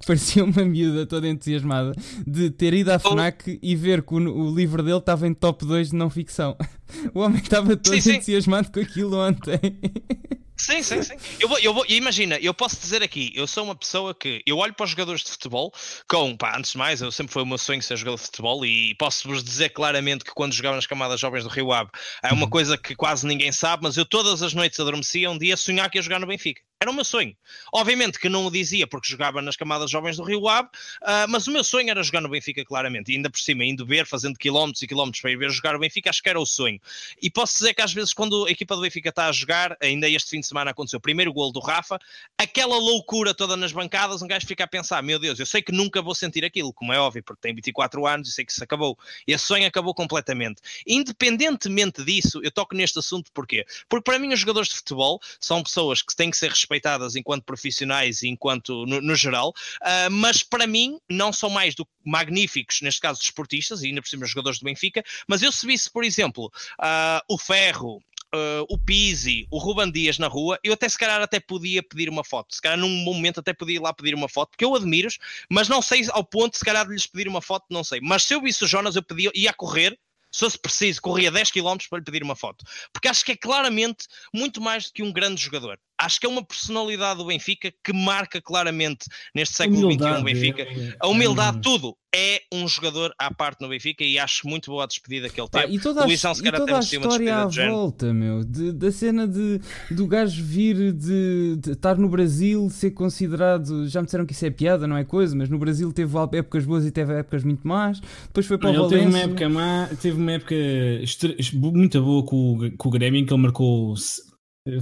Speaker 1: que parecia uma miúda toda entusiasmada, de ter ido à FNAC oh. e ver que o, o, livro dele estava em top 2 de não ficção. O homem estava todo sim, entusiasmado sim. com aquilo ontem.
Speaker 3: Sim, sim, sim. Eu vou, eu vou, imagina, eu posso dizer aqui, eu sou uma pessoa que eu olho para os jogadores de futebol com, pá, antes de mais, eu sempre foi o meu sonho ser jogador de futebol e posso-vos dizer claramente que quando jogava nas camadas jovens do Rio Ave é uma uhum. coisa que quase ninguém sabe, mas eu todas as noites adormecia um dia a sonhar que ia jogar no Benfica. Era o meu sonho. Obviamente que não o dizia porque jogava nas camadas jovens do Rio Ave, uh, mas o meu sonho era jogar no Benfica, claramente. E ainda por cima, indo ver, fazendo quilómetros e quilómetros para ir ver jogar o Benfica, acho que era o sonho. E posso dizer que às vezes, quando a equipa do Benfica está a jogar, ainda este fim de semana aconteceu o primeiro gol do Rafa, aquela loucura toda nas bancadas, um gajo fica a pensar: meu Deus, eu sei que nunca vou sentir aquilo, como é óbvio, porque tem 24 anos e sei que isso acabou. E esse sonho acabou completamente. Independentemente disso, eu toco neste assunto porquê? Porque para mim, os jogadores de futebol são pessoas que têm que ser respeitadas enquanto profissionais e enquanto no, no geral, uh, mas para mim não são mais do que magníficos, neste caso desportistas, e ainda por cima jogadores do Benfica, mas eu se visse, por exemplo, uh, o Ferro, Uh, o Pizzi, o Ruban Dias na rua, eu até se calhar até podia pedir uma foto. Se calhar num momento até podia ir lá pedir uma foto, porque eu admiro-os, mas não sei ao ponto se calhar de lhes pedir uma foto, não sei. Mas se eu visse o Jonas, eu pedia, ia correr, se fosse preciso, corria 10 km para lhe pedir uma foto. Porque acho que é claramente muito mais do que um grande jogador acho que é uma personalidade do Benfica que marca claramente neste século XXI o Benfica. É, a humildade, é, tudo. É um jogador à parte no Benfica e acho muito boa a despedida que ele teve.
Speaker 1: e toda a, e toda a história à volta, meu, de, da cena de, do gajo vir de, de, estar no Brasil, ser considerado. Já me disseram que isso é piada, não é coisa, mas no Brasil teve épocas boas e teve épocas muito más. Depois foi para
Speaker 2: não,
Speaker 1: o Valência.
Speaker 2: Teve uma época má, teve uma época muito boa com, com o Grêmio, em que ele marcou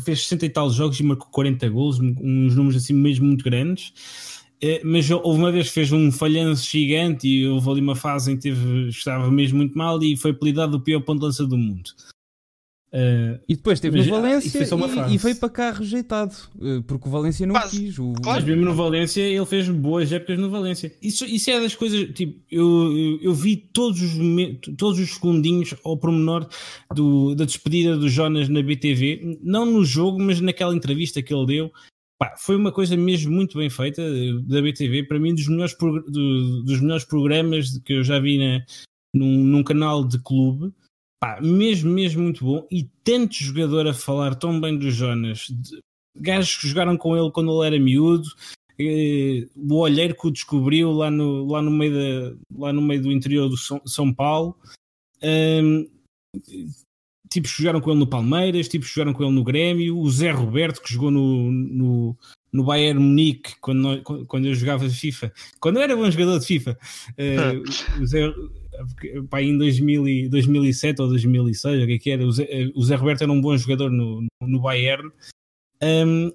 Speaker 2: fez 60 e tal jogos e marcou 40 gols, uns números assim mesmo muito grandes. Eh, mas houve uma vez que fez um falhanço gigante e houve ali uma fase em que teve, estava mesmo muito mal e foi apelidado o pior ponto de lança do mundo.
Speaker 1: Uh, e depois teve no Valência e, e, veio para cá rejeitado, uh, porque o Valência não Quase. quis. O...
Speaker 2: Mas mesmo no Valência ele fez boas épocas no Valência. Isso, isso é das coisas, tipo, eu, eu, eu vi todos os, todos os segundinhos ao pormenor do, da despedida do Jonas na BTV, não no jogo, mas naquela entrevista que ele deu. Pá, foi uma coisa mesmo muito bem feita eh, da BTV, para mim, dos melhores, do, dos melhores programas que eu já vi na, num, num canal de clube pá, mesmo, mesmo muito bom. E tanto jogador a falar tão bem do Jonas, de, gajos que jogaram com ele quando ele era miúdo, o olheiro que o descobriu lá no, lá no, meio, da, lá no meio do interior do São, São Paulo. Um, tipos que jogaram com ele no Palmeiras, tipos que jogaram com ele no Grêmio, o Zé Roberto que jogou no, no, no Bayern Munique quando, quando eu jogava FIFA, quando eu era bom jogador de FIFA, uh, o Zé, pá, em 2000 e, 2007 ou 2006, o que é que era, o Zé, o Zé Roberto era um bom jogador no, no Bayern. Um,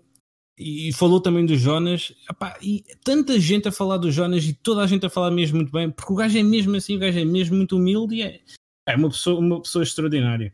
Speaker 2: e falou também do Jonas, epá, e tanta gente a falar do Jonas e toda a gente a falar mesmo muito bem, porque o gajo é mesmo assim, o gajo é mesmo muito humilde e é, é uma, pessoa, uma pessoa extraordinária.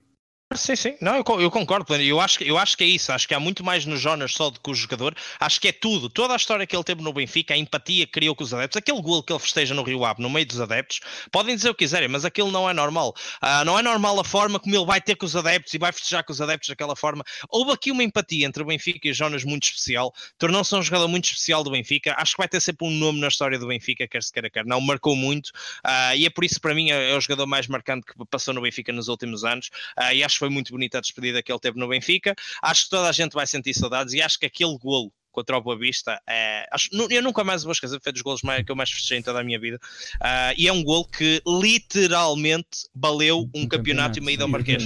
Speaker 3: Sim, sim, não, eu, eu concordo, eu acho, eu acho que é isso, acho que há muito mais no Jonas só do que o jogador, acho que é tudo, toda a história que ele teve no Benfica, a empatia que criou com os adeptos, aquele gol que ele festeja no Rio Ave, no meio dos adeptos, podem dizer o que quiserem, mas aquilo não é normal, uh, não é normal a forma como ele vai ter com os adeptos e vai festejar com os adeptos daquela forma, houve aqui uma empatia entre o Benfica e o Jonas muito especial, tornou-se um jogador muito especial do Benfica, acho que vai ter sempre um nome na história do Benfica, quer se queira, quer não, marcou muito, uh, e é por isso para mim é, é, o jogador mais marcante que passou no Benfica nos últimos anos, uh, e acho foi muito bonito a despedida que ele teve no Benfica. Acho que toda a gente vai sentir saudades e acho que aquele golo contra o Boa Vista. É, acho, eu nunca mais vou esquecer, foi dos golos mais, que eu mais fechei em toda a minha vida. Uh, e é um gol que literalmente valeu um, campeonato, campeonato e uma ida ao Marquês.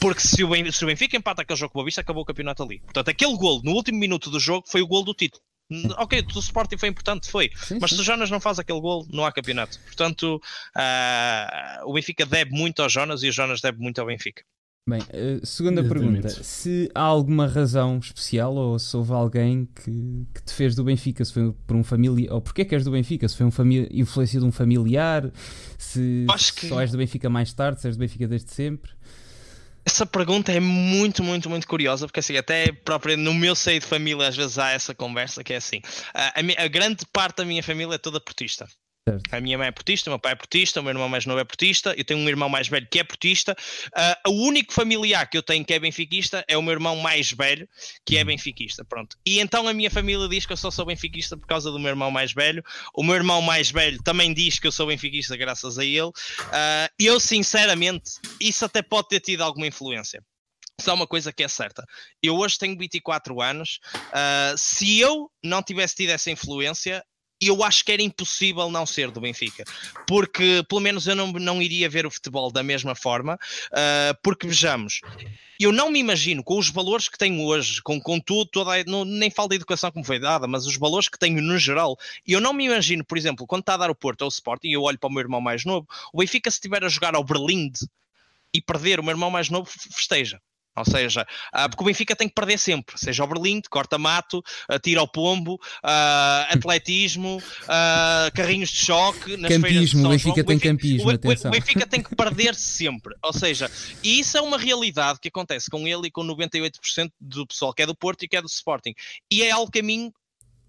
Speaker 3: Porque se o, Benfica, se o Benfica empata aquele jogo com o Boa Vista, acabou o campeonato ali. Portanto, aquele gol no último minuto do jogo foi o gol do título. Ok, do Sporting foi importante, foi. Sim, mas sim. se o Jonas não faz aquele gol, não há campeonato. Portanto, uh, o Benfica deve muito ao Jonas e o Jonas deve muito ao Benfica.
Speaker 1: Bem, uh, segunda Exatamente. pergunta: se há alguma razão especial ou se houve alguém que, que te fez do Benfica, se foi por um familiar, ou porque é que és do Benfica? Se foi um família, influência de um familiar, se que... só és do Benfica mais tarde, se és do Benfica desde sempre.
Speaker 3: Essa pergunta é muito, muito, muito curiosa, porque assim, até próprio no meu seio de família às vezes há essa conversa que é assim. A, a, a grande parte da minha família é toda portista. Certo. A minha mãe é portista, o meu pai é portista, o meu irmão mais novo é portista, eu tenho um irmão mais velho que é portista. Uh, o único familiar que eu tenho que é benfiquista é o meu irmão mais velho, que é uhum. benfiquista. Pronto. E então a minha família diz que eu só sou benfiquista por causa do meu irmão mais velho. O meu irmão mais velho também diz que eu sou benfiquista graças a ele. Uh, eu, sinceramente, isso até pode ter tido alguma influência só uma coisa que é certa. Eu hoje tenho 24 anos. Uh, se eu não tivesse tido essa influência, eu acho que era impossível não ser do Benfica, porque pelo menos eu não, não iria ver o futebol da mesma forma, uh, porque vejamos, eu não me imagino com os valores que tenho hoje, com, com tudo, toda a, não, nem falo da educação como foi dada, mas os valores que tenho no geral, eu não me imagino, por exemplo, quando está a dar o Porto ou o Sporting, eu olho para o meu irmão mais novo, o Benfica se estiver a jogar ao Berlim e perder, o meu irmão mais novo festeja. Ou seja, uh, porque o Benfica tem que perder sempre, seja o Berlim, corta-mato, uh, tira ao pombo, uh, atletismo, carrinhos de choque,
Speaker 1: nas campismo, o Benfica tem campismo,
Speaker 3: o, o Benfica tem que perder sempre. Ou seja, e isso é uma realidade que acontece com ele e com 98% do pessoal que é do Porto e que é do Sporting. E é algo que a mim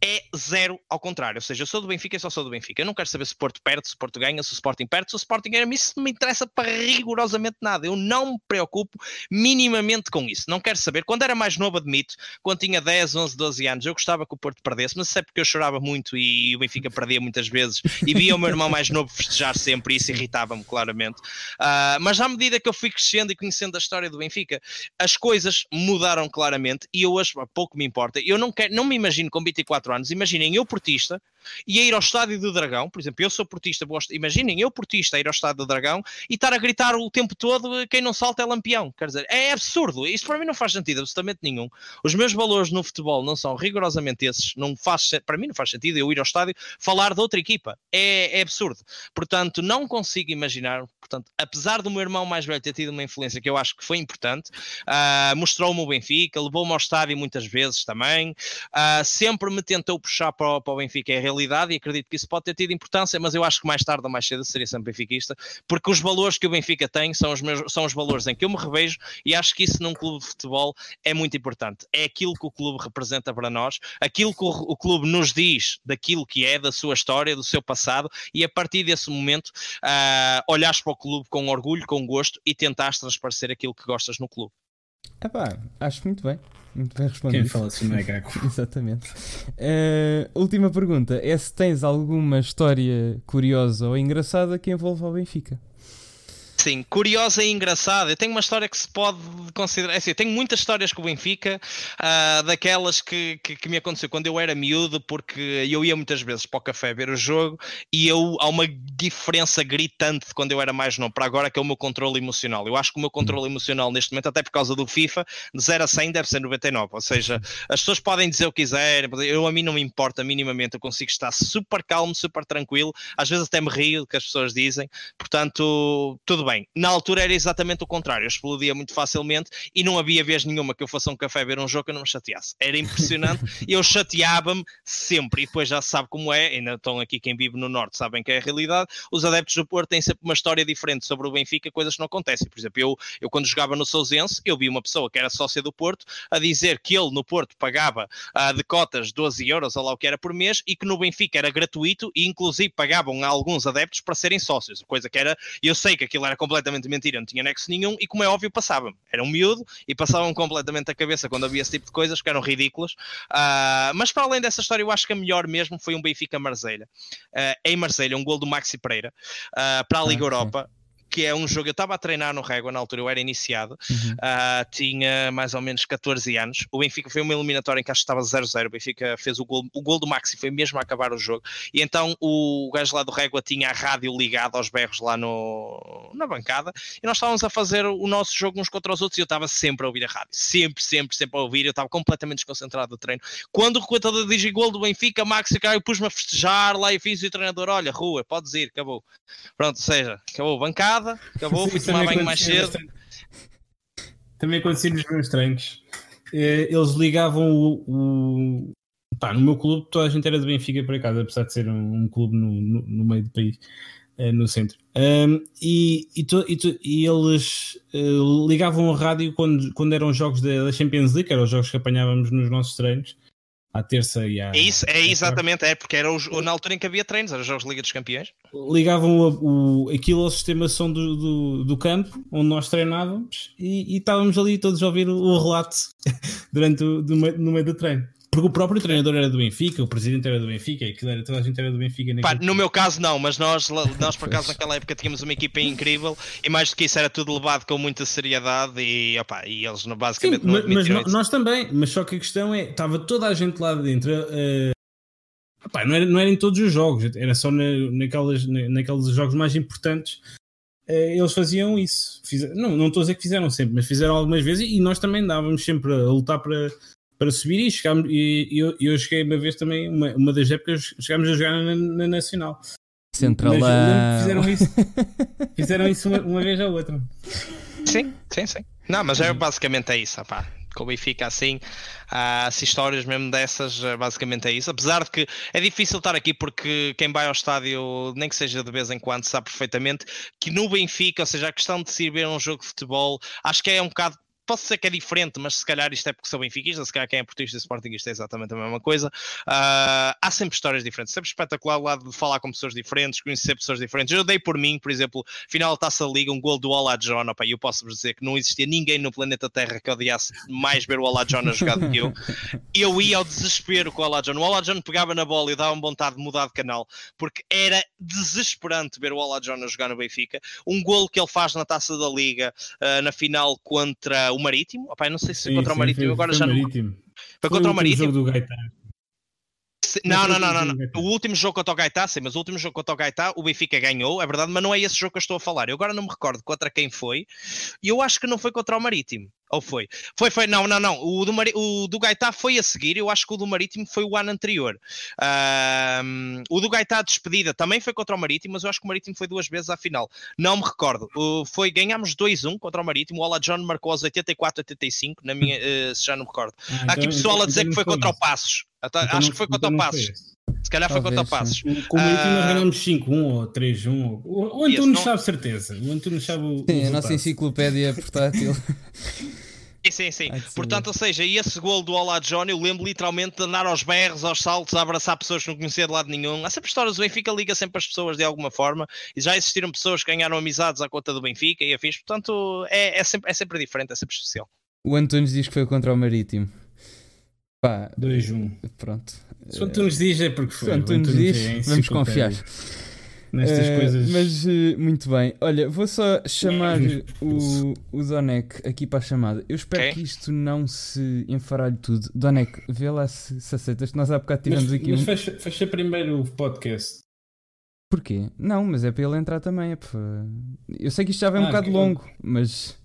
Speaker 3: é zero ao contrário. Ou seja, eu sou do Benfica e só sou do Benfica. Eu não quero saber se o Porto perde, se o Porto ganha, se o Sporting perde, se o Sporting ganha. Isso não me interessa para rigorosamente nada. Eu não me preocupo minimamente com isso. Não quero saber. Quando era mais novo, admito, quando tinha 10, 11, 12 anos, eu gostava que o Porto perdesse, mas isso é porque eu chorava muito e o Benfica perdia muitas vezes e via o meu irmão mais novo festejar sempre e isso irritava-me claramente. Uh, mas à medida que eu fui crescendo e conhecendo a história do Benfica, as coisas mudaram claramente e eu hoje pouco me importa. Eu não, quero, não me imagino com 24 imaginem eu portista e a ir ao estádio do Dragão, por exemplo, eu sou portista, gosto, imaginem eu portista a ir ao estádio do Dragão e estar a gritar o tempo todo quem não salta é lampião, quer dizer, é absurdo, isto para mim não faz sentido absolutamente nenhum. Os meus valores no futebol não são rigorosamente esses, não faz, para mim não faz sentido eu ir ao estádio falar de outra equipa, é, é absurdo. Portanto, não consigo imaginar, portanto, apesar do meu irmão mais velho ter tido uma influência que eu acho que foi importante, uh, mostrou-me o Benfica, levou-me ao estádio muitas vezes também, uh, sempre me tentou puxar para para o Benfica, é a realidade, e acredito que isso pode ter tido importância, mas eu acho que mais tarde ou mais cedo seria sempre benfiquista, porque os valores que o Benfica tem são os, meus, são os valores em que eu me revejo, e acho que isso num clube de futebol é muito importante. É aquilo que o clube representa para nós, aquilo que o, o clube nos diz daquilo que é, da sua história, do seu passado, e a partir desse momento uh, olhares para o clube com orgulho, com gosto e tentares transparecer aquilo que gostas no clube.
Speaker 1: Epá, acho muito bem. Muito bem respondido.
Speaker 2: Quem fala assim não é gago.
Speaker 1: Exatamente. Uh, última pergunta é se tens alguma história curiosa ou engraçada que envolva o Benfica.
Speaker 3: Sim, curiosa e engraçada. Eu tenho uma história que se pode considerar. É assim, eu tenho muitas histórias com o Benfica, uh, daquelas que, que, que, me aconteceu quando eu era miúdo, porque eu ia muitas vezes para o café ver o jogo e eu, há uma diferença gritante de quando eu era mais novo para agora, que é o meu controle emocional. Eu acho que o meu controle emocional neste momento, até por causa do FIFA, de 0 a 100 deve ser 99. Ou seja, as pessoas podem dizer o que quiserem, eu a mim não me importa minimamente, eu consigo estar super calmo, super tranquilo, às vezes até me rio do que as pessoas dizem, portanto, tudo bem bem. Na altura era exatamente o contrário, eu explodia muito facilmente e não havia vez nenhuma que eu fosse a um café ver um jogo que eu não me chateasse. Era impressionante, eu chateava-me sempre e depois já se sabe como é, ainda estão aqui quem vive no Norte sabem que é a realidade, os adeptos do Porto têm sempre uma história diferente sobre o Benfica, coisas que não acontecem. Por exemplo, eu, eu quando jogava no Sousense, eu vi uma pessoa que era sócia do Porto a dizer que ele no Porto pagava uh, de cotas 12 euros, ou lá o que era por mês, e que no Benfica era gratuito e inclusive pagavam a alguns adeptos para serem sócios, coisa que era, eu sei que aquilo era completamente mentira, não tinha nexo nenhum e, como é óbvio, passava-me. Era um miúdo e passavam completamente a cabeça quando havia esse tipo de coisas que eram ridículas. Uh, mas para além dessa história, eu acho que a melhor mesmo foi um Benfica Marselha. Uh, em Marselha, um gol do Maxi Pereira uh, para a Liga ah, Europa que é um jogo. Eu estava a treinar no Régua na altura, eu era iniciado, uhum. uh, tinha mais ou menos 14 anos. O Benfica foi uma eliminatória em que acho que estava 0-0. O Benfica fez o gol, o gol do Maxi, foi mesmo a acabar o jogo. E então o gajo lá do Régua tinha a rádio ligada aos berros lá no, na bancada e nós estávamos a fazer o nosso jogo uns contra os outros e eu estava sempre a ouvir a rádio, sempre, sempre, sempre a ouvir. Eu estava completamente desconcentrado do treino. Quando o recuador diz gol do Benfica, Maxi caiu, pus-me a festejar lá e fiz o treinador: Olha, rua, podes ir, acabou. Pronto, ou seja, acabou a bancada nada, acabou, fui tomar banho mais cedo.
Speaker 2: também acontecia nos meus treinos. Eh, eles ligavam o, o, Pá, no meu clube toda a gente era do Benfica para casa, apesar de ser um, um clube no, no, no, meio do país, uh, no centro. Um, e, e, to, e, to, e, eles uh, ligavam a rádio quando, quando eram jogos da, da Champions League, eram os jogos que apanhávamos nos nossos treinos à terça e à.
Speaker 3: É isso, é exatamente, é, porque era o, na altura em que havia treinos, eram os Jogos de Liga dos Campeões.
Speaker 2: Ligavam o, o, aquilo ao sistema som do, do, do, campo, onde nós treinávamos, e, e, estávamos ali todos a ouvir o, o relato durante o, do, no meio do treino. Porque o próprio treinador era do Benfica, o presidente era do Benfica, e era, toda a gente era do Benfica.
Speaker 3: Pá, no meu caso, não, mas nós, nós por acaso naquela época tínhamos uma equipa incrível e mais do que isso era tudo levado com muita seriedade e, opa, e eles basicamente
Speaker 2: Sim, não mas, mas nós também, mas só que a questão é, estava toda a gente lá dentro. Uh, opa, não, era, não era em todos os jogos, era só na, naquelas, na, naqueles jogos mais importantes uh, eles faziam isso. Fiz, não, não estou a dizer que fizeram sempre, mas fizeram algumas vezes e nós também dávamos sempre a lutar para, para subir e, chegámos, e, eu, eu cheguei uma vez também, uma, uma das épocas, chegámos a jogar na, na Nacional.
Speaker 1: Central
Speaker 2: mas, fizeram isso, fizeram isso uma, uma, vez ou outra.
Speaker 3: Sim, sim, sim. Não, mas é, basicamente é isso, opá. Com o Benfica assim, há as histórias mesmo dessas, é, basicamente é isso. Apesar de que é difícil estar aqui porque quem vai ao estádio, nem que seja de vez em quando, sabe perfeitamente que no Benfica, ou seja, a questão de se ir ver um jogo de futebol, acho que é um bocado posso dizer que é diferente, mas se calhar isto é porque sou benfiquista, se calhar quem é portista e sportingista é exatamente a mesma coisa. Uh, há sempre histórias diferentes, sempre espetacular o lado de falar com pessoas diferentes, conhecer pessoas diferentes. Eu dei por mim, por exemplo, final da Taça Liga, um gol do Ola John, opa, eu posso-vos dizer que não existia ninguém no planeta Terra que odiasse mais ver o Ola John a jogar do que eu. Eu ia ao desespero com o Ola John. O Ola John pegava na bola e dava-me vontade de mudar de canal, porque era desesperante ver o Ola John a jogar no Benfica. Um gol que ele faz na Taça da Liga, uh, na final contra o Marítimo. Opa, não sei se foi contra sim, o Marítimo, foi, agora
Speaker 2: foi
Speaker 3: já
Speaker 2: Marítimo.
Speaker 3: não. Foi, foi contra o Marítimo.
Speaker 2: Jogo do Gaetano.
Speaker 3: Não, não, não, não. O último jogo contra o Gaetá, sim, mas o último jogo contra o Gaetá, o Benfica ganhou, é verdade, mas não é esse jogo que eu estou a falar. Eu agora não me recordo contra quem foi, e eu acho que não foi contra o Marítimo. Ou foi? Foi, foi, não, não, não. O do, Mari... o do Gaetá foi a seguir, eu acho que o do Marítimo foi o ano anterior. Um, o do Gaetá despedida também foi contra o Marítimo, mas eu acho que o Marítimo foi duas vezes à final. Não me recordo. O, foi, ganhámos 2-1 contra o Marítimo, o Ola John marcou aos 84-85, na minha, uh, se já não me recordo. Ah, Há aqui então, pessoal então, a dizer então que foi contra o Passos. Então, acho que foi contra o Passos. Se calhar foi contra o Passos.
Speaker 2: Com o Marítimo nós ganhamos 5-1 ou 3-1. O, o Antunes não... sabe certeza. O Antunes sabe o.
Speaker 1: Sim, o a nossa enciclopédia portátil.
Speaker 3: Sim, sim, sim. Portanto, ou seja, esse gol do Olá John, eu lembro literalmente de andar aos berros, aos saltos, a abraçar pessoas que não conhecia de lado nenhum. Há sempre histórias do Benfica, liga sempre as pessoas de alguma forma, e já existiram pessoas que ganharam amizades à conta do Benfica e afins, portanto, é, é, sempre, é sempre diferente, é sempre especial.
Speaker 1: O Antunes diz que foi contra o Marítimo. Pá,
Speaker 2: 2-1.
Speaker 1: Pronto.
Speaker 2: Se o Antunes diz é porque foi.
Speaker 1: Se o Antunes diz, é vamos confiar
Speaker 2: nestas uh, coisas.
Speaker 1: Mas uh, muito bem. Olha, vou só chamar o, o Donek aqui para a chamada. Eu espero okay. que isto não se enfaralhe tudo. Donek, vê lá se, se aceitas. Nós há bocado tivemos
Speaker 2: mas,
Speaker 1: aqui
Speaker 2: mas
Speaker 1: um.
Speaker 2: Fecha, fecha primeiro o podcast.
Speaker 1: Porquê? Não, mas é para ele entrar também. É para... Eu sei que isto já vem ah, um bocado longo, mas.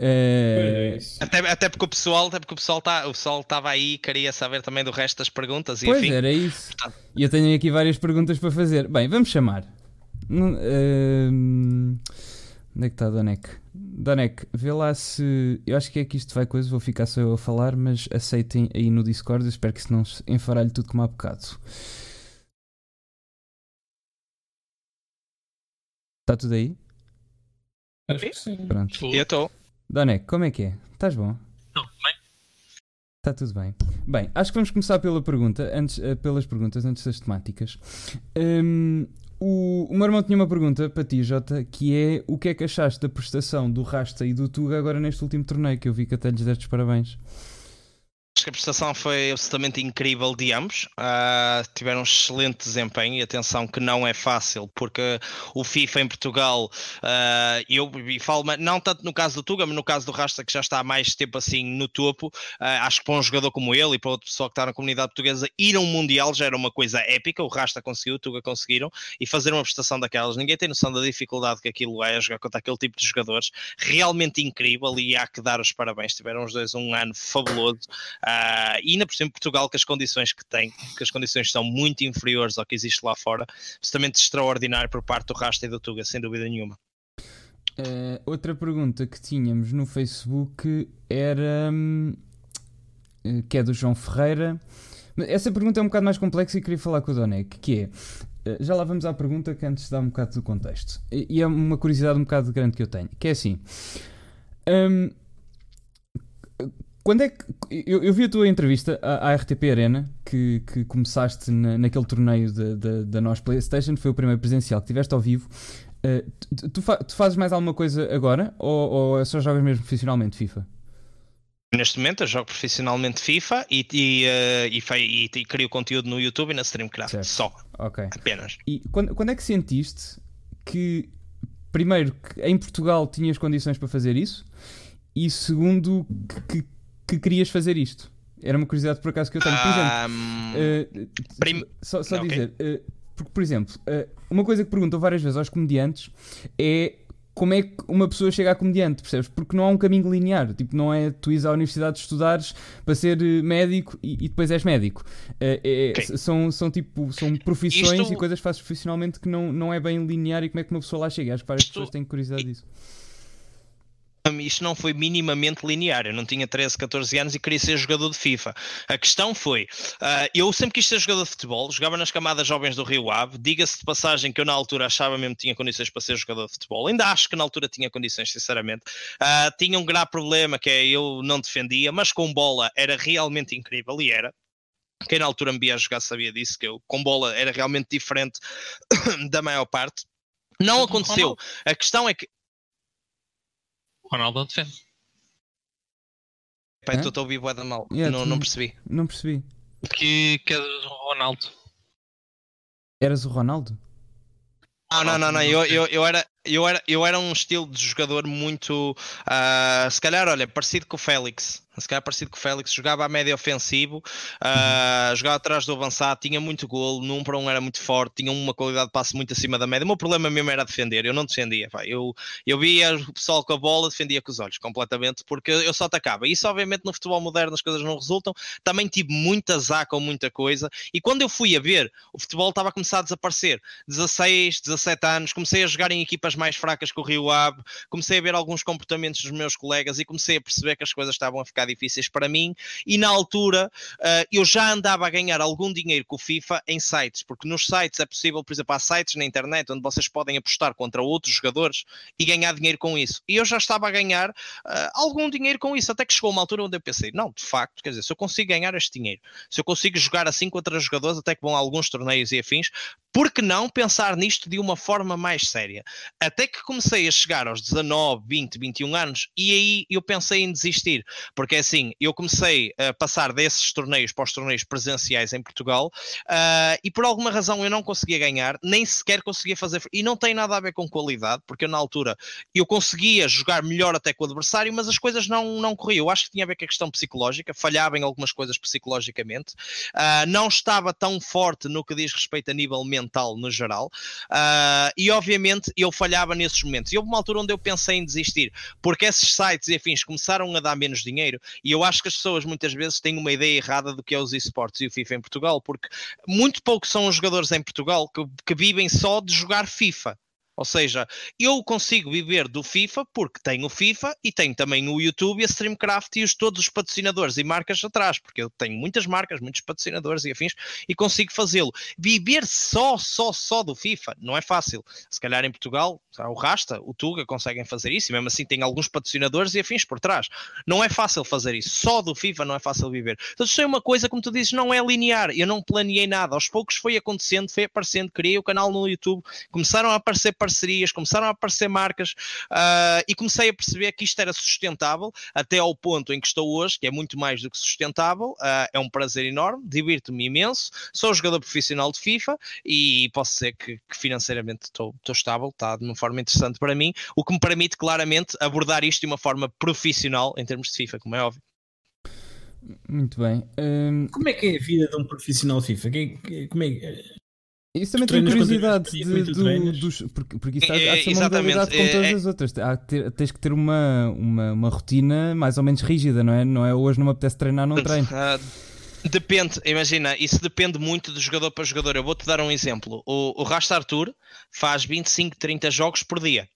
Speaker 3: É... Até, até porque o pessoal, até porque o pessoal tá, o pessoal estava aí e queria saber também do resto das perguntas. E
Speaker 1: pois
Speaker 3: enfim.
Speaker 1: era isso. E eu tenho aqui várias perguntas para fazer. Bem, vamos chamar. Uh, onde é que está Donek? Donek, vê lá se. Eu acho que é que isto vai coisa, vou ficar só eu a falar, mas aceitem aí no Discord. Eu espero que isso não enfaralhe tudo como há bocado. Está tudo aí?
Speaker 2: Acho que sim.
Speaker 3: Pronto. Eu estou.
Speaker 1: Donek, como é que é? Estás bom?
Speaker 4: Não, bem.
Speaker 1: Está tudo bem. Bem, acho que vamos começar pela pergunta, antes, uh, pelas perguntas antes das temáticas. Um, o, o meu irmão tinha uma pergunta para ti, Jota, que é o que é que achaste da prestação do Rasta e do Tuga agora neste último torneio, que eu vi que até lhes deste parabéns.
Speaker 3: Acho que a prestação foi absolutamente incrível de ambos. Uh, tiveram um excelente desempenho e atenção que não é fácil, porque o FIFA em Portugal, uh, eu e falo, não tanto no caso do Tuga, mas no caso do Rasta, que já está há mais tempo assim no topo, uh, acho que para um jogador como ele e para outra pessoa que está na comunidade portuguesa, ir a um Mundial já era uma coisa épica. O Rasta conseguiu, o Tuga conseguiram, e fazer uma prestação daquelas. Ninguém tem noção da dificuldade que aquilo é, jogar contra aquele tipo de jogadores. Realmente incrível e há que dar os parabéns. Tiveram os dois um ano fabuloso. Uh, e ainda por cima Portugal, com as condições que tem, que as condições são muito inferiores ao que existe lá fora, absolutamente extraordinário por parte do Rasta e do Tuga, sem dúvida nenhuma.
Speaker 1: Uh, outra pergunta que tínhamos no Facebook era. Hum, que é do João Ferreira. Essa pergunta é um bocado mais complexa e queria falar com o Donec, que é. Já lá vamos à pergunta que antes dá um bocado do contexto. E é uma curiosidade um bocado grande que eu tenho. Que é assim. Um, quando é que. Eu, eu, vi a tua entrevista à, à RTP Arena, que, que começaste na, naquele torneio da nós PlayStation, foi o primeiro presencial que tiveste ao vivo. Uh, tu, tu, tu, fazes mais alguma coisa agora ou, ou só jogas mesmo profissionalmente FIFA?
Speaker 3: Neste momento eu jogo profissionalmente FIFA e, e, uh, e, e, e, crio conteúdo no YouTube e na Streamcraft. Certo. Só.
Speaker 1: Ok.
Speaker 3: Apenas.
Speaker 1: E quando, quando é que sentiste que, primeiro, que em Portugal tinhas condições para fazer isso e, segundo, que, que, que querias fazer isto? Era uma curiosidade por acaso que eu tenho. Por exemplo, um, uh, prim... só, só okay. dizer, uh, porque, por exemplo, uma coisa que perguntam várias vezes aos comediantes é como é que uma pessoa chega a comediante, percebes? Porque não há um caminho linear. Tipo, não é tu ires à universidade de estudares para ser eh, médico e, e depois és médico. É, okay. são, são tipo, são profissões Isto... e coisas que fazes profissionalmente que não, não é bem linear e como é que uma pessoa lá chega. Acho que várias Isto... pessoas têm curiosidade disso
Speaker 3: isto não foi minimamente linear. Eu não tinha 13, 14 anos e queria ser jogador de FIFA. A questão foi: uh, eu sempre quis ser jogador de futebol, jogava nas camadas jovens do Rio Ave. Diga-se de passagem que eu na altura achava mesmo que tinha condições para ser jogador de futebol. Ainda acho que na altura tinha condições, sinceramente. Uh, tinha um grave problema que é eu não defendia, mas com bola era realmente incrível e era. Quem na altura me via jogar sabia disso, que eu com bola era realmente diferente da maior parte. Não aconteceu. A questão é que
Speaker 4: Ronaldo defende.
Speaker 3: Pai, estou a ouvir da mal. Yeah, não, não percebi.
Speaker 1: Não percebi.
Speaker 4: Que, que eras o Ronaldo.
Speaker 1: Eras o Ronaldo?
Speaker 3: Não, não, não, não. Eu, eu, eu, era, eu, era, eu era um estilo de jogador muito. Uh, se calhar, olha, parecido com o Félix se calhar parecido com o Félix, jogava a média ofensivo, uh, jogava atrás do avançado, tinha muito golo, num para um era muito forte, tinha uma qualidade de passe muito acima da média. O meu problema mesmo era defender, eu não defendia. Pá. Eu, eu via o pessoal com a bola, defendia com os olhos completamente, porque eu só atacava. Isso, obviamente, no futebol moderno as coisas não resultam. Também tive muita azar com muita coisa, e quando eu fui a ver, o futebol estava a começar a desaparecer. 16, 17 anos, comecei a jogar em equipas mais fracas que o Rio Ave, comecei a ver alguns comportamentos dos meus colegas e comecei a perceber que as coisas estavam a ficar difíceis para mim, e na altura uh, eu já andava a ganhar algum dinheiro com o FIFA em sites, porque nos sites é possível, por exemplo, há sites na internet onde vocês podem apostar contra outros jogadores e ganhar dinheiro com isso. E eu já estava a ganhar uh, algum dinheiro com isso, até que chegou uma altura onde eu pensei, não, de facto, quer dizer, se eu consigo ganhar este dinheiro, se eu consigo jogar assim contra jogadores, até que vão a alguns torneios e afins, por que não pensar nisto de uma forma mais séria? Até que comecei a chegar aos 19, 20, 21 anos e aí eu pensei em desistir, porque é assim, eu comecei a passar desses torneios para os torneios presenciais em Portugal uh, e por alguma razão eu não conseguia ganhar, nem sequer conseguia fazer, e não tem nada a ver com qualidade, porque eu, na altura eu conseguia jogar melhor até com o adversário, mas as coisas não, não corriam. Eu acho que tinha a ver com a questão psicológica, falhava em algumas coisas psicologicamente, uh, não estava tão forte no que diz respeito a nível mental no geral, uh, e obviamente eu falhava nesses momentos. E houve uma altura onde eu pensei em desistir, porque esses sites e afins começaram a dar menos dinheiro, e eu acho que as pessoas muitas vezes têm uma ideia errada do que é os esportes e o FIFA em Portugal, porque muito poucos são os jogadores em Portugal que, que vivem só de jogar FIFA. Ou seja, eu consigo viver do FIFA porque tenho o FIFA e tenho também o YouTube a Streamcraft e os, todos os patrocinadores e marcas atrás, porque eu tenho muitas marcas, muitos patrocinadores e afins e consigo fazê-lo. Viver só, só, só do FIFA não é fácil. Se calhar em Portugal, o Rasta, o Tuga conseguem fazer isso e mesmo assim tem alguns patrocinadores e afins por trás. Não é fácil fazer isso. Só do FIFA não é fácil viver. Então, isso é uma coisa, como tu dizes, não é linear. Eu não planeei nada. Aos poucos foi acontecendo, foi aparecendo, criei o canal no YouTube, começaram a aparecer parcerias, começaram a aparecer marcas uh, e comecei a perceber que isto era sustentável até ao ponto em que estou hoje, que é muito mais do que sustentável. Uh, é um prazer enorme, divirto-me imenso. Sou jogador profissional de FIFA e posso dizer que, que financeiramente estou, estou estável, está de uma forma interessante para mim, o que me permite claramente abordar isto de uma forma profissional em termos de FIFA, como é óbvio.
Speaker 1: Muito bem. Um...
Speaker 2: Como é que é a vida de um profissional de FIFA? Como é,
Speaker 1: isso também tem curiosidade de, do, dos, porque, porque isso há, há de ser uma modalidade como todas é, as outras. Há, ter, tens que ter uma, uma, uma, rotina mais ou menos rígida, não é? Não é hoje não me apetece treinar, não treino.
Speaker 3: Uh, depende, imagina, isso depende muito de jogador para jogador. Eu vou-te dar um exemplo. O, o Rasta Arthur faz 25, 30 jogos por dia.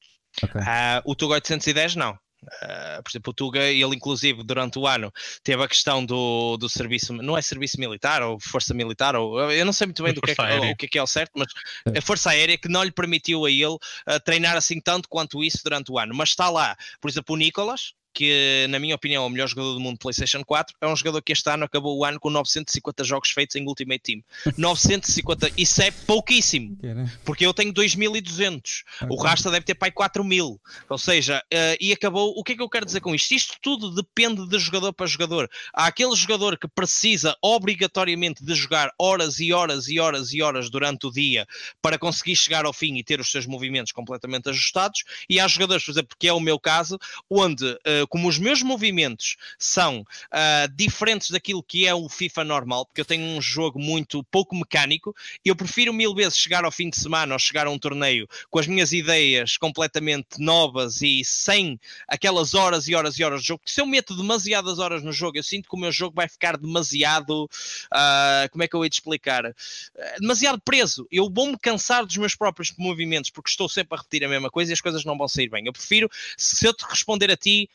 Speaker 1: Ok.
Speaker 3: Ah, o Tuga 810 não. Ah, por exemplo, o Tuga, ele inclusive durante o ano teve a questão do, do serviço, não é serviço militar ou força militar, ou eu não sei muito bem do que é,
Speaker 4: aérea.
Speaker 3: o que é que é o certo, mas a força aérea que não lhe permitiu a ele ah, treinar assim tanto quanto isso durante o ano. Mas está lá, por exemplo, o Nicolas, que na minha opinião é o melhor jogador do mundo PlayStation 4, é um jogador que este ano acabou o ano com 950 jogos feitos em Ultimate Team. 950, isso é pouquíssimo. Porque eu tenho 2200, o
Speaker 1: Ok.
Speaker 3: Rasta deve ter pai 4000, ou seja, eh, e acabou. O que é que eu quero dizer com isto? Isto tudo depende de jogador para jogador. Há aquele jogador que precisa obrigatoriamente de jogar horas e horas e horas e horas durante o dia para conseguir chegar ao fim e ter os seus movimentos completamente ajustados, e há jogadores, por exemplo, que é o meu caso, onde, eh, como os meus movimentos são ah, diferentes daquilo que é o FIFA normal, porque eu tenho um jogo muito pouco mecânico, eu prefiro mil vezes chegar ao fim de semana ou chegar a um torneio com as minhas ideias completamente novas e sem aquelas horas e horas e horas de jogo. Porque se eu meto demasiadas horas no jogo, eu sinto que o meu jogo vai ficar demasiado. ah, como é que eu ia te explicar? Ah, demasiado preso. Eu vou-me cansar dos meus próprios movimentos porque estou sempre a repetir a mesma coisa e as coisas não vão sair bem. Eu prefiro, se eu te responder a ti.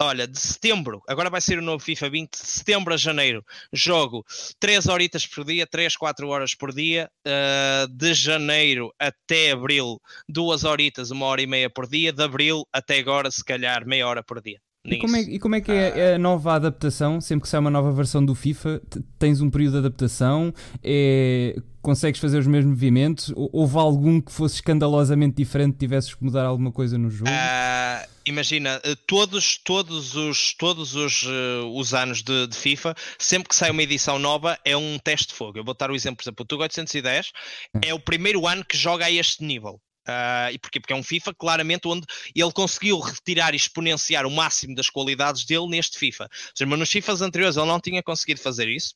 Speaker 3: Olha, de setembro, agora vai ser o novo FIFA 20, de setembro a janeiro, jogo 3 horitas por dia, 3, 4 horas por dia, uh, de janeiro até abril, duas horitas, uma hora e meia por dia, de abril até agora, se calhar, meia hora por dia.
Speaker 1: E como, é, e como é que é a nova adaptação? Sempre que sai uma nova versão do FIFA, tens um período de adaptação? É, consegues fazer os mesmos movimentos? Ou- Houve algum que fosse escandalosamente diferente, tivesses que mudar alguma coisa no jogo?
Speaker 3: Ah, imagina, eh, todos, todos, os, todos os, eh, os anos de, de FIFA, sempre que sai uma edição nova, é um teste de fogo. Eu vou dar o exemplo, por exemplo, o Tuga 810 é o primeiro ano que joga a este nível. Ah, e porquê? Porque é um FIFA claramente onde ele conseguiu retirar e exponenciar o máximo das qualidades dele neste FIFA. Seja, mas nos FIFAs anteriores ele não tinha conseguido fazer isso.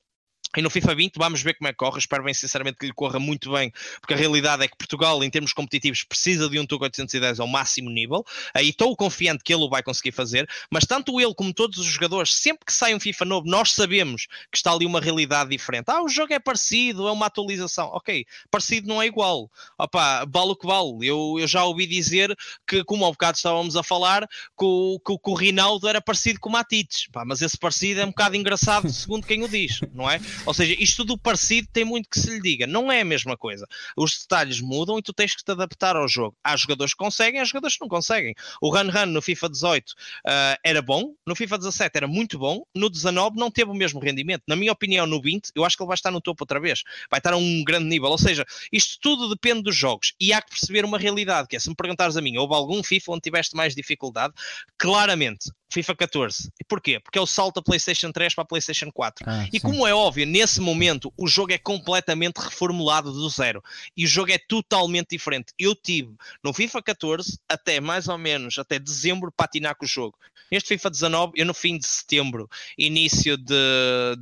Speaker 3: E no FIFA 20 vamos ver como é que corre. Espero bem sinceramente que lhe corra muito bem, porque a realidade é que Portugal, em termos competitivos, precisa de um Tuga 810 ao máximo nível. Aí estou confiante que ele o vai conseguir fazer, mas tanto ele como todos os jogadores, sempre que sai um FIFA novo, nós sabemos que está ali uma realidade diferente. Ah, o jogo é parecido, é uma atualização. Ok, parecido não é igual. Opa, vale o que vale. Eu, eu já ouvi dizer que, como há bocado estávamos a falar, que o, que, que o Rinaldo era parecido com o Matites. Mas esse parecido é um bocado engraçado, segundo quem o diz, não é? Ou seja, isto do parecido tem muito que se lhe diga. Não é a mesma coisa. Os detalhes mudam e tu tens que te adaptar ao jogo. Há jogadores que conseguem, há jogadores que não conseguem. O Run Run no FIFA 18 ah, era bom, no FIFA 17 era muito bom, no 19 não teve o mesmo rendimento. Na minha opinião, no 20, eu acho que ele vai estar no topo outra vez. Vai estar a um grande nível. Ou seja, isto tudo depende dos jogos e há que perceber uma realidade, que é, se me perguntares a mim, houve algum FIFA onde tiveste mais dificuldade? Claramente, FIFA 14. E porquê? Porque é o salto da PlayStation 3 para a PlayStation 4.
Speaker 1: Ah,
Speaker 3: E
Speaker 1: sim.
Speaker 3: como é óbvio, nesse momento o jogo é completamente reformulado do zero e o jogo é totalmente diferente. Eu tive no FIFA 14 até mais ou menos até dezembro patinar com o jogo. Neste FIFA 19, eu no fim de setembro, início de,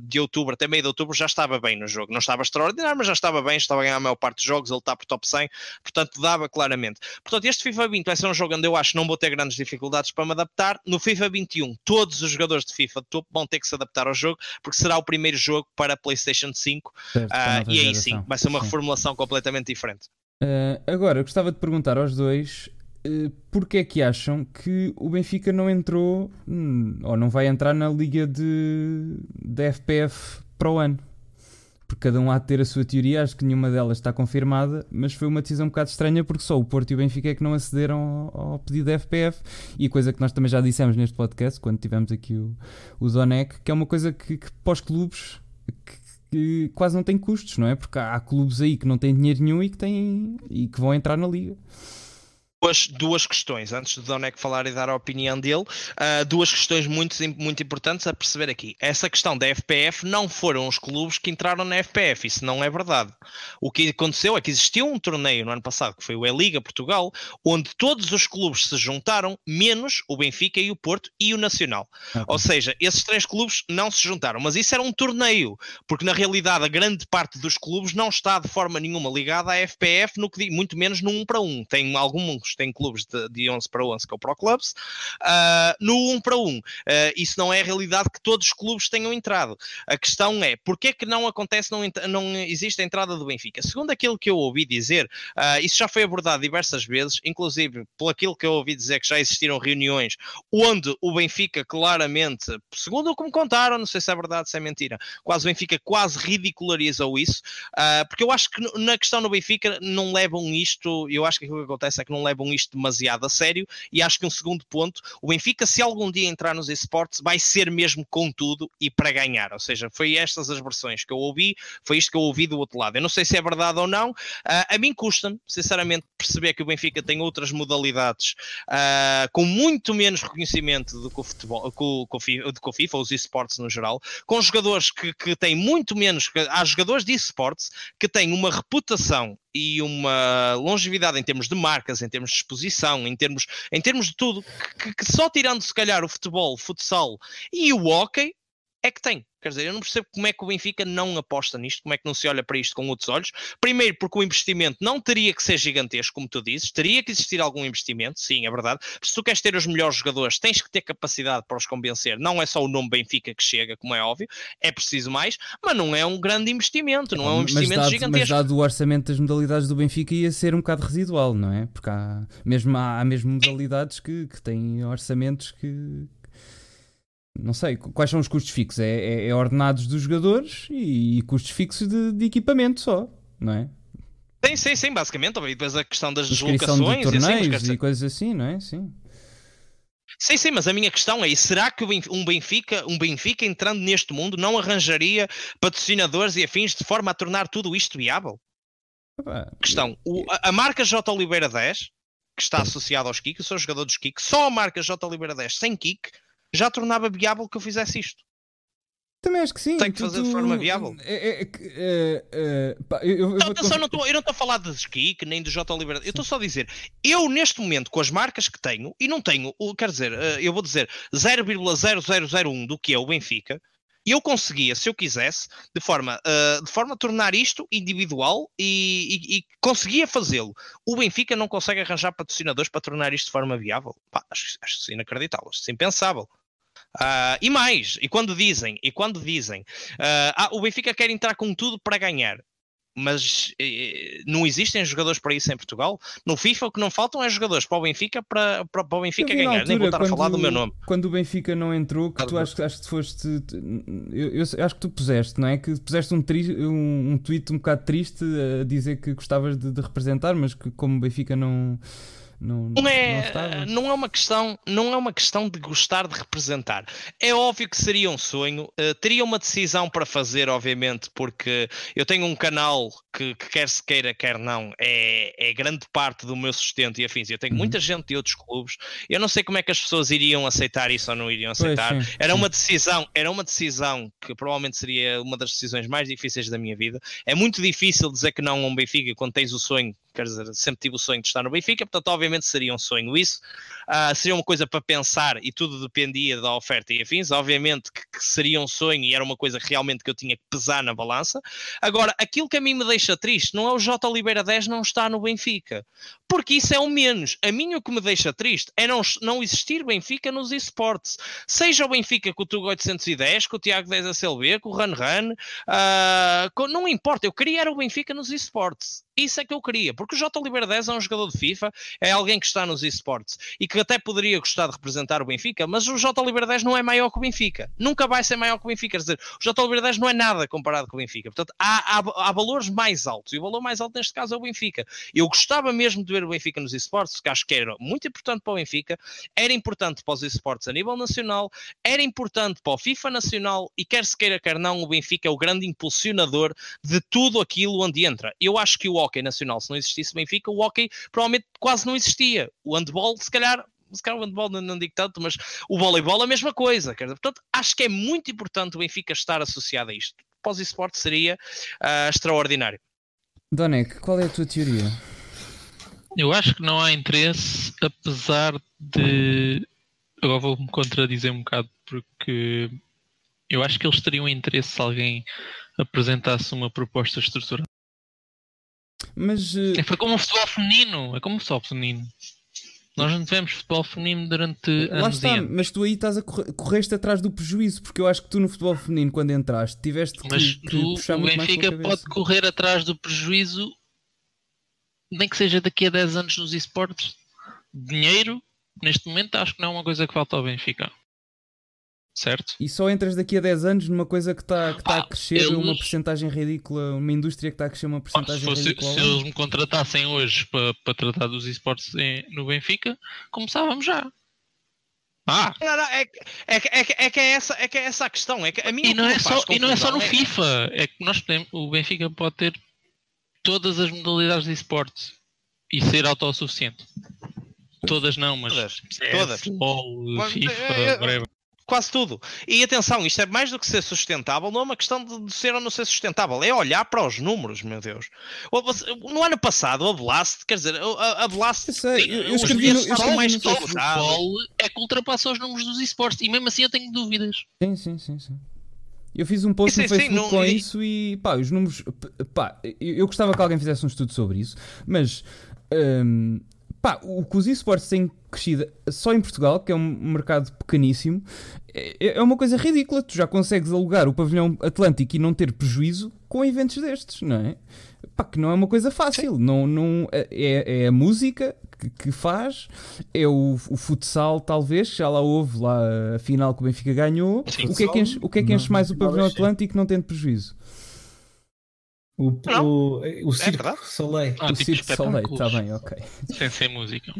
Speaker 3: de outubro, até meio de outubro, já estava bem no jogo. Não estava extraordinário, mas já estava bem, estava a ganhar a maior parte dos jogos, ele está por top 100, portanto dava claramente. Portanto, este FIFA 20 vai ser um jogo onde eu acho que não vou ter grandes dificuldades para me adaptar. No FIFA 21, todos os jogadores de FIFA de topo vão ter que se adaptar ao jogo, porque será o primeiro jogo para a PlayStation 5
Speaker 1: Certo,
Speaker 3: ah,
Speaker 1: nova
Speaker 3: e aí
Speaker 1: geração.
Speaker 3: sim, vai ser uma
Speaker 1: Sim.
Speaker 3: reformulação completamente diferente.
Speaker 1: Ah, agora, eu gostava de perguntar aos dois uh, porque é que acham que o Benfica não entrou hum, ou não vai entrar na liga de, de FPF para o ano. Porque cada um há de ter a sua teoria, acho que nenhuma delas está confirmada, mas foi uma decisão um bocado estranha porque só o Porto e o Benfica é que não acederam ao, ao pedido da FPF e coisa que nós também já dissemos neste podcast, quando tivemos aqui o, o Zonec, que é uma coisa que, que para os clubes que, que quase não tem custos, não é? Porque há, há clubes aí que não têm dinheiro nenhum e que, têm, e que vão entrar na liga.
Speaker 3: Duas, duas questões, antes do Donec falar e dar a opinião dele, ah, duas questões muito, muito importantes a perceber aqui. Essa questão da FPF não foram os clubes que entraram na FPF, isso não é verdade. O que aconteceu é que existiu um torneio no ano passado, que foi o E-Liga Portugal, onde todos os clubes se juntaram, menos o Benfica e o Porto e o Nacional. Ou seja, esses três clubes não se juntaram, mas isso era um torneio, porque na realidade a grande parte dos clubes não está de forma nenhuma ligada à FPF, no que, muito menos no 1 para 1. Tem alguns têm clubes de, de 11 para 11, que é o Pro Clubs. Uh, no 1 para 1, uh, isso não é a realidade que todos os clubes tenham entrado. A questão é, porquê que não acontece, não, não existe a entrada do Benfica? Segundo aquilo que eu ouvi dizer, uh, isso já foi abordado diversas vezes, inclusive por aquilo que eu ouvi dizer que já existiram reuniões onde o Benfica claramente, segundo o que me contaram, não sei se é verdade, se é mentira, quase o Benfica quase ridicularizou isso, porque eu acho que na questão no Benfica não levam isto, eu acho que aquilo que acontece é que não levam isto demasiado a sério, e acho que um segundo ponto, o Benfica, se algum dia entrar nos esportes, vai ser mesmo com tudo e para ganhar, ou seja, foi estas as versões que eu ouvi, foi isto que eu ouvi do outro lado. Eu não sei se é verdade ou não, uh, a mim custa-me, sinceramente, perceber que o Benfica tem outras modalidades uh, com muito menos reconhecimento do que o futebol, com, com, o FIFA, os esportes no geral, com jogadores que, que têm muito menos, há jogadores de esportes que têm uma reputação e uma longevidade em termos de marcas, em termos de exposição, em termos, em termos de tudo, que, que só tirando se calhar o futebol, o futsal e o hockey é que tem. Quer dizer, eu não percebo como é que o Benfica não aposta nisto, como é que não se olha para isto com outros olhos. Primeiro, porque o investimento não teria que ser gigantesco, como tu dizes, teria que existir algum investimento, sim, é verdade. Se tu queres ter os melhores jogadores, tens que ter capacidade para os convencer. Não é só o nome Benfica que chega, como é óbvio, é preciso mais, mas não é um grande investimento, não é um investimento
Speaker 1: mas dado,
Speaker 3: gigantesco.
Speaker 1: Mas dado o orçamento das modalidades do Benfica, ia ser um bocado residual, não é? Porque há mesmo, há, há mesmo modalidades que, que têm orçamentos que, não sei, quais são os custos fixos? É, é, é ordenados dos jogadores e, e custos fixos de, de, equipamento só, não é?
Speaker 3: Sim, sim, sim, basicamente. E depois a questão das deslocações
Speaker 1: de torneios e, assim, e coisas assim, não é? Sim.
Speaker 3: Sim, sim, mas a minha questão é: será que um Benfica, um Benfica entrando neste mundo não arranjaria patrocinadores e afins de forma a tornar tudo isto viável? Questão: o, a, a, marca J Oliveira 10, que está associada aos Kik, eu sou jogador dos Kik, só a marca J Oliveira 10 sem Kik já tornava viável que eu fizesse isto.
Speaker 1: Também acho que sim.
Speaker 3: Tem que fazer tu, de forma viável.
Speaker 1: É, é, é, pá, eu, eu,
Speaker 3: não, atenção, não tô, eu não estou a falar de Skik nem do J Oliveira. Eu estou só a dizer, eu neste momento, com as marcas que tenho, e não tenho, quer dizer, eh, eu vou dizer 0,0001 do que é o Benfica, eu conseguia, se eu quisesse, de forma, uh, de forma a tornar isto individual e, e, e conseguia fazê-lo. O Benfica não consegue arranjar patrocinadores para tornar isto de forma viável. Pá, acho, acho inacreditável, acho impensável. Uh, e mais, e quando dizem, e quando dizem, uh, ah, o Benfica quer entrar com tudo para ganhar mas eh, não existem jogadores para isso em Portugal. No FIFA o que não faltam é jogadores para o Benfica para, para, para o Benfica ganhar. Altura, Nem vou estar a falar do meu nome.
Speaker 1: Quando o Benfica não entrou, que tu acho, acho que foste. Eu, eu, acho que tu puseste, não é? Que puseste um, tri, um, um tweet um bocado triste a dizer que gostavas de, de representar, mas que como o Benfica não não,
Speaker 3: não, é, não, não, é uma questão, não é uma questão de gostar de representar. É óbvio que seria um sonho. Uh, teria uma decisão para fazer, obviamente, porque eu tenho um canal que, que quer se queira, quer não, é, é grande parte do meu sustento e afins. Eu tenho uhum. muita gente de outros clubes. Eu não sei como é que as pessoas iriam aceitar isso ou não iriam aceitar. Pois, sim, era sim. uma decisão, era uma decisão que provavelmente seria uma das decisões mais difíceis da minha vida. É muito difícil dizer que não a um Benfica quando tens o sonho quer dizer, sempre tive o sonho de estar no Benfica, portanto, obviamente seria um sonho isso. Uh, seria uma coisa para pensar e tudo dependia da oferta e afins. Obviamente que, que, seria um sonho e era uma coisa realmente que eu tinha que pesar na balança. Agora, aquilo que a mim me deixa triste não é o J. Oliveira 10 não estar no Benfica, porque isso é o menos. A mim o que me deixa triste é não, não existir Benfica nos esportes. Seja o Benfica com o Tugo 810, com o Tiago 10 ACLB, com o Run Run, uh, não importa, eu queria era o Benfica nos esportes. Isso é que eu queria, porque o J. Oliveira 10 é um jogador de FIFA, é alguém que está nos esportes e que até poderia gostar de representar o Benfica, mas o J. Oliveira 10 não é maior que o Benfica. Nunca vai ser maior que o Benfica. Quer dizer, o J. Oliveira 10 não é nada comparado com o Benfica. Portanto, há, há, há, valores mais altos e o valor mais alto neste caso é o Benfica. Eu gostava mesmo de ver o Benfica nos esportes, que acho que era muito importante para o Benfica, era importante para os esportes a nível nacional, era importante para o FIFA nacional e quer se queira, quer não, o Benfica é o grande impulsionador de tudo aquilo onde entra. Eu acho que o hockey nacional, se não existisse Benfica, o hockey provavelmente quase não existia. O handball, se calhar, se calhar o handball não, não digo tanto, mas o voleibol é a mesma coisa. Portanto, acho que é muito importante o Benfica estar associado a isto. Pós esporte seria uh, extraordinário.
Speaker 1: Donek, qual é a tua teoria?
Speaker 4: Eu acho que não há interesse, apesar de. Agora vou-me contradizer um bocado, porque eu acho que eles teriam interesse se alguém apresentasse uma proposta estruturada.
Speaker 1: Mas. Uh...
Speaker 4: Foi como o futebol feminino. É como o futebol feminino. Nós não tivemos futebol feminino durante
Speaker 1: Lá
Speaker 4: anos e
Speaker 1: está,
Speaker 4: anos.
Speaker 1: mas tu aí estás a correr, correste atrás do prejuízo, porque eu acho que tu no futebol feminino, quando entraste, tiveste que,
Speaker 4: Mas
Speaker 1: que
Speaker 4: tu,
Speaker 1: puxar
Speaker 4: o
Speaker 1: muito mais
Speaker 4: Benfica
Speaker 1: pela
Speaker 4: pode correr atrás do prejuízo, nem que seja daqui a 10 anos nos esportes. Dinheiro, neste momento, acho que não é uma coisa que falta ao Benfica. Certo?
Speaker 1: E só entras daqui a 10 anos numa coisa que está que tá
Speaker 4: Ah,
Speaker 1: a crescer
Speaker 4: eles-
Speaker 1: uma porcentagem ridícula, uma indústria que está a crescer uma porcentagem ridícula.
Speaker 4: se eles me contratassem hoje para, para tratar dos esportes em- no Benfica, começávamos já. Ah,
Speaker 3: Não, não, é, que- é, é, é que é essa, é que é essa a questão. É que a mim
Speaker 4: e não, é só, e não é só no FIFA. É que nós podemos, o Benfica pode ter todas as modalidades de esporte e ser autossuficiente. Todas não, mas
Speaker 3: Todas,
Speaker 4: CS,
Speaker 3: todas.
Speaker 4: LOL,
Speaker 3: Mas,
Speaker 4: FIFA,
Speaker 3: é, é,
Speaker 4: whatever.
Speaker 3: Quase tudo. E atenção, isto é mais do que ser sustentável, não é uma questão de, ser ou não ser sustentável, é olhar para os números, meu Deus. No ano passado, a Blast, quer dizer, a, a Blast.
Speaker 1: Eu sei, eu- eu
Speaker 3: os
Speaker 1: escrevi
Speaker 3: bilhetes
Speaker 1: eu
Speaker 3: mais
Speaker 1: no
Speaker 3: disputados.
Speaker 4: futebol é que ultrapassa os números dos esportes e mesmo assim eu tenho dúvidas.
Speaker 1: Sim, sim, sim, sim. Eu fiz um post no
Speaker 3: sim,
Speaker 1: Facebook
Speaker 3: não-
Speaker 1: com isso e pá, os números. Pá, eu, eu gostava que alguém fizesse um estudo sobre isso, mas hum, pá, o que os esportes têm crescido só em Portugal, que é um mercado pequeníssimo, é, é uma coisa ridícula. Tu já consegues alugar o pavilhão Atlântico e não ter prejuízo com eventos destes, não é? Pá, que não é uma coisa fácil. Não, não, é, é a música que, que faz, é o, o futsal, talvez, já lá houve lá a final que o Benfica ganhou.
Speaker 4: Sim.
Speaker 1: o, que é que enche, o que é que enche mais o pavilhão Atlântico não tendo prejuízo?
Speaker 2: O,
Speaker 3: Não.
Speaker 2: o, o Circo
Speaker 3: verdade.
Speaker 2: Soleil.
Speaker 4: Ah,
Speaker 1: o
Speaker 4: tipo
Speaker 1: Circo de Soleil, está bem, ok.
Speaker 4: Sem ser música.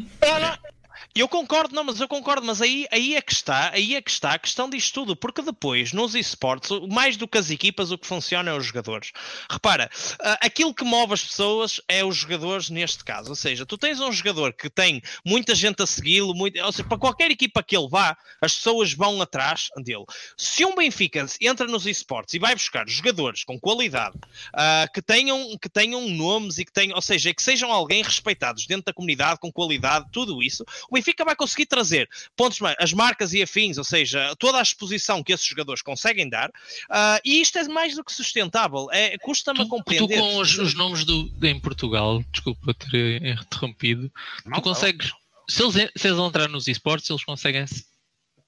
Speaker 3: Eu concordo, não, mas eu concordo, mas aí, aí é que está, aí é que está a questão disto tudo, porque depois nos esportes, mais do que as equipas, o que funciona é os jogadores. Repara, ah, aquilo que move as pessoas é os jogadores neste caso, ou seja, tu tens um jogador que tem muita gente a segui-lo, ou seja, para qualquer equipa que ele vá, as pessoas vão atrás dele. Se um Benfica entra nos esportes e vai buscar jogadores com qualidade, ah, que, tenham, que tenham nomes e que tenham, ou seja, que sejam alguém respeitados dentro da comunidade, com qualidade, tudo isso, o vai conseguir trazer pontos, as marcas e afins, ou seja, toda a exposição que esses jogadores conseguem dar, ah, e isto é mais do que sustentável. É, Custa-me a
Speaker 4: Tu, tu
Speaker 3: compreender.
Speaker 4: com os, os nomes do, em Portugal, desculpa ter interrompido,
Speaker 3: Não,
Speaker 4: tu consegues, se eles, se eles entrar nos esportes, eles conseguem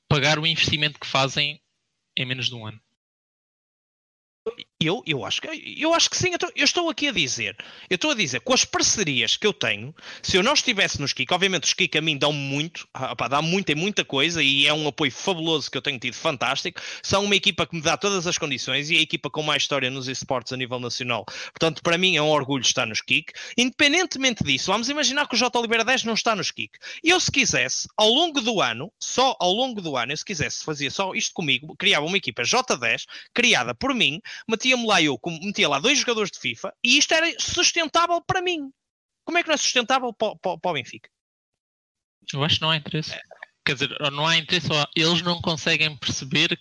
Speaker 4: pagar o investimento que fazem em menos de um ano.
Speaker 3: Eu, eu, acho que, eu acho que sim, eu estou, eu estou aqui a dizer. Eu estou a dizer, com as parcerias que eu tenho, se eu não estivesse nos Kik, obviamente os Kik a mim dão muito, ah, pá, dá muita e muita coisa e é um apoio fabuloso que eu tenho tido, fantástico. São uma equipa que me dá todas as condições e a equipa com mais história nos esportes a nível nacional. Portanto, para mim é um orgulho estar nos Kik. Independentemente disso, vamos imaginar que o J. Oliveira 10 não está nos Kik. Eu, se quisesse, ao longo do ano, só ao longo do ano, eu se quisesse, fazia só isto comigo, criava uma equipa J10, criada por mim, metia-me lá eu, como- metia lá dois jogadores de FIFA e isto era sustentável para mim. Como é que não é sustentável para, para, para o Benfica?
Speaker 4: Eu acho que não há interesse. Quer dizer, não há interesse, eles não conseguem perceber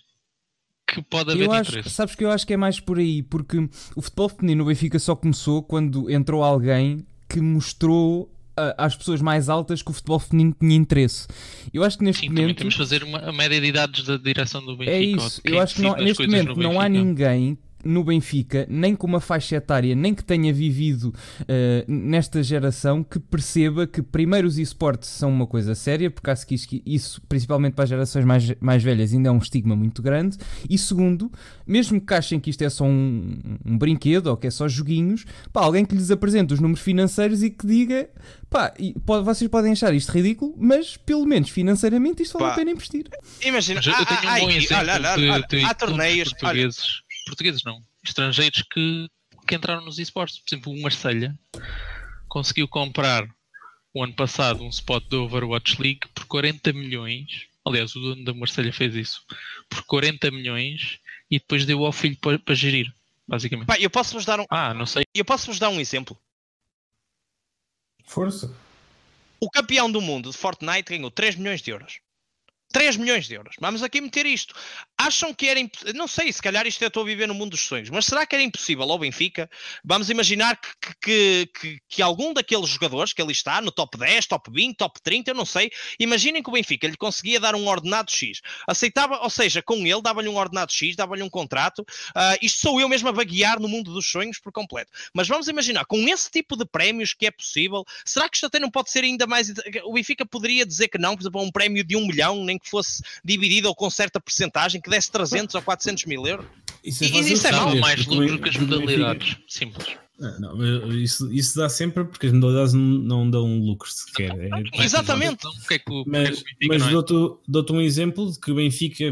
Speaker 4: que pode haver
Speaker 1: Eu acho,
Speaker 4: interesse.
Speaker 1: sabes que eu acho que é mais por aí, porque o futebol feminino no Benfica só começou quando entrou alguém que mostrou às pessoas mais altas que o futebol feminino tinha interesse. Eu acho que neste
Speaker 4: Sim,
Speaker 1: momento
Speaker 4: temos de fazer uma, a média de idades da direção do Benfica.
Speaker 1: é isso. Eu acho que não- neste momento não há ninguém no Benfica, nem com uma faixa etária, nem que tenha vivido eh, nesta geração, que perceba que primeiro os esportes são uma coisa séria, porque acho que isso, isso, principalmente para as gerações mais, mais velhas, ainda é um estigma muito grande. E segundo, mesmo que achem que isto é só um, um brinquedo ou que é só joguinhos, pá, alguém que lhes apresente os números financeiros e que diga, pá, e pode- vocês podem achar isto ridículo, mas pelo menos financeiramente isto vale a pena investir.
Speaker 3: Imagina,
Speaker 4: eu
Speaker 3: há-
Speaker 4: tenho um bom exemplo
Speaker 3: olha, olha,
Speaker 4: de,
Speaker 3: olha,
Speaker 4: de
Speaker 3: há torneios.
Speaker 4: Portugueses, portugueses não, estrangeiros que, que entraram nos esportes. Por exemplo, o Marselha conseguiu comprar o ano passado um spot da Overwatch League por 40 milhões. Aliás, o dono da Marselha fez isso por 40 milhões e depois deu ao filho para, para gerir, basicamente.
Speaker 3: pá, eu posso-vos dar um,
Speaker 4: Ah, não sei.
Speaker 3: eu posso-vos dar um exemplo.
Speaker 2: Força.
Speaker 3: O campeão do mundo de Fortnite ganhou 3 milhões de euros. 3 milhões de euros. Vamos aqui meter isto. Acham que era. imp- Não sei, se calhar isto eu estou a viver no mundo dos sonhos, mas será que era impossível ao Benfica? Vamos imaginar que, que, que, que algum daqueles jogadores que ali está, no top 10, top 20, top 30, eu não sei, imaginem que o Benfica lhe conseguia dar um ordenado X. Aceitava, ou seja, com ele dava-lhe um ordenado X, dava-lhe um contrato. Ah, isto sou eu mesmo a vaguear no mundo dos sonhos por completo. Mas vamos imaginar, com esse tipo de prémios que é possível, será que isto até não pode ser ainda mais. O Benfica poderia dizer que não, por exemplo, um prémio de um milhão, nem que fosse dividido ou com certa percentagem, que desse 300 ou 400 mil euros?
Speaker 2: Isso
Speaker 3: E-
Speaker 2: fácil
Speaker 3: isso é
Speaker 2: saber,
Speaker 4: mais lucro que as modalidades. Simples.
Speaker 2: Ah, não, mas isso, isso dá sempre porque as modalidades não, não dão lucro sequer. É-
Speaker 4: Mas,
Speaker 3: Exatamente.
Speaker 4: então, é
Speaker 2: Mas,
Speaker 4: porque é
Speaker 2: mas
Speaker 4: não é?
Speaker 2: dou-te dou-te um exemplo de que o Benfica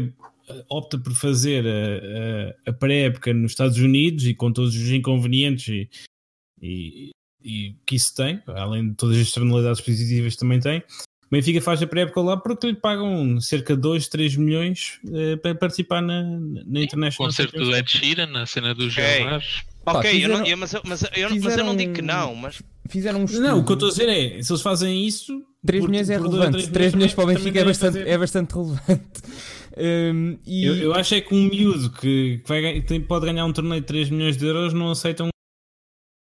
Speaker 2: eh, opta por fazer a, a, a pré-época nos Estados Unidos e com todos os inconvenientes e, e, e que isso tem, além de todas as externalidades positivas que também tem. O Benfica faz a pré-época lá porque lhe pagam cerca de 2, 3 milhões eh, para participar na, na
Speaker 4: O
Speaker 2: International
Speaker 4: concerto do Ed Sheeran, na cena dos
Speaker 3: Ok.
Speaker 4: Jaguares.
Speaker 1: Pá,
Speaker 3: ok, eu não-
Speaker 1: fizeram-
Speaker 3: eu- mas, eu, mas, eu, mas eu não
Speaker 1: fizeram
Speaker 3: digo que não, mas.
Speaker 1: Fizeram um estudo.
Speaker 2: Não, o que eu estou a dizer é, se eles fazem isso...
Speaker 1: 3
Speaker 2: por-
Speaker 1: milhões é
Speaker 2: por
Speaker 1: relevante. 3 milhões para o Benfica é bastante,
Speaker 2: fazer.
Speaker 1: é bastante relevante. Hum, e
Speaker 2: Eu, eu acho é que um miúdo que, que vai pode ganhar um torneio de 3 milhões de euros não aceita um,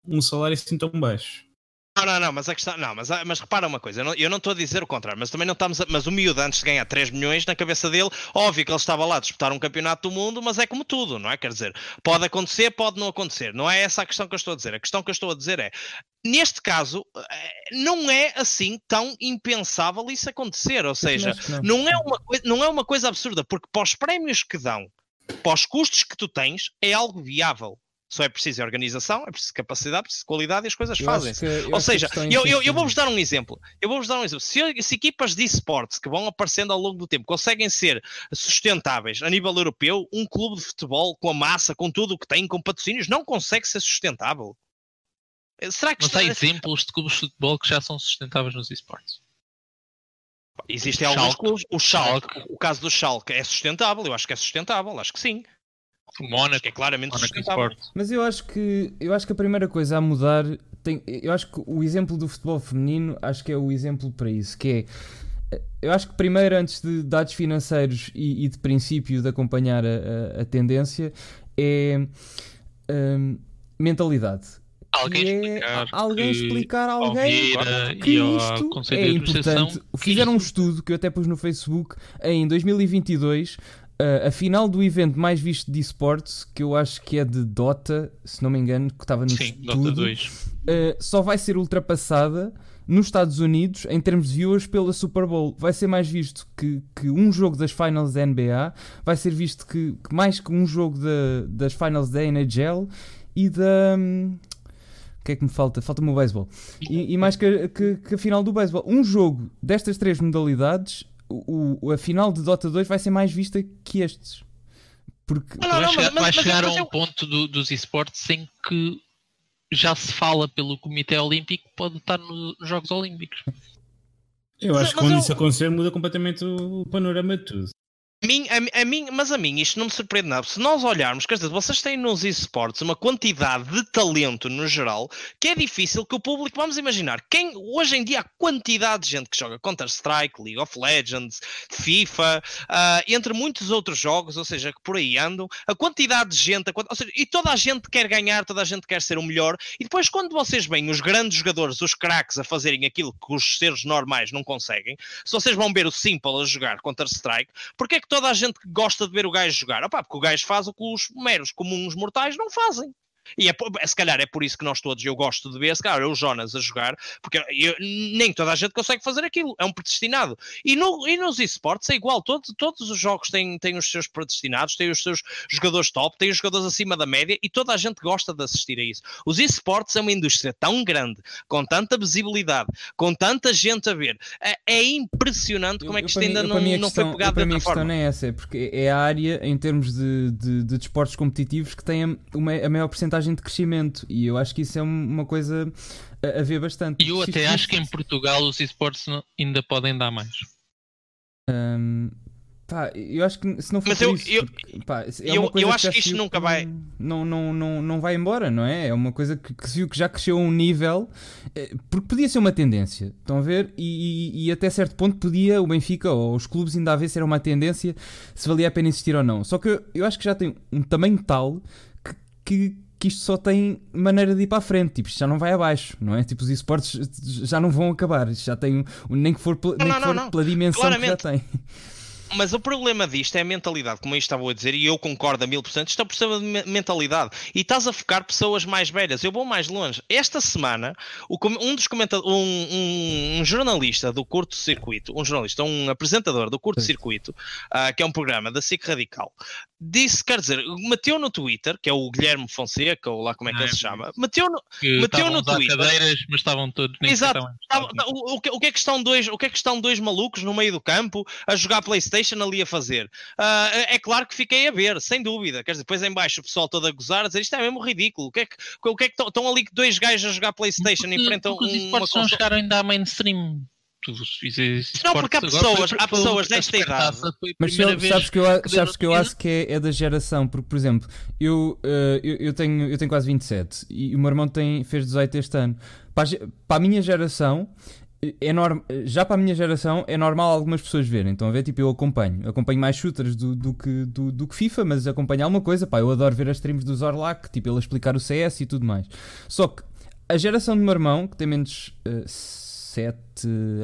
Speaker 2: um salário assim tão baixo.
Speaker 3: Não, não, não, mas a questão. Não, mas, mas repara uma coisa, eu não, estou a dizer o contrário, mas também não estamos. A, mas o miúdo, antes de ganhar 3 milhões, na cabeça dele, óbvio que ele estava lá a disputar um campeonato do mundo, mas é como tudo, não é? Quer dizer, pode acontecer, pode não acontecer. Não é essa a questão que eu estou a dizer. A questão que eu estou a dizer é. Neste caso, eh, não é assim tão impensável isso acontecer. Ou seja,
Speaker 1: não.
Speaker 3: não é, uma coisa, não é uma coisa absurda, porque para os prémios que dão, para os custos que tu tens, é algo viável. Só é preciso organização, é preciso capacidade, é preciso qualidade e as coisas fazem-se. Ou seja,
Speaker 1: é
Speaker 3: eu, eu, eu vou-vos dar um exemplo. Eu vou-vos dar um exemplo. Se, se equipas de esportes que vão aparecendo ao longo do tempo conseguem ser sustentáveis a nível europeu, um clube de futebol com a massa, com tudo o que tem, com patrocínios, não consegue ser sustentável. Eh, Será que
Speaker 4: Mas há
Speaker 3: está-
Speaker 4: exemplos de clubes de futebol que já são sustentáveis nos esportes.
Speaker 3: existem alguns clubes? O Schalke,
Speaker 4: Schalke.
Speaker 3: o caso do Schalke é sustentável. Eu acho que é sustentável, acho que sim.
Speaker 4: O Mónaco,
Speaker 3: que é claramente
Speaker 4: Mónaco
Speaker 3: sustentável.
Speaker 4: Sport.
Speaker 1: Mas eu acho que eu acho que a primeira coisa a mudar tem, eu acho que o exemplo do futebol feminino acho que é o exemplo para isso, que é eu acho que primeiro antes de dados financeiros e, e de princípio de acompanhar a, a- a tendência é hum, mentalidade.
Speaker 4: Alguém
Speaker 1: é
Speaker 4: explicar.
Speaker 1: alguém
Speaker 4: que
Speaker 1: explicar a alguém que
Speaker 4: e ao
Speaker 1: isto é importante. Fizeram um estudo que eu até pus no Facebook em 2022. Uh, a final do evento mais visto de esportes, que eu acho que é de Dota, se não me engano, que estava no
Speaker 4: Sim,
Speaker 1: estudo,
Speaker 4: Dota 2.
Speaker 1: uh, só vai ser ultrapassada nos Estados Unidos em termos de viewers pela Super Bowl. Vai ser mais visto que, que um jogo das finals da NBA, vai ser visto que, que mais que um jogo da- das finals da NHL e da. hum, O que é que me falta? Falta-me o beisebol. E, e mais que, que, que a final do beisebol. Um jogo destas três modalidades, o, o- a final de Dota 2 vai ser mais vista que estes. Porque.
Speaker 3: Não, não,
Speaker 4: vai chegar,
Speaker 3: mas-
Speaker 4: vai
Speaker 3: mas-
Speaker 4: chegar
Speaker 3: mas
Speaker 4: a um
Speaker 3: eu-
Speaker 4: ponto do- dos esportes em que já se fala pelo Comitê Olímpico que pode estar no- nos Jogos Olímpicos.
Speaker 2: Eu
Speaker 3: Mas-
Speaker 2: acho que quando
Speaker 3: eu-
Speaker 2: isso acontecer muda completamente o, o panorama de tudo.
Speaker 3: A mim, a, a mim, mas a mim isto não me surpreende nada. Se nós olharmos, quer dizer, vocês têm nos esportes uma quantidade de talento no geral que é difícil que o público, vamos imaginar, quem hoje em dia há quantidade de gente que joga Counter-Strike, League of Legends, FIFA, ah, entre muitos outros jogos, ou seja, que por aí andam, a quantidade de gente, a ou seja, e toda a gente quer ganhar, toda a gente quer ser o melhor, e depois quando vocês veem os grandes jogadores, os craques, a fazerem aquilo que os seres normais não conseguem, se vocês vão ver o Simple a jogar Counter-Strike, porque é que toda a gente gosta de ver o gajo jogar? Opá, porque o gajo faz o que os meros comuns mortais não fazem. E é, se calhar é por isso que nós todos, eu gosto de ver, se calhar, o Jonas a jogar, porque eu- nem toda a gente consegue fazer aquilo, é um predestinado. E, no, e nos esportes é igual, todos, todos os jogos têm, têm os seus predestinados, têm os seus jogadores top, têm os jogadores acima da média e toda a gente gosta de assistir a isso. Os esportes é uma indústria tão grande, com tanta visibilidade, com tanta gente a ver, é, é impressionante como é que isto
Speaker 1: para
Speaker 3: ainda
Speaker 1: mim-
Speaker 3: não,
Speaker 1: para a
Speaker 3: não foi
Speaker 1: questão-
Speaker 3: pegado
Speaker 1: para
Speaker 3: de
Speaker 1: mim a
Speaker 3: outra
Speaker 1: questão
Speaker 3: forma.
Speaker 1: não é essa, é porque é a área em termos de, de, de desportos competitivos que tem a, uma- a maior porcentagem de crescimento e eu acho que isso é um- uma coisa a, a ver bastante.
Speaker 4: E eu até acho que em Portugal os esportes ainda podem dar mais.
Speaker 1: Hum, Pá, eu acho que se não for
Speaker 3: Mas eu-
Speaker 1: isso,
Speaker 3: eu-
Speaker 1: porque, pá, é
Speaker 3: eu- eu acho
Speaker 1: já
Speaker 3: que isto nunca vai-
Speaker 1: Não, não, não, não vai embora, não é? É uma coisa que, que se viu que já cresceu a um nível. eh, Porque podia ser uma tendência, estão a ver? E, e- e até certo ponto podia o Benfica ou os clubes ainda a ver se era uma tendência, se valia a pena existir ou não. Só que eu, eu acho que já tem um tamanho tal que, que, que isto só tem maneira de ir para a frente. Tipo, isto já não vai abaixo, não é? Tipo, os esportes já não vão acabar. Isto já tem um, nem que for, pela- nem
Speaker 3: não,
Speaker 1: que
Speaker 3: não,
Speaker 1: for
Speaker 3: não.
Speaker 1: pela dimensão
Speaker 3: Claramente.
Speaker 1: que já tem.
Speaker 3: Mas o problema disto é a mentalidade, como eu estava a dizer, e eu concordo a mil por cento, isto é por cima de me- mentalidade. E estás a focar pessoas mais velhas. Eu vou mais longe. Esta semana, um dos comentadores, um, um- um jornalista do curto-circuito, um jornalista, um apresentador do curto-circuito, ah, que é um programa da SIC Radical, disse, quer dizer, meteu no Twitter, que é o Guilherme Fonseca, ou lá como é que
Speaker 4: Ah,
Speaker 3: ele se
Speaker 4: é.
Speaker 3: chama, meteu no,
Speaker 4: Que
Speaker 3: Meteu
Speaker 4: estavam
Speaker 3: no Twitter.
Speaker 4: cadeiras, mas estavam todos nem
Speaker 3: Exato.
Speaker 4: estavam
Speaker 3: o, o que, o que é que estão dois, o que é que estão dois malucos no meio do campo a jogar Playstation ali a fazer? Ah, é claro que fiquei a ver, sem dúvida. Quer dizer, depois em baixo o pessoal todo a gozar, a dizer isto é mesmo ridículo. O que é que, o que, é que estão, estão ali dois gajos a jogar Playstation e enfrentam
Speaker 4: porque os
Speaker 3: um- uma
Speaker 4: esportes não chegaram ainda à mainstream. Fizes
Speaker 3: Não, porque há pessoas- há pessoas
Speaker 4: a
Speaker 3: desta idade.
Speaker 4: A
Speaker 1: Mas sabes,
Speaker 4: vez
Speaker 1: sabes que eu, a-
Speaker 4: que
Speaker 1: sabes que eu acho que é, é da geração, porque, por exemplo, eu, eh, eu, eu tenho, eu tenho quase 27 e o meu irmão tem, fez 18 este ano. Para a, para a minha geração, é norm, eh, já para a minha geração é normal algumas pessoas verem. Então, a ver, tipo, eu acompanho. Acompanho mais shooters do, do, que, do, do que FIFA, mas acompanho alguma coisa. Pá, eu adoro ver as streams do Zorlak, tipo, ele explicar o CS e tudo mais. Só que a geração do meu irmão, que tem menos 7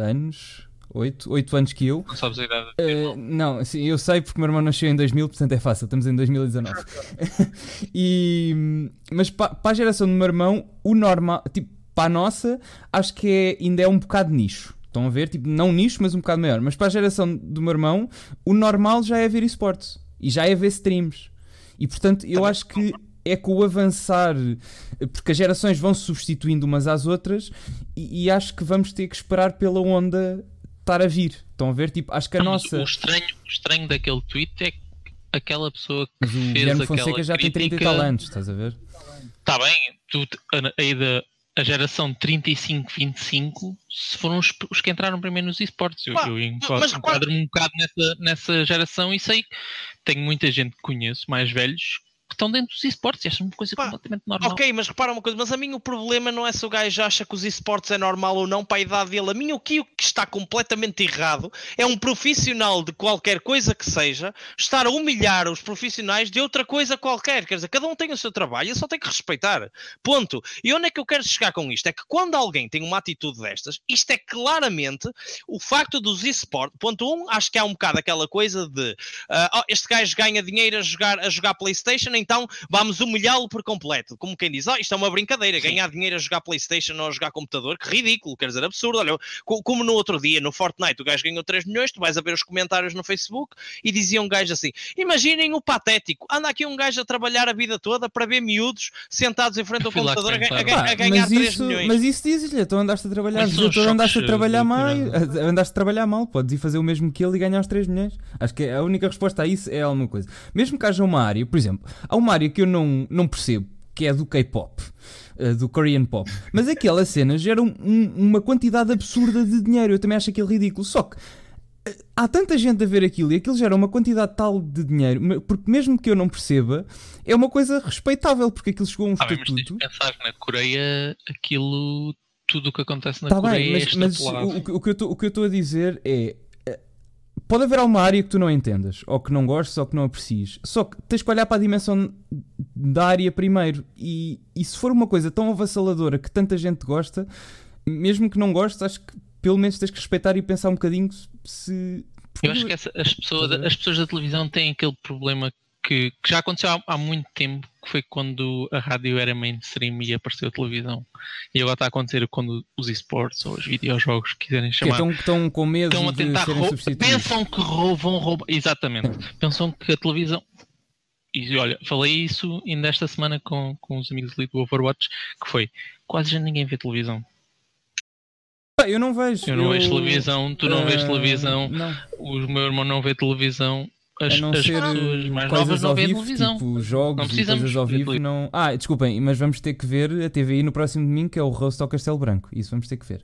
Speaker 1: anos, 8, 8 anos que eu,
Speaker 4: Não sabes a idade.
Speaker 1: Uh, não, sim, eu sei porque o meu irmão nasceu em 2000, portanto é fácil, estamos em 2019. e, mas para a geração do meu irmão, o normal, tipo, para a nossa, acho que é, ainda é um bocado nicho. Estão a ver? Tipo, não nicho, mas um bocado maior. Mas para a geração do meu irmão, o normal já é ver esportes e já é ver streams. E portanto, eu acho que é com o avançar, porque as gerações vão se substituindo umas às outras, e, e acho que vamos ter que esperar pela onda estar a vir. Estão a ver? Tipo, acho que a
Speaker 4: Não,
Speaker 1: nossa.
Speaker 4: O estranho, o estranho daquele tweet é que aquela pessoa que
Speaker 1: Mas o
Speaker 4: fez
Speaker 1: Guilherme
Speaker 4: aquela
Speaker 1: Fonseca já tem 30 e
Speaker 4: crítica-
Speaker 1: tal anos, estás a ver?
Speaker 4: Está bem, tu, a, a, da- a geração 35-25 se foram os, os que entraram primeiro nos esportes. Eu,
Speaker 3: Pá,
Speaker 4: eu enquadro-me um bocado nessa, nessa geração e sei que tenho muita gente que conheço, mais velhos, que estão dentro dos esportes. E acho uma coisa
Speaker 3: Pá,
Speaker 4: completamente normal.
Speaker 3: Ok, mas repara uma coisa, mas a mim o problema não é se o gajo acha que os esportes é normal ou não para a idade dele. A mim o que, o que está completamente errado é um profissional de qualquer coisa que seja estar a humilhar os profissionais de outra coisa qualquer. Quer dizer, cada um tem o seu trabalho e só tem que respeitar. Ponto. E onde é que eu quero chegar com isto? É que quando alguém tem uma atitude destas, isto é claramente o facto dos esportes. Ponto um, acho que há um bocado aquela coisa de ah, oh, este gajo ganha dinheiro a jogar, a jogar Playstation, então vamos humilhá-lo por completo. Como quem diz, oh, isto é uma brincadeira, ganhar dinheiro a jogar Playstation ou a jogar computador, que ridículo, quer dizer, absurdo. Olha, co- como no outro dia, no Fortnite, o gajo ganhou 3 milhões, tu vais a ver os comentários no Facebook e dizia um gajo assim: imaginem o patético, anda aqui um gajo a trabalhar a vida toda para ver miúdos sentados em frente ao computador a, a a ganhar
Speaker 1: mas,
Speaker 3: 3
Speaker 1: isso,
Speaker 3: milhões.
Speaker 1: mas isso diz-lhe, então andaste a trabalhar,
Speaker 4: são
Speaker 1: então andaste a
Speaker 4: choques,
Speaker 1: trabalhar
Speaker 4: eh,
Speaker 1: mal,
Speaker 4: tirando.
Speaker 1: andaste a trabalhar mal, podes ir fazer o mesmo que ele e ganhar os 3 milhões. Acho que a única resposta a isso é alguma coisa. Mesmo que haja uma área, por exemplo, há uma área que eu não, não percebo, que é do K-pop. eh, Do Korean Pop, mas aquela cena gera um- um- uma quantidade absurda de dinheiro. Eu também acho aquilo ridículo. Só que eh, há tanta gente a ver aquilo e aquilo gera uma quantidade tal de dinheiro, porque mesmo que eu não perceba, é uma coisa respeitável, porque aquilo chegou a um
Speaker 4: Ah, mas
Speaker 1: estatuto.
Speaker 4: de pensar que na Coreia aquilo, tudo o que acontece na
Speaker 1: Tá
Speaker 4: Coreia
Speaker 1: bem, mas,
Speaker 4: é
Speaker 1: mas o, o que eu estou a dizer é. Pode haver alguma área que tu não entendas, ou que não gostes, ou que não aprecies. Só que tens que olhar para a dimensão da área primeiro. E, e se for uma coisa tão avassaladora que tanta gente gosta, mesmo que não gostes, acho que pelo menos tens que respeitar e pensar um bocadinho se.
Speaker 4: Eu acho que essa- as, pessoas, as pessoas da televisão têm aquele problema que, que já aconteceu há, há muito tempo, que foi quando a rádio era mainstream e apareceu a televisão. E agora está a acontecer quando os esportes ou os videojogos quiserem
Speaker 1: que
Speaker 4: chamar.
Speaker 1: estão, estão com medo
Speaker 4: Estão a
Speaker 1: de
Speaker 4: tentar roubar.
Speaker 1: substituídos.
Speaker 4: Pensam que rou- vão roubar. Exatamente. Pensam que a televisão. E olha, falei isso ainda esta semana com, com os amigos do Overwatch, que foi quase já ninguém vê televisão.
Speaker 1: Pá, Eu não vejo.
Speaker 4: Eu não
Speaker 1: eu-
Speaker 4: vejo televisão, tu não vês
Speaker 1: ah,
Speaker 4: televisão,
Speaker 1: Não.
Speaker 4: o meu irmão não vê televisão, as,
Speaker 1: a não
Speaker 4: as
Speaker 1: ser
Speaker 4: pessoas mais
Speaker 1: coisas
Speaker 4: novas
Speaker 1: ao vivo, tipo jogos
Speaker 4: Não
Speaker 1: e coisas ao vivo não... Ah, desculpem, mas vamos ter que ver a TVI no próximo domingo que é o Roast ao Castelo Branco, isso vamos ter que ver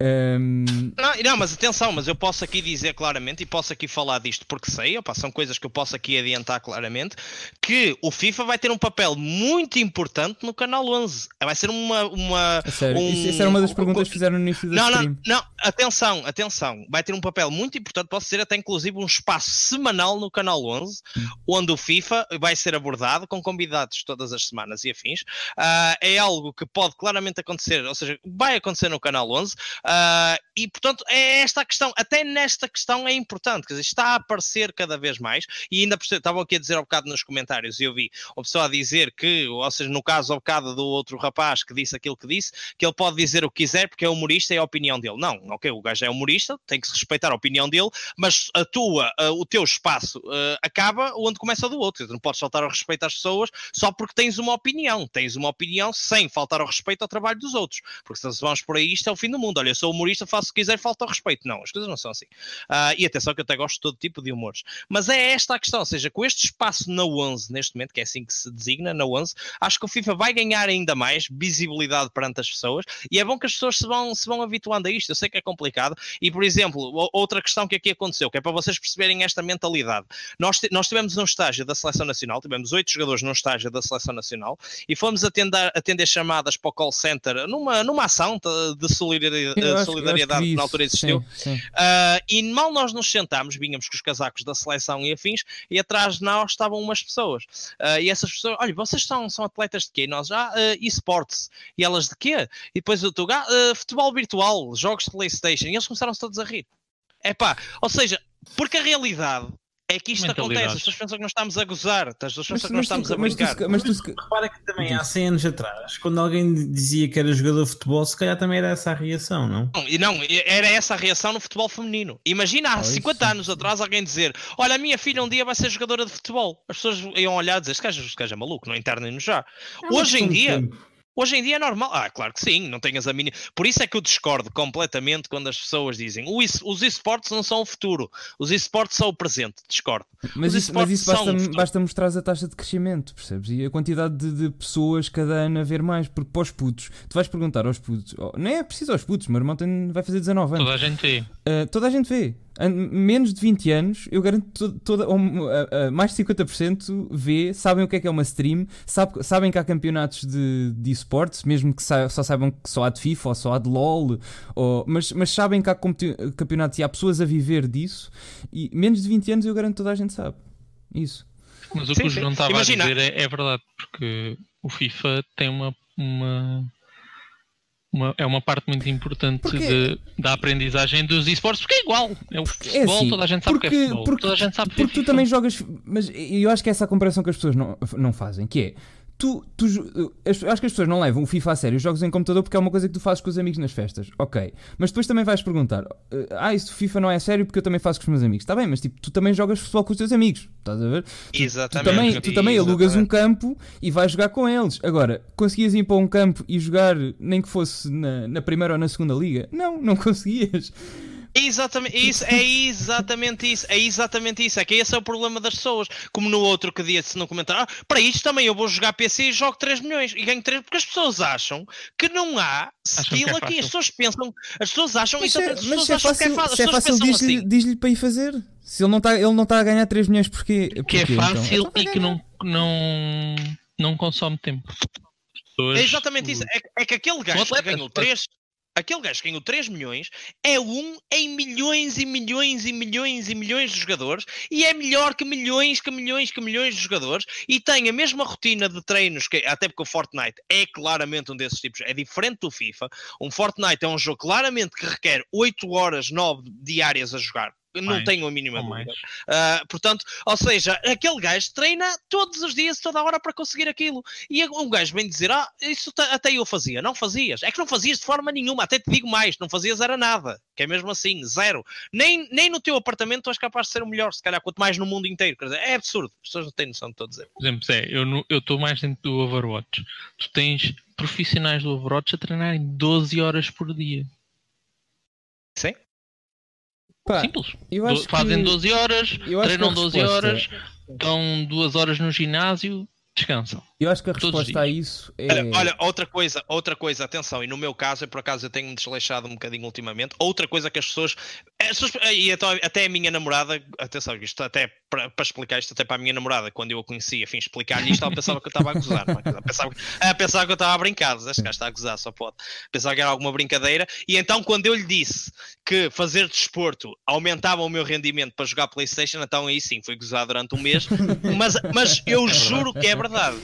Speaker 1: Um...
Speaker 3: Não, não, mas atenção, mas eu posso aqui dizer claramente e posso aqui falar disto porque sei, opa, são coisas que eu posso aqui adiantar claramente, que o FIFA vai ter um papel muito importante no canal 11. Vai ser uma. uma
Speaker 1: sério? Um... Isso, isso, era uma das perguntas que fizeram no início da
Speaker 3: não,
Speaker 1: stream.
Speaker 3: Não, não, atenção, atenção. Vai ter um papel muito importante, posso dizer até inclusive um espaço semanal no canal 11, hum. onde o FIFA vai ser abordado com convidados todas as semanas e afins. Uh, é algo que pode claramente acontecer, ou seja, vai acontecer no canal 11. Uh, e portanto é esta a questão, até nesta questão é importante, quer dizer, está a aparecer cada vez mais, e ainda estavam aqui a dizer ao bocado nos comentários, e eu vi uma pessoa a dizer que, ou seja, no caso ao bocado do outro rapaz que disse aquilo que disse, que ele pode dizer o que quiser porque é humorista e é a opinião dele. Não, ok, o gajo é humorista, tem que se respeitar a opinião dele, mas a tua, uh, o teu espaço uh, acaba onde começa o do outro, não podes faltar ao respeito às pessoas só porque tens uma opinião, tens uma opinião sem faltar ao respeito ao trabalho dos outros, porque se vamos por aí isto é o fim do mundo, olha, sou humorista, faço o que quiser, falta respeito. Não, as coisas não são assim. Uh, e atenção que eu até gosto de todo tipo de humores. Mas é esta a questão, ou seja, com este espaço na 11, neste momento, que é assim que se designa, na 11, acho que o FIFA vai ganhar ainda mais visibilidade perante as pessoas e é bom que as pessoas se vão, se vão habituando a isto. Eu sei que é complicado. E, por exemplo, outra questão que aqui aconteceu, que é para vocês perceberem esta mentalidade. Nós, nós tivemos um estágio da Seleção Nacional, tivemos oito jogadores num estágio da Seleção Nacional e fomos atender, atender chamadas para o call center numa, numa ação de solidariedade, solidariedade solidariedade que na altura existiu. Sim, sim. Uh, e mal nós nos sentámos, vínhamos com os casacos da seleção e afins, e atrás de nós estavam umas pessoas. Uh, e essas pessoas, olha, vocês são, são atletas de quê? E nós, ah, uh, esportes. E elas de quê? E depois eu estou, ah, futebol virtual, jogos de Playstation. E eles começaram-se todos a rir. É pá, ou seja, porque a realidade é que isto acontece, as pessoas pensam que nós estamos a gozar, as pessoas pensam que nós estamos a brincar.
Speaker 2: Mas, tu, repara que também há 100 anos atrás, quando alguém dizia que era jogador de futebol, se calhar também era essa a reação, não?
Speaker 3: Não, não era essa a reação no futebol feminino. Imagina há 50 anos atrás alguém dizer: Olha, a minha filha um dia vai ser jogadora de futebol. As pessoas iam olhar e dizer: Este gajo, este gajo é maluco, não internem-nos já. É Hoje em dia. Tempo Hoje em dia é normal. Ah, claro que sim, não tenhas a mínima. Por isso é que eu discordo completamente quando as pessoas dizem os esportes não são o futuro, os esportes são o presente. Discordo.
Speaker 1: Mas isso, mas isso basta, basta, mostrar a taxa de crescimento, percebes? E a quantidade de, de, pessoas cada ano a ver mais. Porque para os putos, tu vais perguntar aos putos, oh, não é preciso aos putos, meu irmão tem, vai fazer 19 anos.
Speaker 4: Toda a gente vê.
Speaker 1: Uh, toda a gente vê menos de 20 anos, eu garanto toda, uh, uh, mais de 50% vê, sabem o que é que é uma stream, sabe, sabem que há campeonatos de, de esportes, mesmo que sa só saibam que só há de FIFA ou só há de LOL, ou, mas, mas sabem que há campeonatos e há pessoas a viver disso, e menos de 20 anos eu garanto toda a gente sabe. Isso.
Speaker 4: Mas o que o João estava a dizer é, é verdade, porque o FIFA tem uma, uma uma, é uma parte muito importante de, da aprendizagem dos esportes, porque é igual. É o é futebol, é assim, toda a gente sabe porque, que é futebol. Porque, toda a gente sabe
Speaker 1: porque tu também jogas. Mas eu acho que essa é a comparação que as pessoas não, não fazem, que é tu, tu acho que as pessoas não levam o FIFA a sério, os jogos em computador, porque é uma coisa que tu fazes com os amigos nas festas. Ok. Mas depois também vais perguntar: ah, isso FIFA não é sério porque eu também faço com os meus amigos. Está bem, mas tipo, tu também jogas futebol com os teus amigos. Estás a ver?
Speaker 3: Exatamente.
Speaker 1: Tu, tu também, tu também alugas um campo e vais jogar com eles. Agora, conseguias ir para um campo e jogar nem que fosse na, na primeira ou na segunda liga? Não, não conseguias.
Speaker 3: Exatamente isso, é exatamente isso, é exatamente isso. É que esse é o problema das pessoas. Como no outro que disse no comentário, ah, para isto também eu vou jogar PC e jogo 3 milhões e ganho 3, porque as pessoas acham que não há skill é aqui. As pessoas pensam, as pessoas acham
Speaker 1: mas é, mas se é fácil, que é fácil. Se é fácil diz-lhe assim. diz para ir fazer. Se ele não está ele não tá a ganhar 3 milhões porque.
Speaker 4: Que é fácil então? e que não, não, não consome tempo.
Speaker 3: Pessoas, é exatamente isso. É, é que aquele gajo que ganhou 3, aquele gajo que ganhou 3 milhões é um em milhões e milhões e milhões e milhões de jogadores e é melhor que milhões, que milhões, que milhões de jogadores e tem a mesma rotina de treinos, que até porque o Fortnite é claramente um desses tipos, é diferente do FIFA. Um Fortnite é um jogo claramente que requer 8 horas, 9 diárias a jogar não mais, tenho a mínima dúvida. Uh, portanto, ou seja, aquele gajo treina todos os dias, toda a hora para conseguir aquilo. E um gajo vem dizer: Ah, isso até eu fazia. Não fazias. É que não fazias de forma nenhuma. Até te digo mais: não fazias era nada. Que é mesmo assim, zero. Nem, nem no teu apartamento tu és capaz de ser o melhor, se calhar, quanto mais no mundo inteiro. Quer dizer, é absurdo. As pessoas não têm noção de todo dizer.
Speaker 4: Por exemplo, Zé, eu estou mais dentro do Overwatch. Tu tens profissionais do Overwatch a treinarem 12 horas por dia.
Speaker 3: Sim.
Speaker 4: Pá, Simples. Do, fazem que... 12 horas, treinam 12 resposta... horas, estão 2 horas no ginásio, descansam.
Speaker 1: Eu acho que a resposta a isso é.
Speaker 3: Olha, olha, outra coisa, outra coisa, atenção, e no meu caso, eu por acaso eu tenho-me desleixado um bocadinho ultimamente. Outra coisa que as pessoas, as pessoas- e então, até a minha namorada, atenção, isto até para, para explicar isto até para a minha namorada, quando eu a conhecia, fim explicar-lhe isto, ela pensava que eu estava a gozar, é? Ela pensava, ela pensava que eu estava a brincar, este gajo está a gozar, só pode. Pensava que era alguma brincadeira, e então quando eu lhe disse que fazer desporto aumentava o meu rendimento para jogar Playstation, então aí sim, foi gozar durante um mês, mas, mas eu juro que é verdade.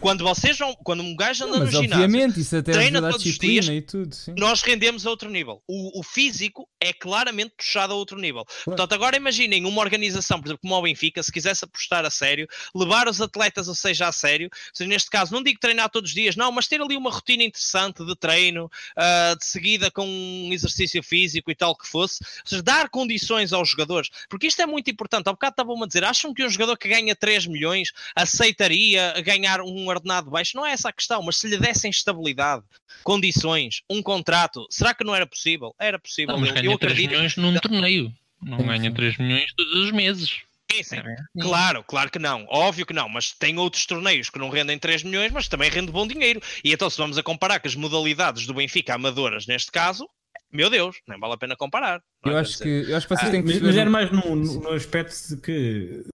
Speaker 3: Quando vocês vão, quando um gajo anda
Speaker 1: Não, mas
Speaker 3: no ginásio,
Speaker 1: obviamente isso até
Speaker 3: treina todos os dias,
Speaker 1: e tudo. Sim.
Speaker 3: nós rendemos a outro nível. O, o físico é claramente puxado a outro nível. Portanto, agora imaginem uma organização, por exemplo, como o Benfica, se quisesse apostar a sério, levar os atletas, ou seja, a sério, seja, neste caso, não digo treinar todos os dias, não, mas ter ali uma rotina interessante de treino, ah, de seguida com um exercício físico e tal que fosse, seja, dar condições aos jogadores, porque isto é muito importante. Há bocado estavam a dizer, acham que um jogador que ganha 3 milhões aceitaria ganhar um ordenado baixo? Não é essa a questão, mas se lhe dessem estabilidade, condições, um contrato, será que não era possível? Era possível.
Speaker 4: Não,
Speaker 3: eu,
Speaker 4: ganha
Speaker 3: eu
Speaker 4: 3
Speaker 3: acredito.
Speaker 4: milhões num torneio. Não
Speaker 1: Sim,
Speaker 4: ganha
Speaker 1: sim.
Speaker 4: 3 milhões todos os meses.
Speaker 3: Sim, sim.
Speaker 4: É.
Speaker 3: Claro, claro que não. Óbvio que não, mas tem outros torneios que não rendem 3 milhões, mas também rende bom dinheiro. E então, se vamos a comparar com as modalidades do Benfica amadoras neste caso, meu Deus, nem vale a pena comparar. é?
Speaker 1: Eu acho, que, eu acho que vocês
Speaker 2: Ah,
Speaker 1: têm que
Speaker 2: mas,
Speaker 1: perceber.
Speaker 2: mas era mais no, no- no aspecto de que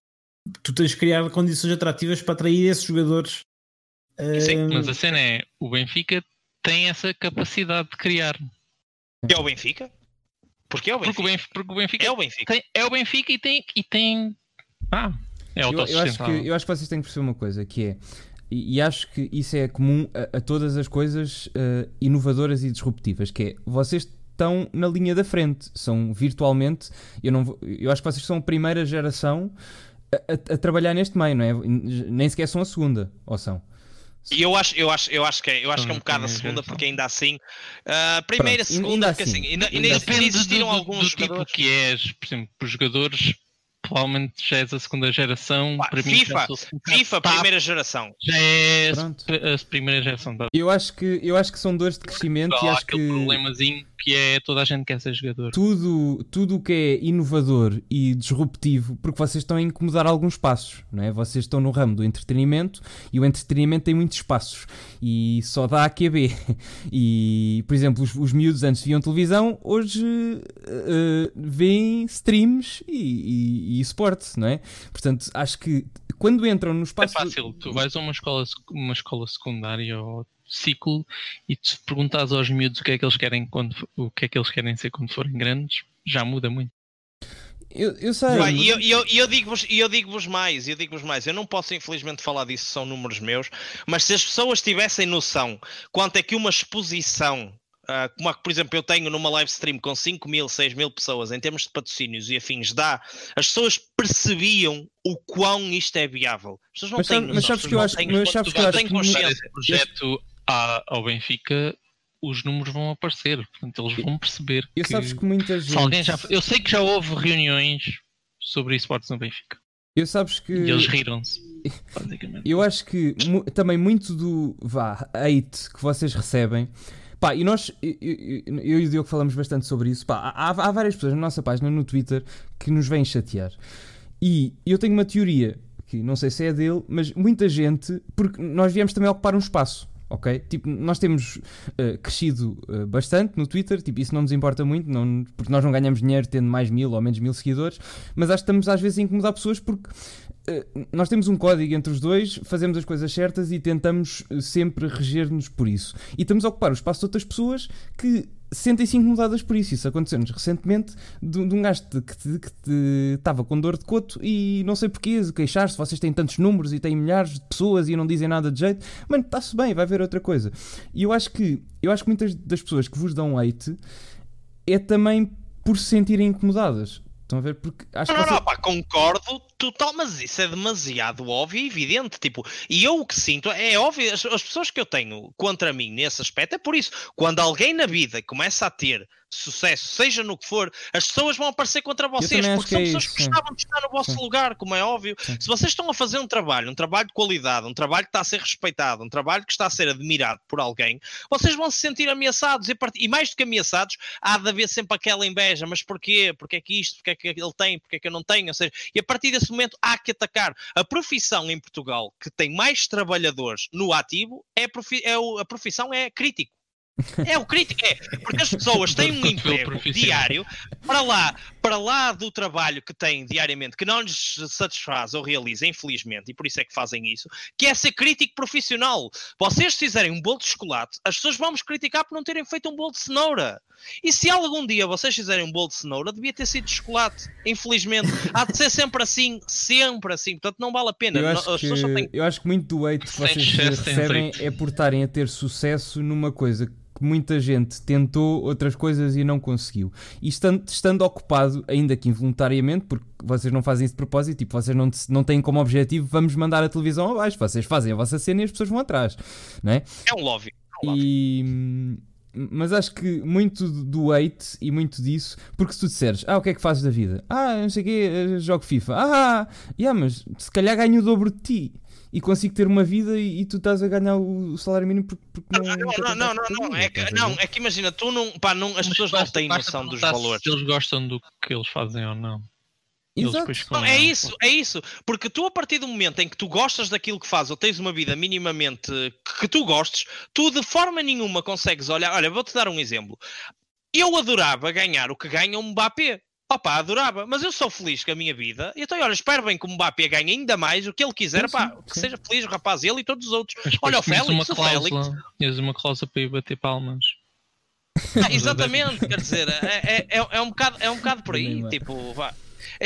Speaker 2: tu tens de criar condições atrativas para atrair esses jogadores.
Speaker 3: Sim,
Speaker 2: Hum,
Speaker 4: Mas a cena é, o Benfica tem essa capacidade de criar.
Speaker 3: É o Benfica? Porque é o
Speaker 4: Porque
Speaker 3: Benfica.
Speaker 4: o Benfica, porque o Benfica
Speaker 3: É o Benfica.
Speaker 4: tem, é o Benfica e tem. E tem ah, é
Speaker 1: Eu, eu, acho que, eu acho que vocês têm que perceber uma coisa, que é, e, e acho que isso é comum a, a todas as coisas eh, inovadoras e disruptivas, que é, vocês estão na linha da frente, são virtualmente, eu, não, eu acho que vocês são a primeira geração a, a- trabalhar neste meio, não é? Nem sequer são a segunda, ou são?
Speaker 3: E eu acho, eu acho, eu acho que é, eu acho que é um bocado a
Speaker 4: primeira
Speaker 3: segunda, porque ainda assim, ah, primeira,
Speaker 1: Pronto,
Speaker 3: segunda,
Speaker 1: ainda
Speaker 3: porque
Speaker 1: assim,
Speaker 3: assim, ainda, ainda,
Speaker 1: assim.
Speaker 3: existiram
Speaker 4: do,
Speaker 3: alguns
Speaker 4: do tipo
Speaker 3: jogadores.
Speaker 4: que és, por exemplo, os jogadores, provavelmente já és a segunda geração.
Speaker 3: Pá,
Speaker 4: para mim,
Speaker 3: FIFA, FIFA,
Speaker 4: top,
Speaker 3: primeira geração.
Speaker 4: Já é a primeira geração. Tá?
Speaker 1: Eu acho que, eu acho que são dores de crescimento e
Speaker 4: Há
Speaker 1: acho que
Speaker 4: problemazinho que é toda a gente quer ser jogador.
Speaker 1: tudo tudo o que é inovador e disruptivo, porque vocês estão a incomodar alguns espaços, não é? Vocês estão no ramo do entretenimento e o entretenimento tem muitos espaços e só dá a QB. E, por exemplo, os, os miúdos antes viam televisão, hoje eh, veem streams e, e, e esporte, não é? Portanto, acho que quando entram no
Speaker 4: É
Speaker 1: espaço.
Speaker 4: fácil, tu vais a uma escola, uma escola secundária ou ciclo e te perguntas aos miúdos o que é que eles querem quando o que é que eles querem ser quando forem grandes, já muda muito.
Speaker 1: Eu, eu sei.
Speaker 3: Vai,
Speaker 1: mas-
Speaker 3: E eu, e eu, e eu digo-vos e eu digo-vos mais, eu digo-vos mais, eu não posso infelizmente falar disso, são números meus, mas se as pessoas tivessem noção quanto é que uma exposição, ah, como a que, por exemplo, eu tenho numa live stream com 5 mil, 6 mil pessoas, em termos de patrocínios e afins, dá, as pessoas percebiam o quão isto é viável. As pessoas não
Speaker 1: Mas
Speaker 3: têm
Speaker 1: mas sabes que eu acho- mas sabes que eu acho
Speaker 3: têm
Speaker 1: que
Speaker 3: consciência.
Speaker 4: esse projeto à- ao Benfica, os números vão aparecer, portanto eles vão perceber
Speaker 1: eu
Speaker 4: que,
Speaker 1: sabes que muita gente.
Speaker 4: alguém já, eu sei que já houve reuniões sobre esportes no Benfica
Speaker 1: Eu sabes que.
Speaker 4: e eles riram-se.
Speaker 1: Eu acho que também muito do vá, hate que vocês recebem. Pá, e nós, eu, eu- eu e o Diogo falamos bastante sobre isso. Pá, há, há várias pessoas na nossa página no Twitter que nos vêm chatear. E eu tenho uma teoria, que não sei se é dele, mas muita gente, porque nós viemos também ocupar um espaço. Ok? Tipo, nós temos eh, crescido eh, bastante no Twitter, tipo, isso não nos importa muito, não, porque nós não ganhamos dinheiro tendo mais mil ou menos mil seguidores, mas acho que estamos às vezes a incomodar pessoas porque eh, nós temos um código entre os dois, fazemos as coisas certas e tentamos sempre reger-nos por isso. E estamos a ocupar o espaço de outras pessoas que sentem-se incomodadas por isso. Isso aconteceu-nos recentemente de, de um gajo que estava com dor de coto e não sei porquê, queixar-se, vocês têm tantos números e têm milhares de pessoas e não dizem nada de jeito. Mano, está-se bem, vai ver outra coisa. E eu acho que eu acho que muitas das pessoas que vos dão hate é também por se sentirem incomodadas. Estão a ver? Porque acho
Speaker 3: Não,
Speaker 1: que
Speaker 3: não,
Speaker 1: vocês-
Speaker 3: não, pá, concordo total, mas isso é demasiado óbvio e evidente. Tipo, e eu o que sinto é óbvio, as, as pessoas que eu tenho contra mim nesse aspecto é por isso. Quando alguém na vida começa a ter sucesso, seja no que for, as pessoas vão aparecer contra vocês, porque
Speaker 1: que
Speaker 3: são
Speaker 1: é
Speaker 3: pessoas
Speaker 1: isso,
Speaker 3: que gostavam de estar no vosso
Speaker 1: Sim.
Speaker 3: lugar, como é óbvio.
Speaker 1: Sim.
Speaker 3: Se vocês estão a fazer um trabalho, um trabalho de qualidade, um trabalho que está a ser respeitado, um trabalho que está a ser admirado por alguém, vocês vão se sentir ameaçados e, part- e mais do que ameaçados, há de haver sempre aquela inveja, mas porquê? Porque é que isto? Porque é que ele tem? Porque é que eu não tenho? Ou seja, e a partir desse nesse momento há que atacar. A profissão em Portugal que tem mais trabalhadores no ativo é a, é profissão é crítico. É o crítico, é, porque as pessoas têm um emprego diário para lá, para lá do trabalho que têm diariamente, que não lhes satisfaz ou realiza, infelizmente, e por isso é que fazem isso, que é ser crítico profissional. Vocês fizerem um bolo de chocolate, as pessoas vão-nos criticar por não terem feito um bolo de cenoura. E se algum dia vocês fizerem um bolo de cenoura, devia ter sido de chocolate. Infelizmente, há de ser sempre assim, sempre assim. Portanto, não vale a pena.
Speaker 1: Eu acho, que, têm... eu acho que muito do hate que vocês recebem é por estarem a ter sucesso numa coisa que muita gente tentou outras coisas e não conseguiu. E estando, estando ocupado, ainda que involuntariamente, porque vocês não fazem isso de propósito, tipo, vocês não, não têm como objetivo, vamos mandar a televisão abaixo, vocês fazem a vossa cena e as pessoas vão atrás, não é?
Speaker 3: É um lobby.
Speaker 1: É um lobby. E mas acho que muito do hate e muito disso, porque se tu disseres, ah, o que é que fazes da vida? Ah, não sei o quê, eh, jogo FIFA. Ah, yeah, mas se calhar ganho o dobro de ti e consigo ter uma vida e, e tu estás a ganhar o, salário mínimo porque, porque
Speaker 3: não, não, não, não, não, não, é que, não, é que imagina, tu não, pá, não as pessoas não têm noção dos valores.
Speaker 4: Se eles gostam do que eles fazem ou não.
Speaker 3: Não, é isso, é isso. Porque tu, a partir do momento em que tu gostas daquilo que fazes ou tens uma vida minimamente que tu gostes, tu de forma nenhuma consegues olhar. Olha, vou-te dar um exemplo. Eu adorava ganhar o que ganha um Mbappé. Opa, adorava, mas eu sou feliz com a minha vida. E então, olha, espero bem que o Mbappé ganhe ainda mais o que ele quiser, sim, pá, sim, que seja feliz o rapaz, ele e todos os outros. olha, o Félix,
Speaker 4: uma
Speaker 3: o
Speaker 4: cláusula, Félix. uma cláusula para ir bater palmas.
Speaker 3: Ah, exatamente, quer dizer, é, é, é, um bocado, é um bocado por aí, tipo, vá.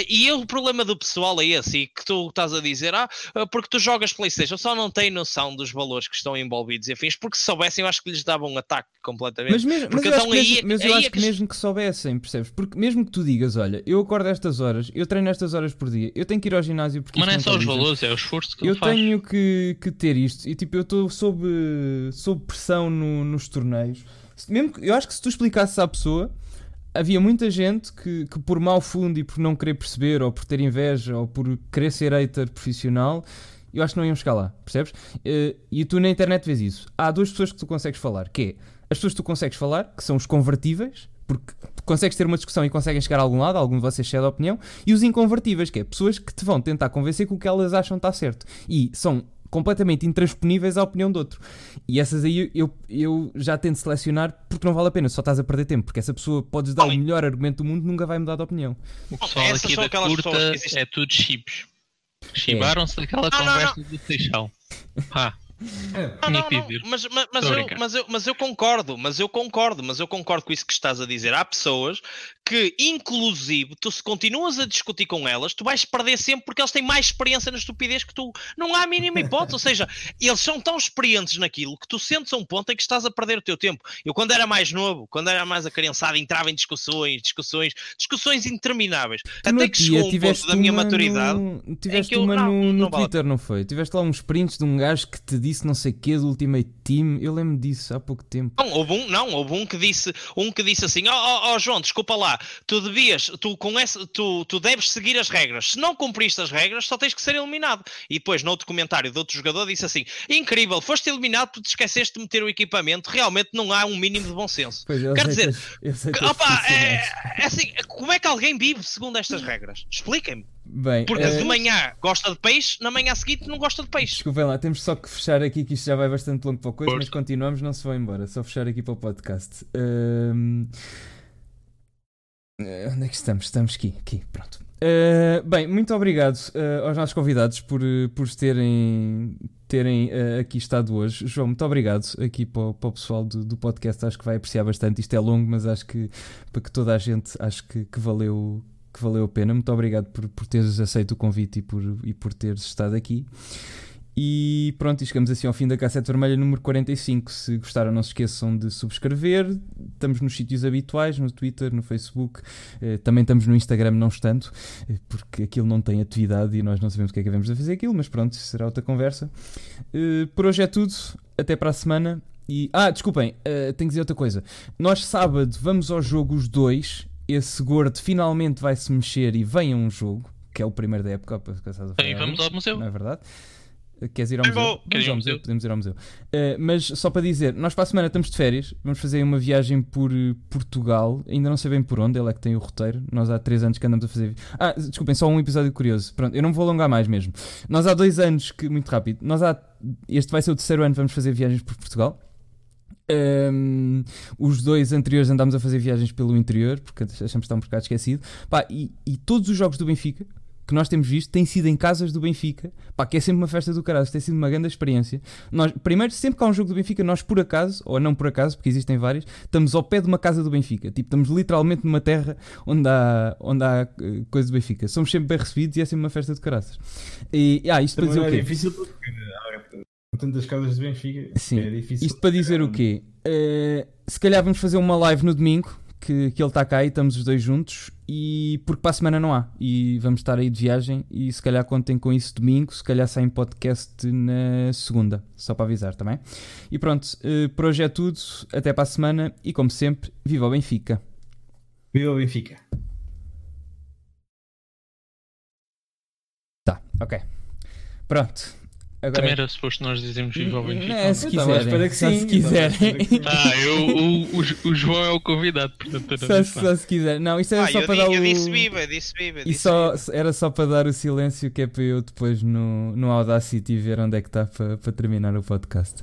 Speaker 3: E o problema do pessoal é esse, e que tu estás a dizer, ah, porque tu jogas Playstation, só não têm noção dos valores que estão envolvidos e afins, porque se soubessem eu acho que lhes dava um ataque completamente.
Speaker 1: Mas, mesmo, mas eu então acho, aí, mesmo, mas eu acho é que, que mesmo que soubessem, percebes? Porque mesmo que tu digas, olha, eu acordo estas horas, eu treino estas horas por dia, eu tenho que ir ao ginásio porque...
Speaker 4: Mas não é só os valores, é o esforço que
Speaker 1: Eu
Speaker 4: faz.
Speaker 1: tenho que, que ter isto, e tipo, eu estou sob, sob pressão no, nos torneios. Mesmo, eu acho que se tu explicasses à pessoa havia muita gente que, que, por mau fundo e por não querer perceber, ou por ter inveja, ou por querer ser hater profissional, eu acho que não iam chegar lá, percebes? Eh, e tu na internet vês isso. Há duas pessoas que tu consegues falar, que é as pessoas que tu consegues falar, que são os convertíveis, porque consegues ter uma discussão e conseguem chegar a algum lado, algum de vocês cede a opinião, e os inconvertíveis, que é pessoas que te vão tentar convencer que o que elas acham está certo. E são completamente intransponíveis à opinião do outro. E essas aí eu, eu já tento selecionar porque não vale a pena, só estás a perder tempo, porque essa pessoa podes dar o melhor argumento do mundo, nunca vai mudar de opinião.
Speaker 4: O pessoal Essas aqui da curta é tudo chips. Chibaram-se é. daquela conversa não, não. do Seixal. Pá.
Speaker 3: Não, não, não, mas, mas, mas, eu, mas, eu, mas eu concordo, mas eu concordo, mas eu concordo com isso que estás a dizer. Há pessoas que, inclusive, tu se continuas a discutir com elas, tu vais perder sempre porque eles têm mais experiência na estupidez que tu. Não há a mínima hipótese. Ou seja, eles são tão experientes naquilo que tu sentes a um ponto em que estás a perder o teu tempo. Eu, quando era mais novo, quando era mais acriançado, entrava em discussões, discussões, discussões intermináveis.
Speaker 1: Tu até que chegou um ponto da minha maturidade. No... Tiveste uma eu, no, Twitter, vale. não foi? Tiveste lá uns prints de um gajo que te disse não sei o que do Ultimate Team. Eu lembro disso há pouco tempo.
Speaker 3: Não, houve um, não, houve um que disse, um que disse assim: Ó oh, oh, oh, João, desculpa lá tu devias, tu, com essa, tu, tu deves seguir as regras. Se não cumpriste as regras, só tens que ser eliminado. E depois, no outro comentário de outro jogador, disse assim: Incrível, foste eliminado porque te esqueceste de meter o equipamento. Realmente não há um mínimo de bom senso. Pois, Quer dizer, que, opa, é, é, assim, como é que alguém vive segundo estas regras? Expliquem-me.
Speaker 1: Bem,
Speaker 3: Porque é... de manhã gosta de peixe, na manhã seguinte não gosta de peixe.
Speaker 1: Desculpem lá, temos só que fechar aqui, que isto já vai bastante longo para a coisa, mas continuamos, não se vão embora. Só fechar aqui para o podcast. Um... Uh, onde é que estamos? Estamos aqui, aqui, pronto. Uh, bem, muito obrigado uh, aos nossos convidados por, por terem, terem aqui estado hoje. João, muito obrigado aqui para o, para o pessoal do, do, podcast. Acho que vai apreciar bastante. Isto é longo, mas acho que para que toda a gente acho que, que valeu, que valeu a pena. Muito obrigado por, por teres aceito o convite e por, e por teres estado aqui. E pronto, e chegamos assim ao fim da cassete vermelha número 45. Se gostaram, não se esqueçam de subscrever. Estamos nos sítios habituais, no Twitter, no Facebook. Eh, também estamos no Instagram, não estando, eh, porque aquilo não tem atividade e nós não sabemos o que é que devemos fazer aquilo, mas pronto, será outra conversa. Eh, por hoje é tudo. Até para a semana. E, ah, desculpem, tenho que dizer outra coisa. Nós sábado vamos ao jogo os dois. Esse gordo finalmente vai se mexer e vem a um jogo, que é o primeiro da época.
Speaker 4: E vamos ao museu.
Speaker 1: Não é verdade? Queres ir ao
Speaker 3: Eu
Speaker 1: museu?
Speaker 4: Quero ir
Speaker 1: ao museu, podemos ir ao museu. Uh, mas só para dizer, nós para a semana estamos de férias, vamos fazer uma viagem por uh, Portugal, ainda não sei bem por onde, ele é que tem o roteiro. Nós há três anos que andamos a fazer. Ah, desculpem, só um episódio curioso. Pronto, eu não vou alongar mais mesmo. Nós há dois anos, que muito rápido, nós há. Este vai ser o terceiro ano que vamos fazer viagens por Portugal. Um, os dois anteriores andámos a fazer viagens pelo interior, porque achamos que está um bocado esquecido. Pá, e, e todos os jogos do Benfica que nós temos visto têm sido em casas do Benfica, pá, que é sempre uma festa do caralho, tem sido uma grande experiência. Nós, primeiro, sempre que há um jogo do Benfica, nós por acaso, ou não por acaso, porque existem vários, estamos ao pé de uma casa do Benfica. Tipo, estamos literalmente numa terra onde há, onde há eh, coisa do Benfica. Somos sempre bem recebidos e é sempre uma festa de caraças. E, ah, isto para dizer o
Speaker 2: é
Speaker 1: quê?
Speaker 2: difícil porque tantas casas de Benfica.
Speaker 1: Sim.
Speaker 2: É difícil.
Speaker 1: Isto para dizer o quê? Eh, se calhar vamos fazer uma live no domingo, que, que ele está cá e estamos os dois juntos, e porque para a semana não há. E vamos estar aí de viagem, e se calhar contem com isso domingo, se calhar sai em podcast na segunda, só para avisar também. E pronto, eh, por hoje é tudo, até para a semana, e como sempre, viva o Benfica!
Speaker 2: Viva o Benfica.
Speaker 1: Tá, ok. Pronto. Agora
Speaker 4: Também era suposto nós dizermos viva ao Benfica.
Speaker 1: É, se
Speaker 2: Eu
Speaker 1: quiserem,
Speaker 2: espera que
Speaker 1: só
Speaker 2: sim,
Speaker 1: se
Speaker 2: eu
Speaker 1: quiserem.
Speaker 4: Ah, eu, o, o, João é o convidado, portanto era
Speaker 1: Só,
Speaker 4: isso.
Speaker 1: só se quiser. Não, isto era
Speaker 3: Ah,
Speaker 1: só
Speaker 3: eu,
Speaker 1: para
Speaker 3: di-
Speaker 1: dar
Speaker 3: eu
Speaker 1: o...
Speaker 3: disse viva, disse viva.
Speaker 1: E
Speaker 3: Disse
Speaker 1: só,
Speaker 3: viva.
Speaker 1: era só para dar o silêncio que é para eu depois no, no Audacity ver onde é que está para, para terminar o podcast.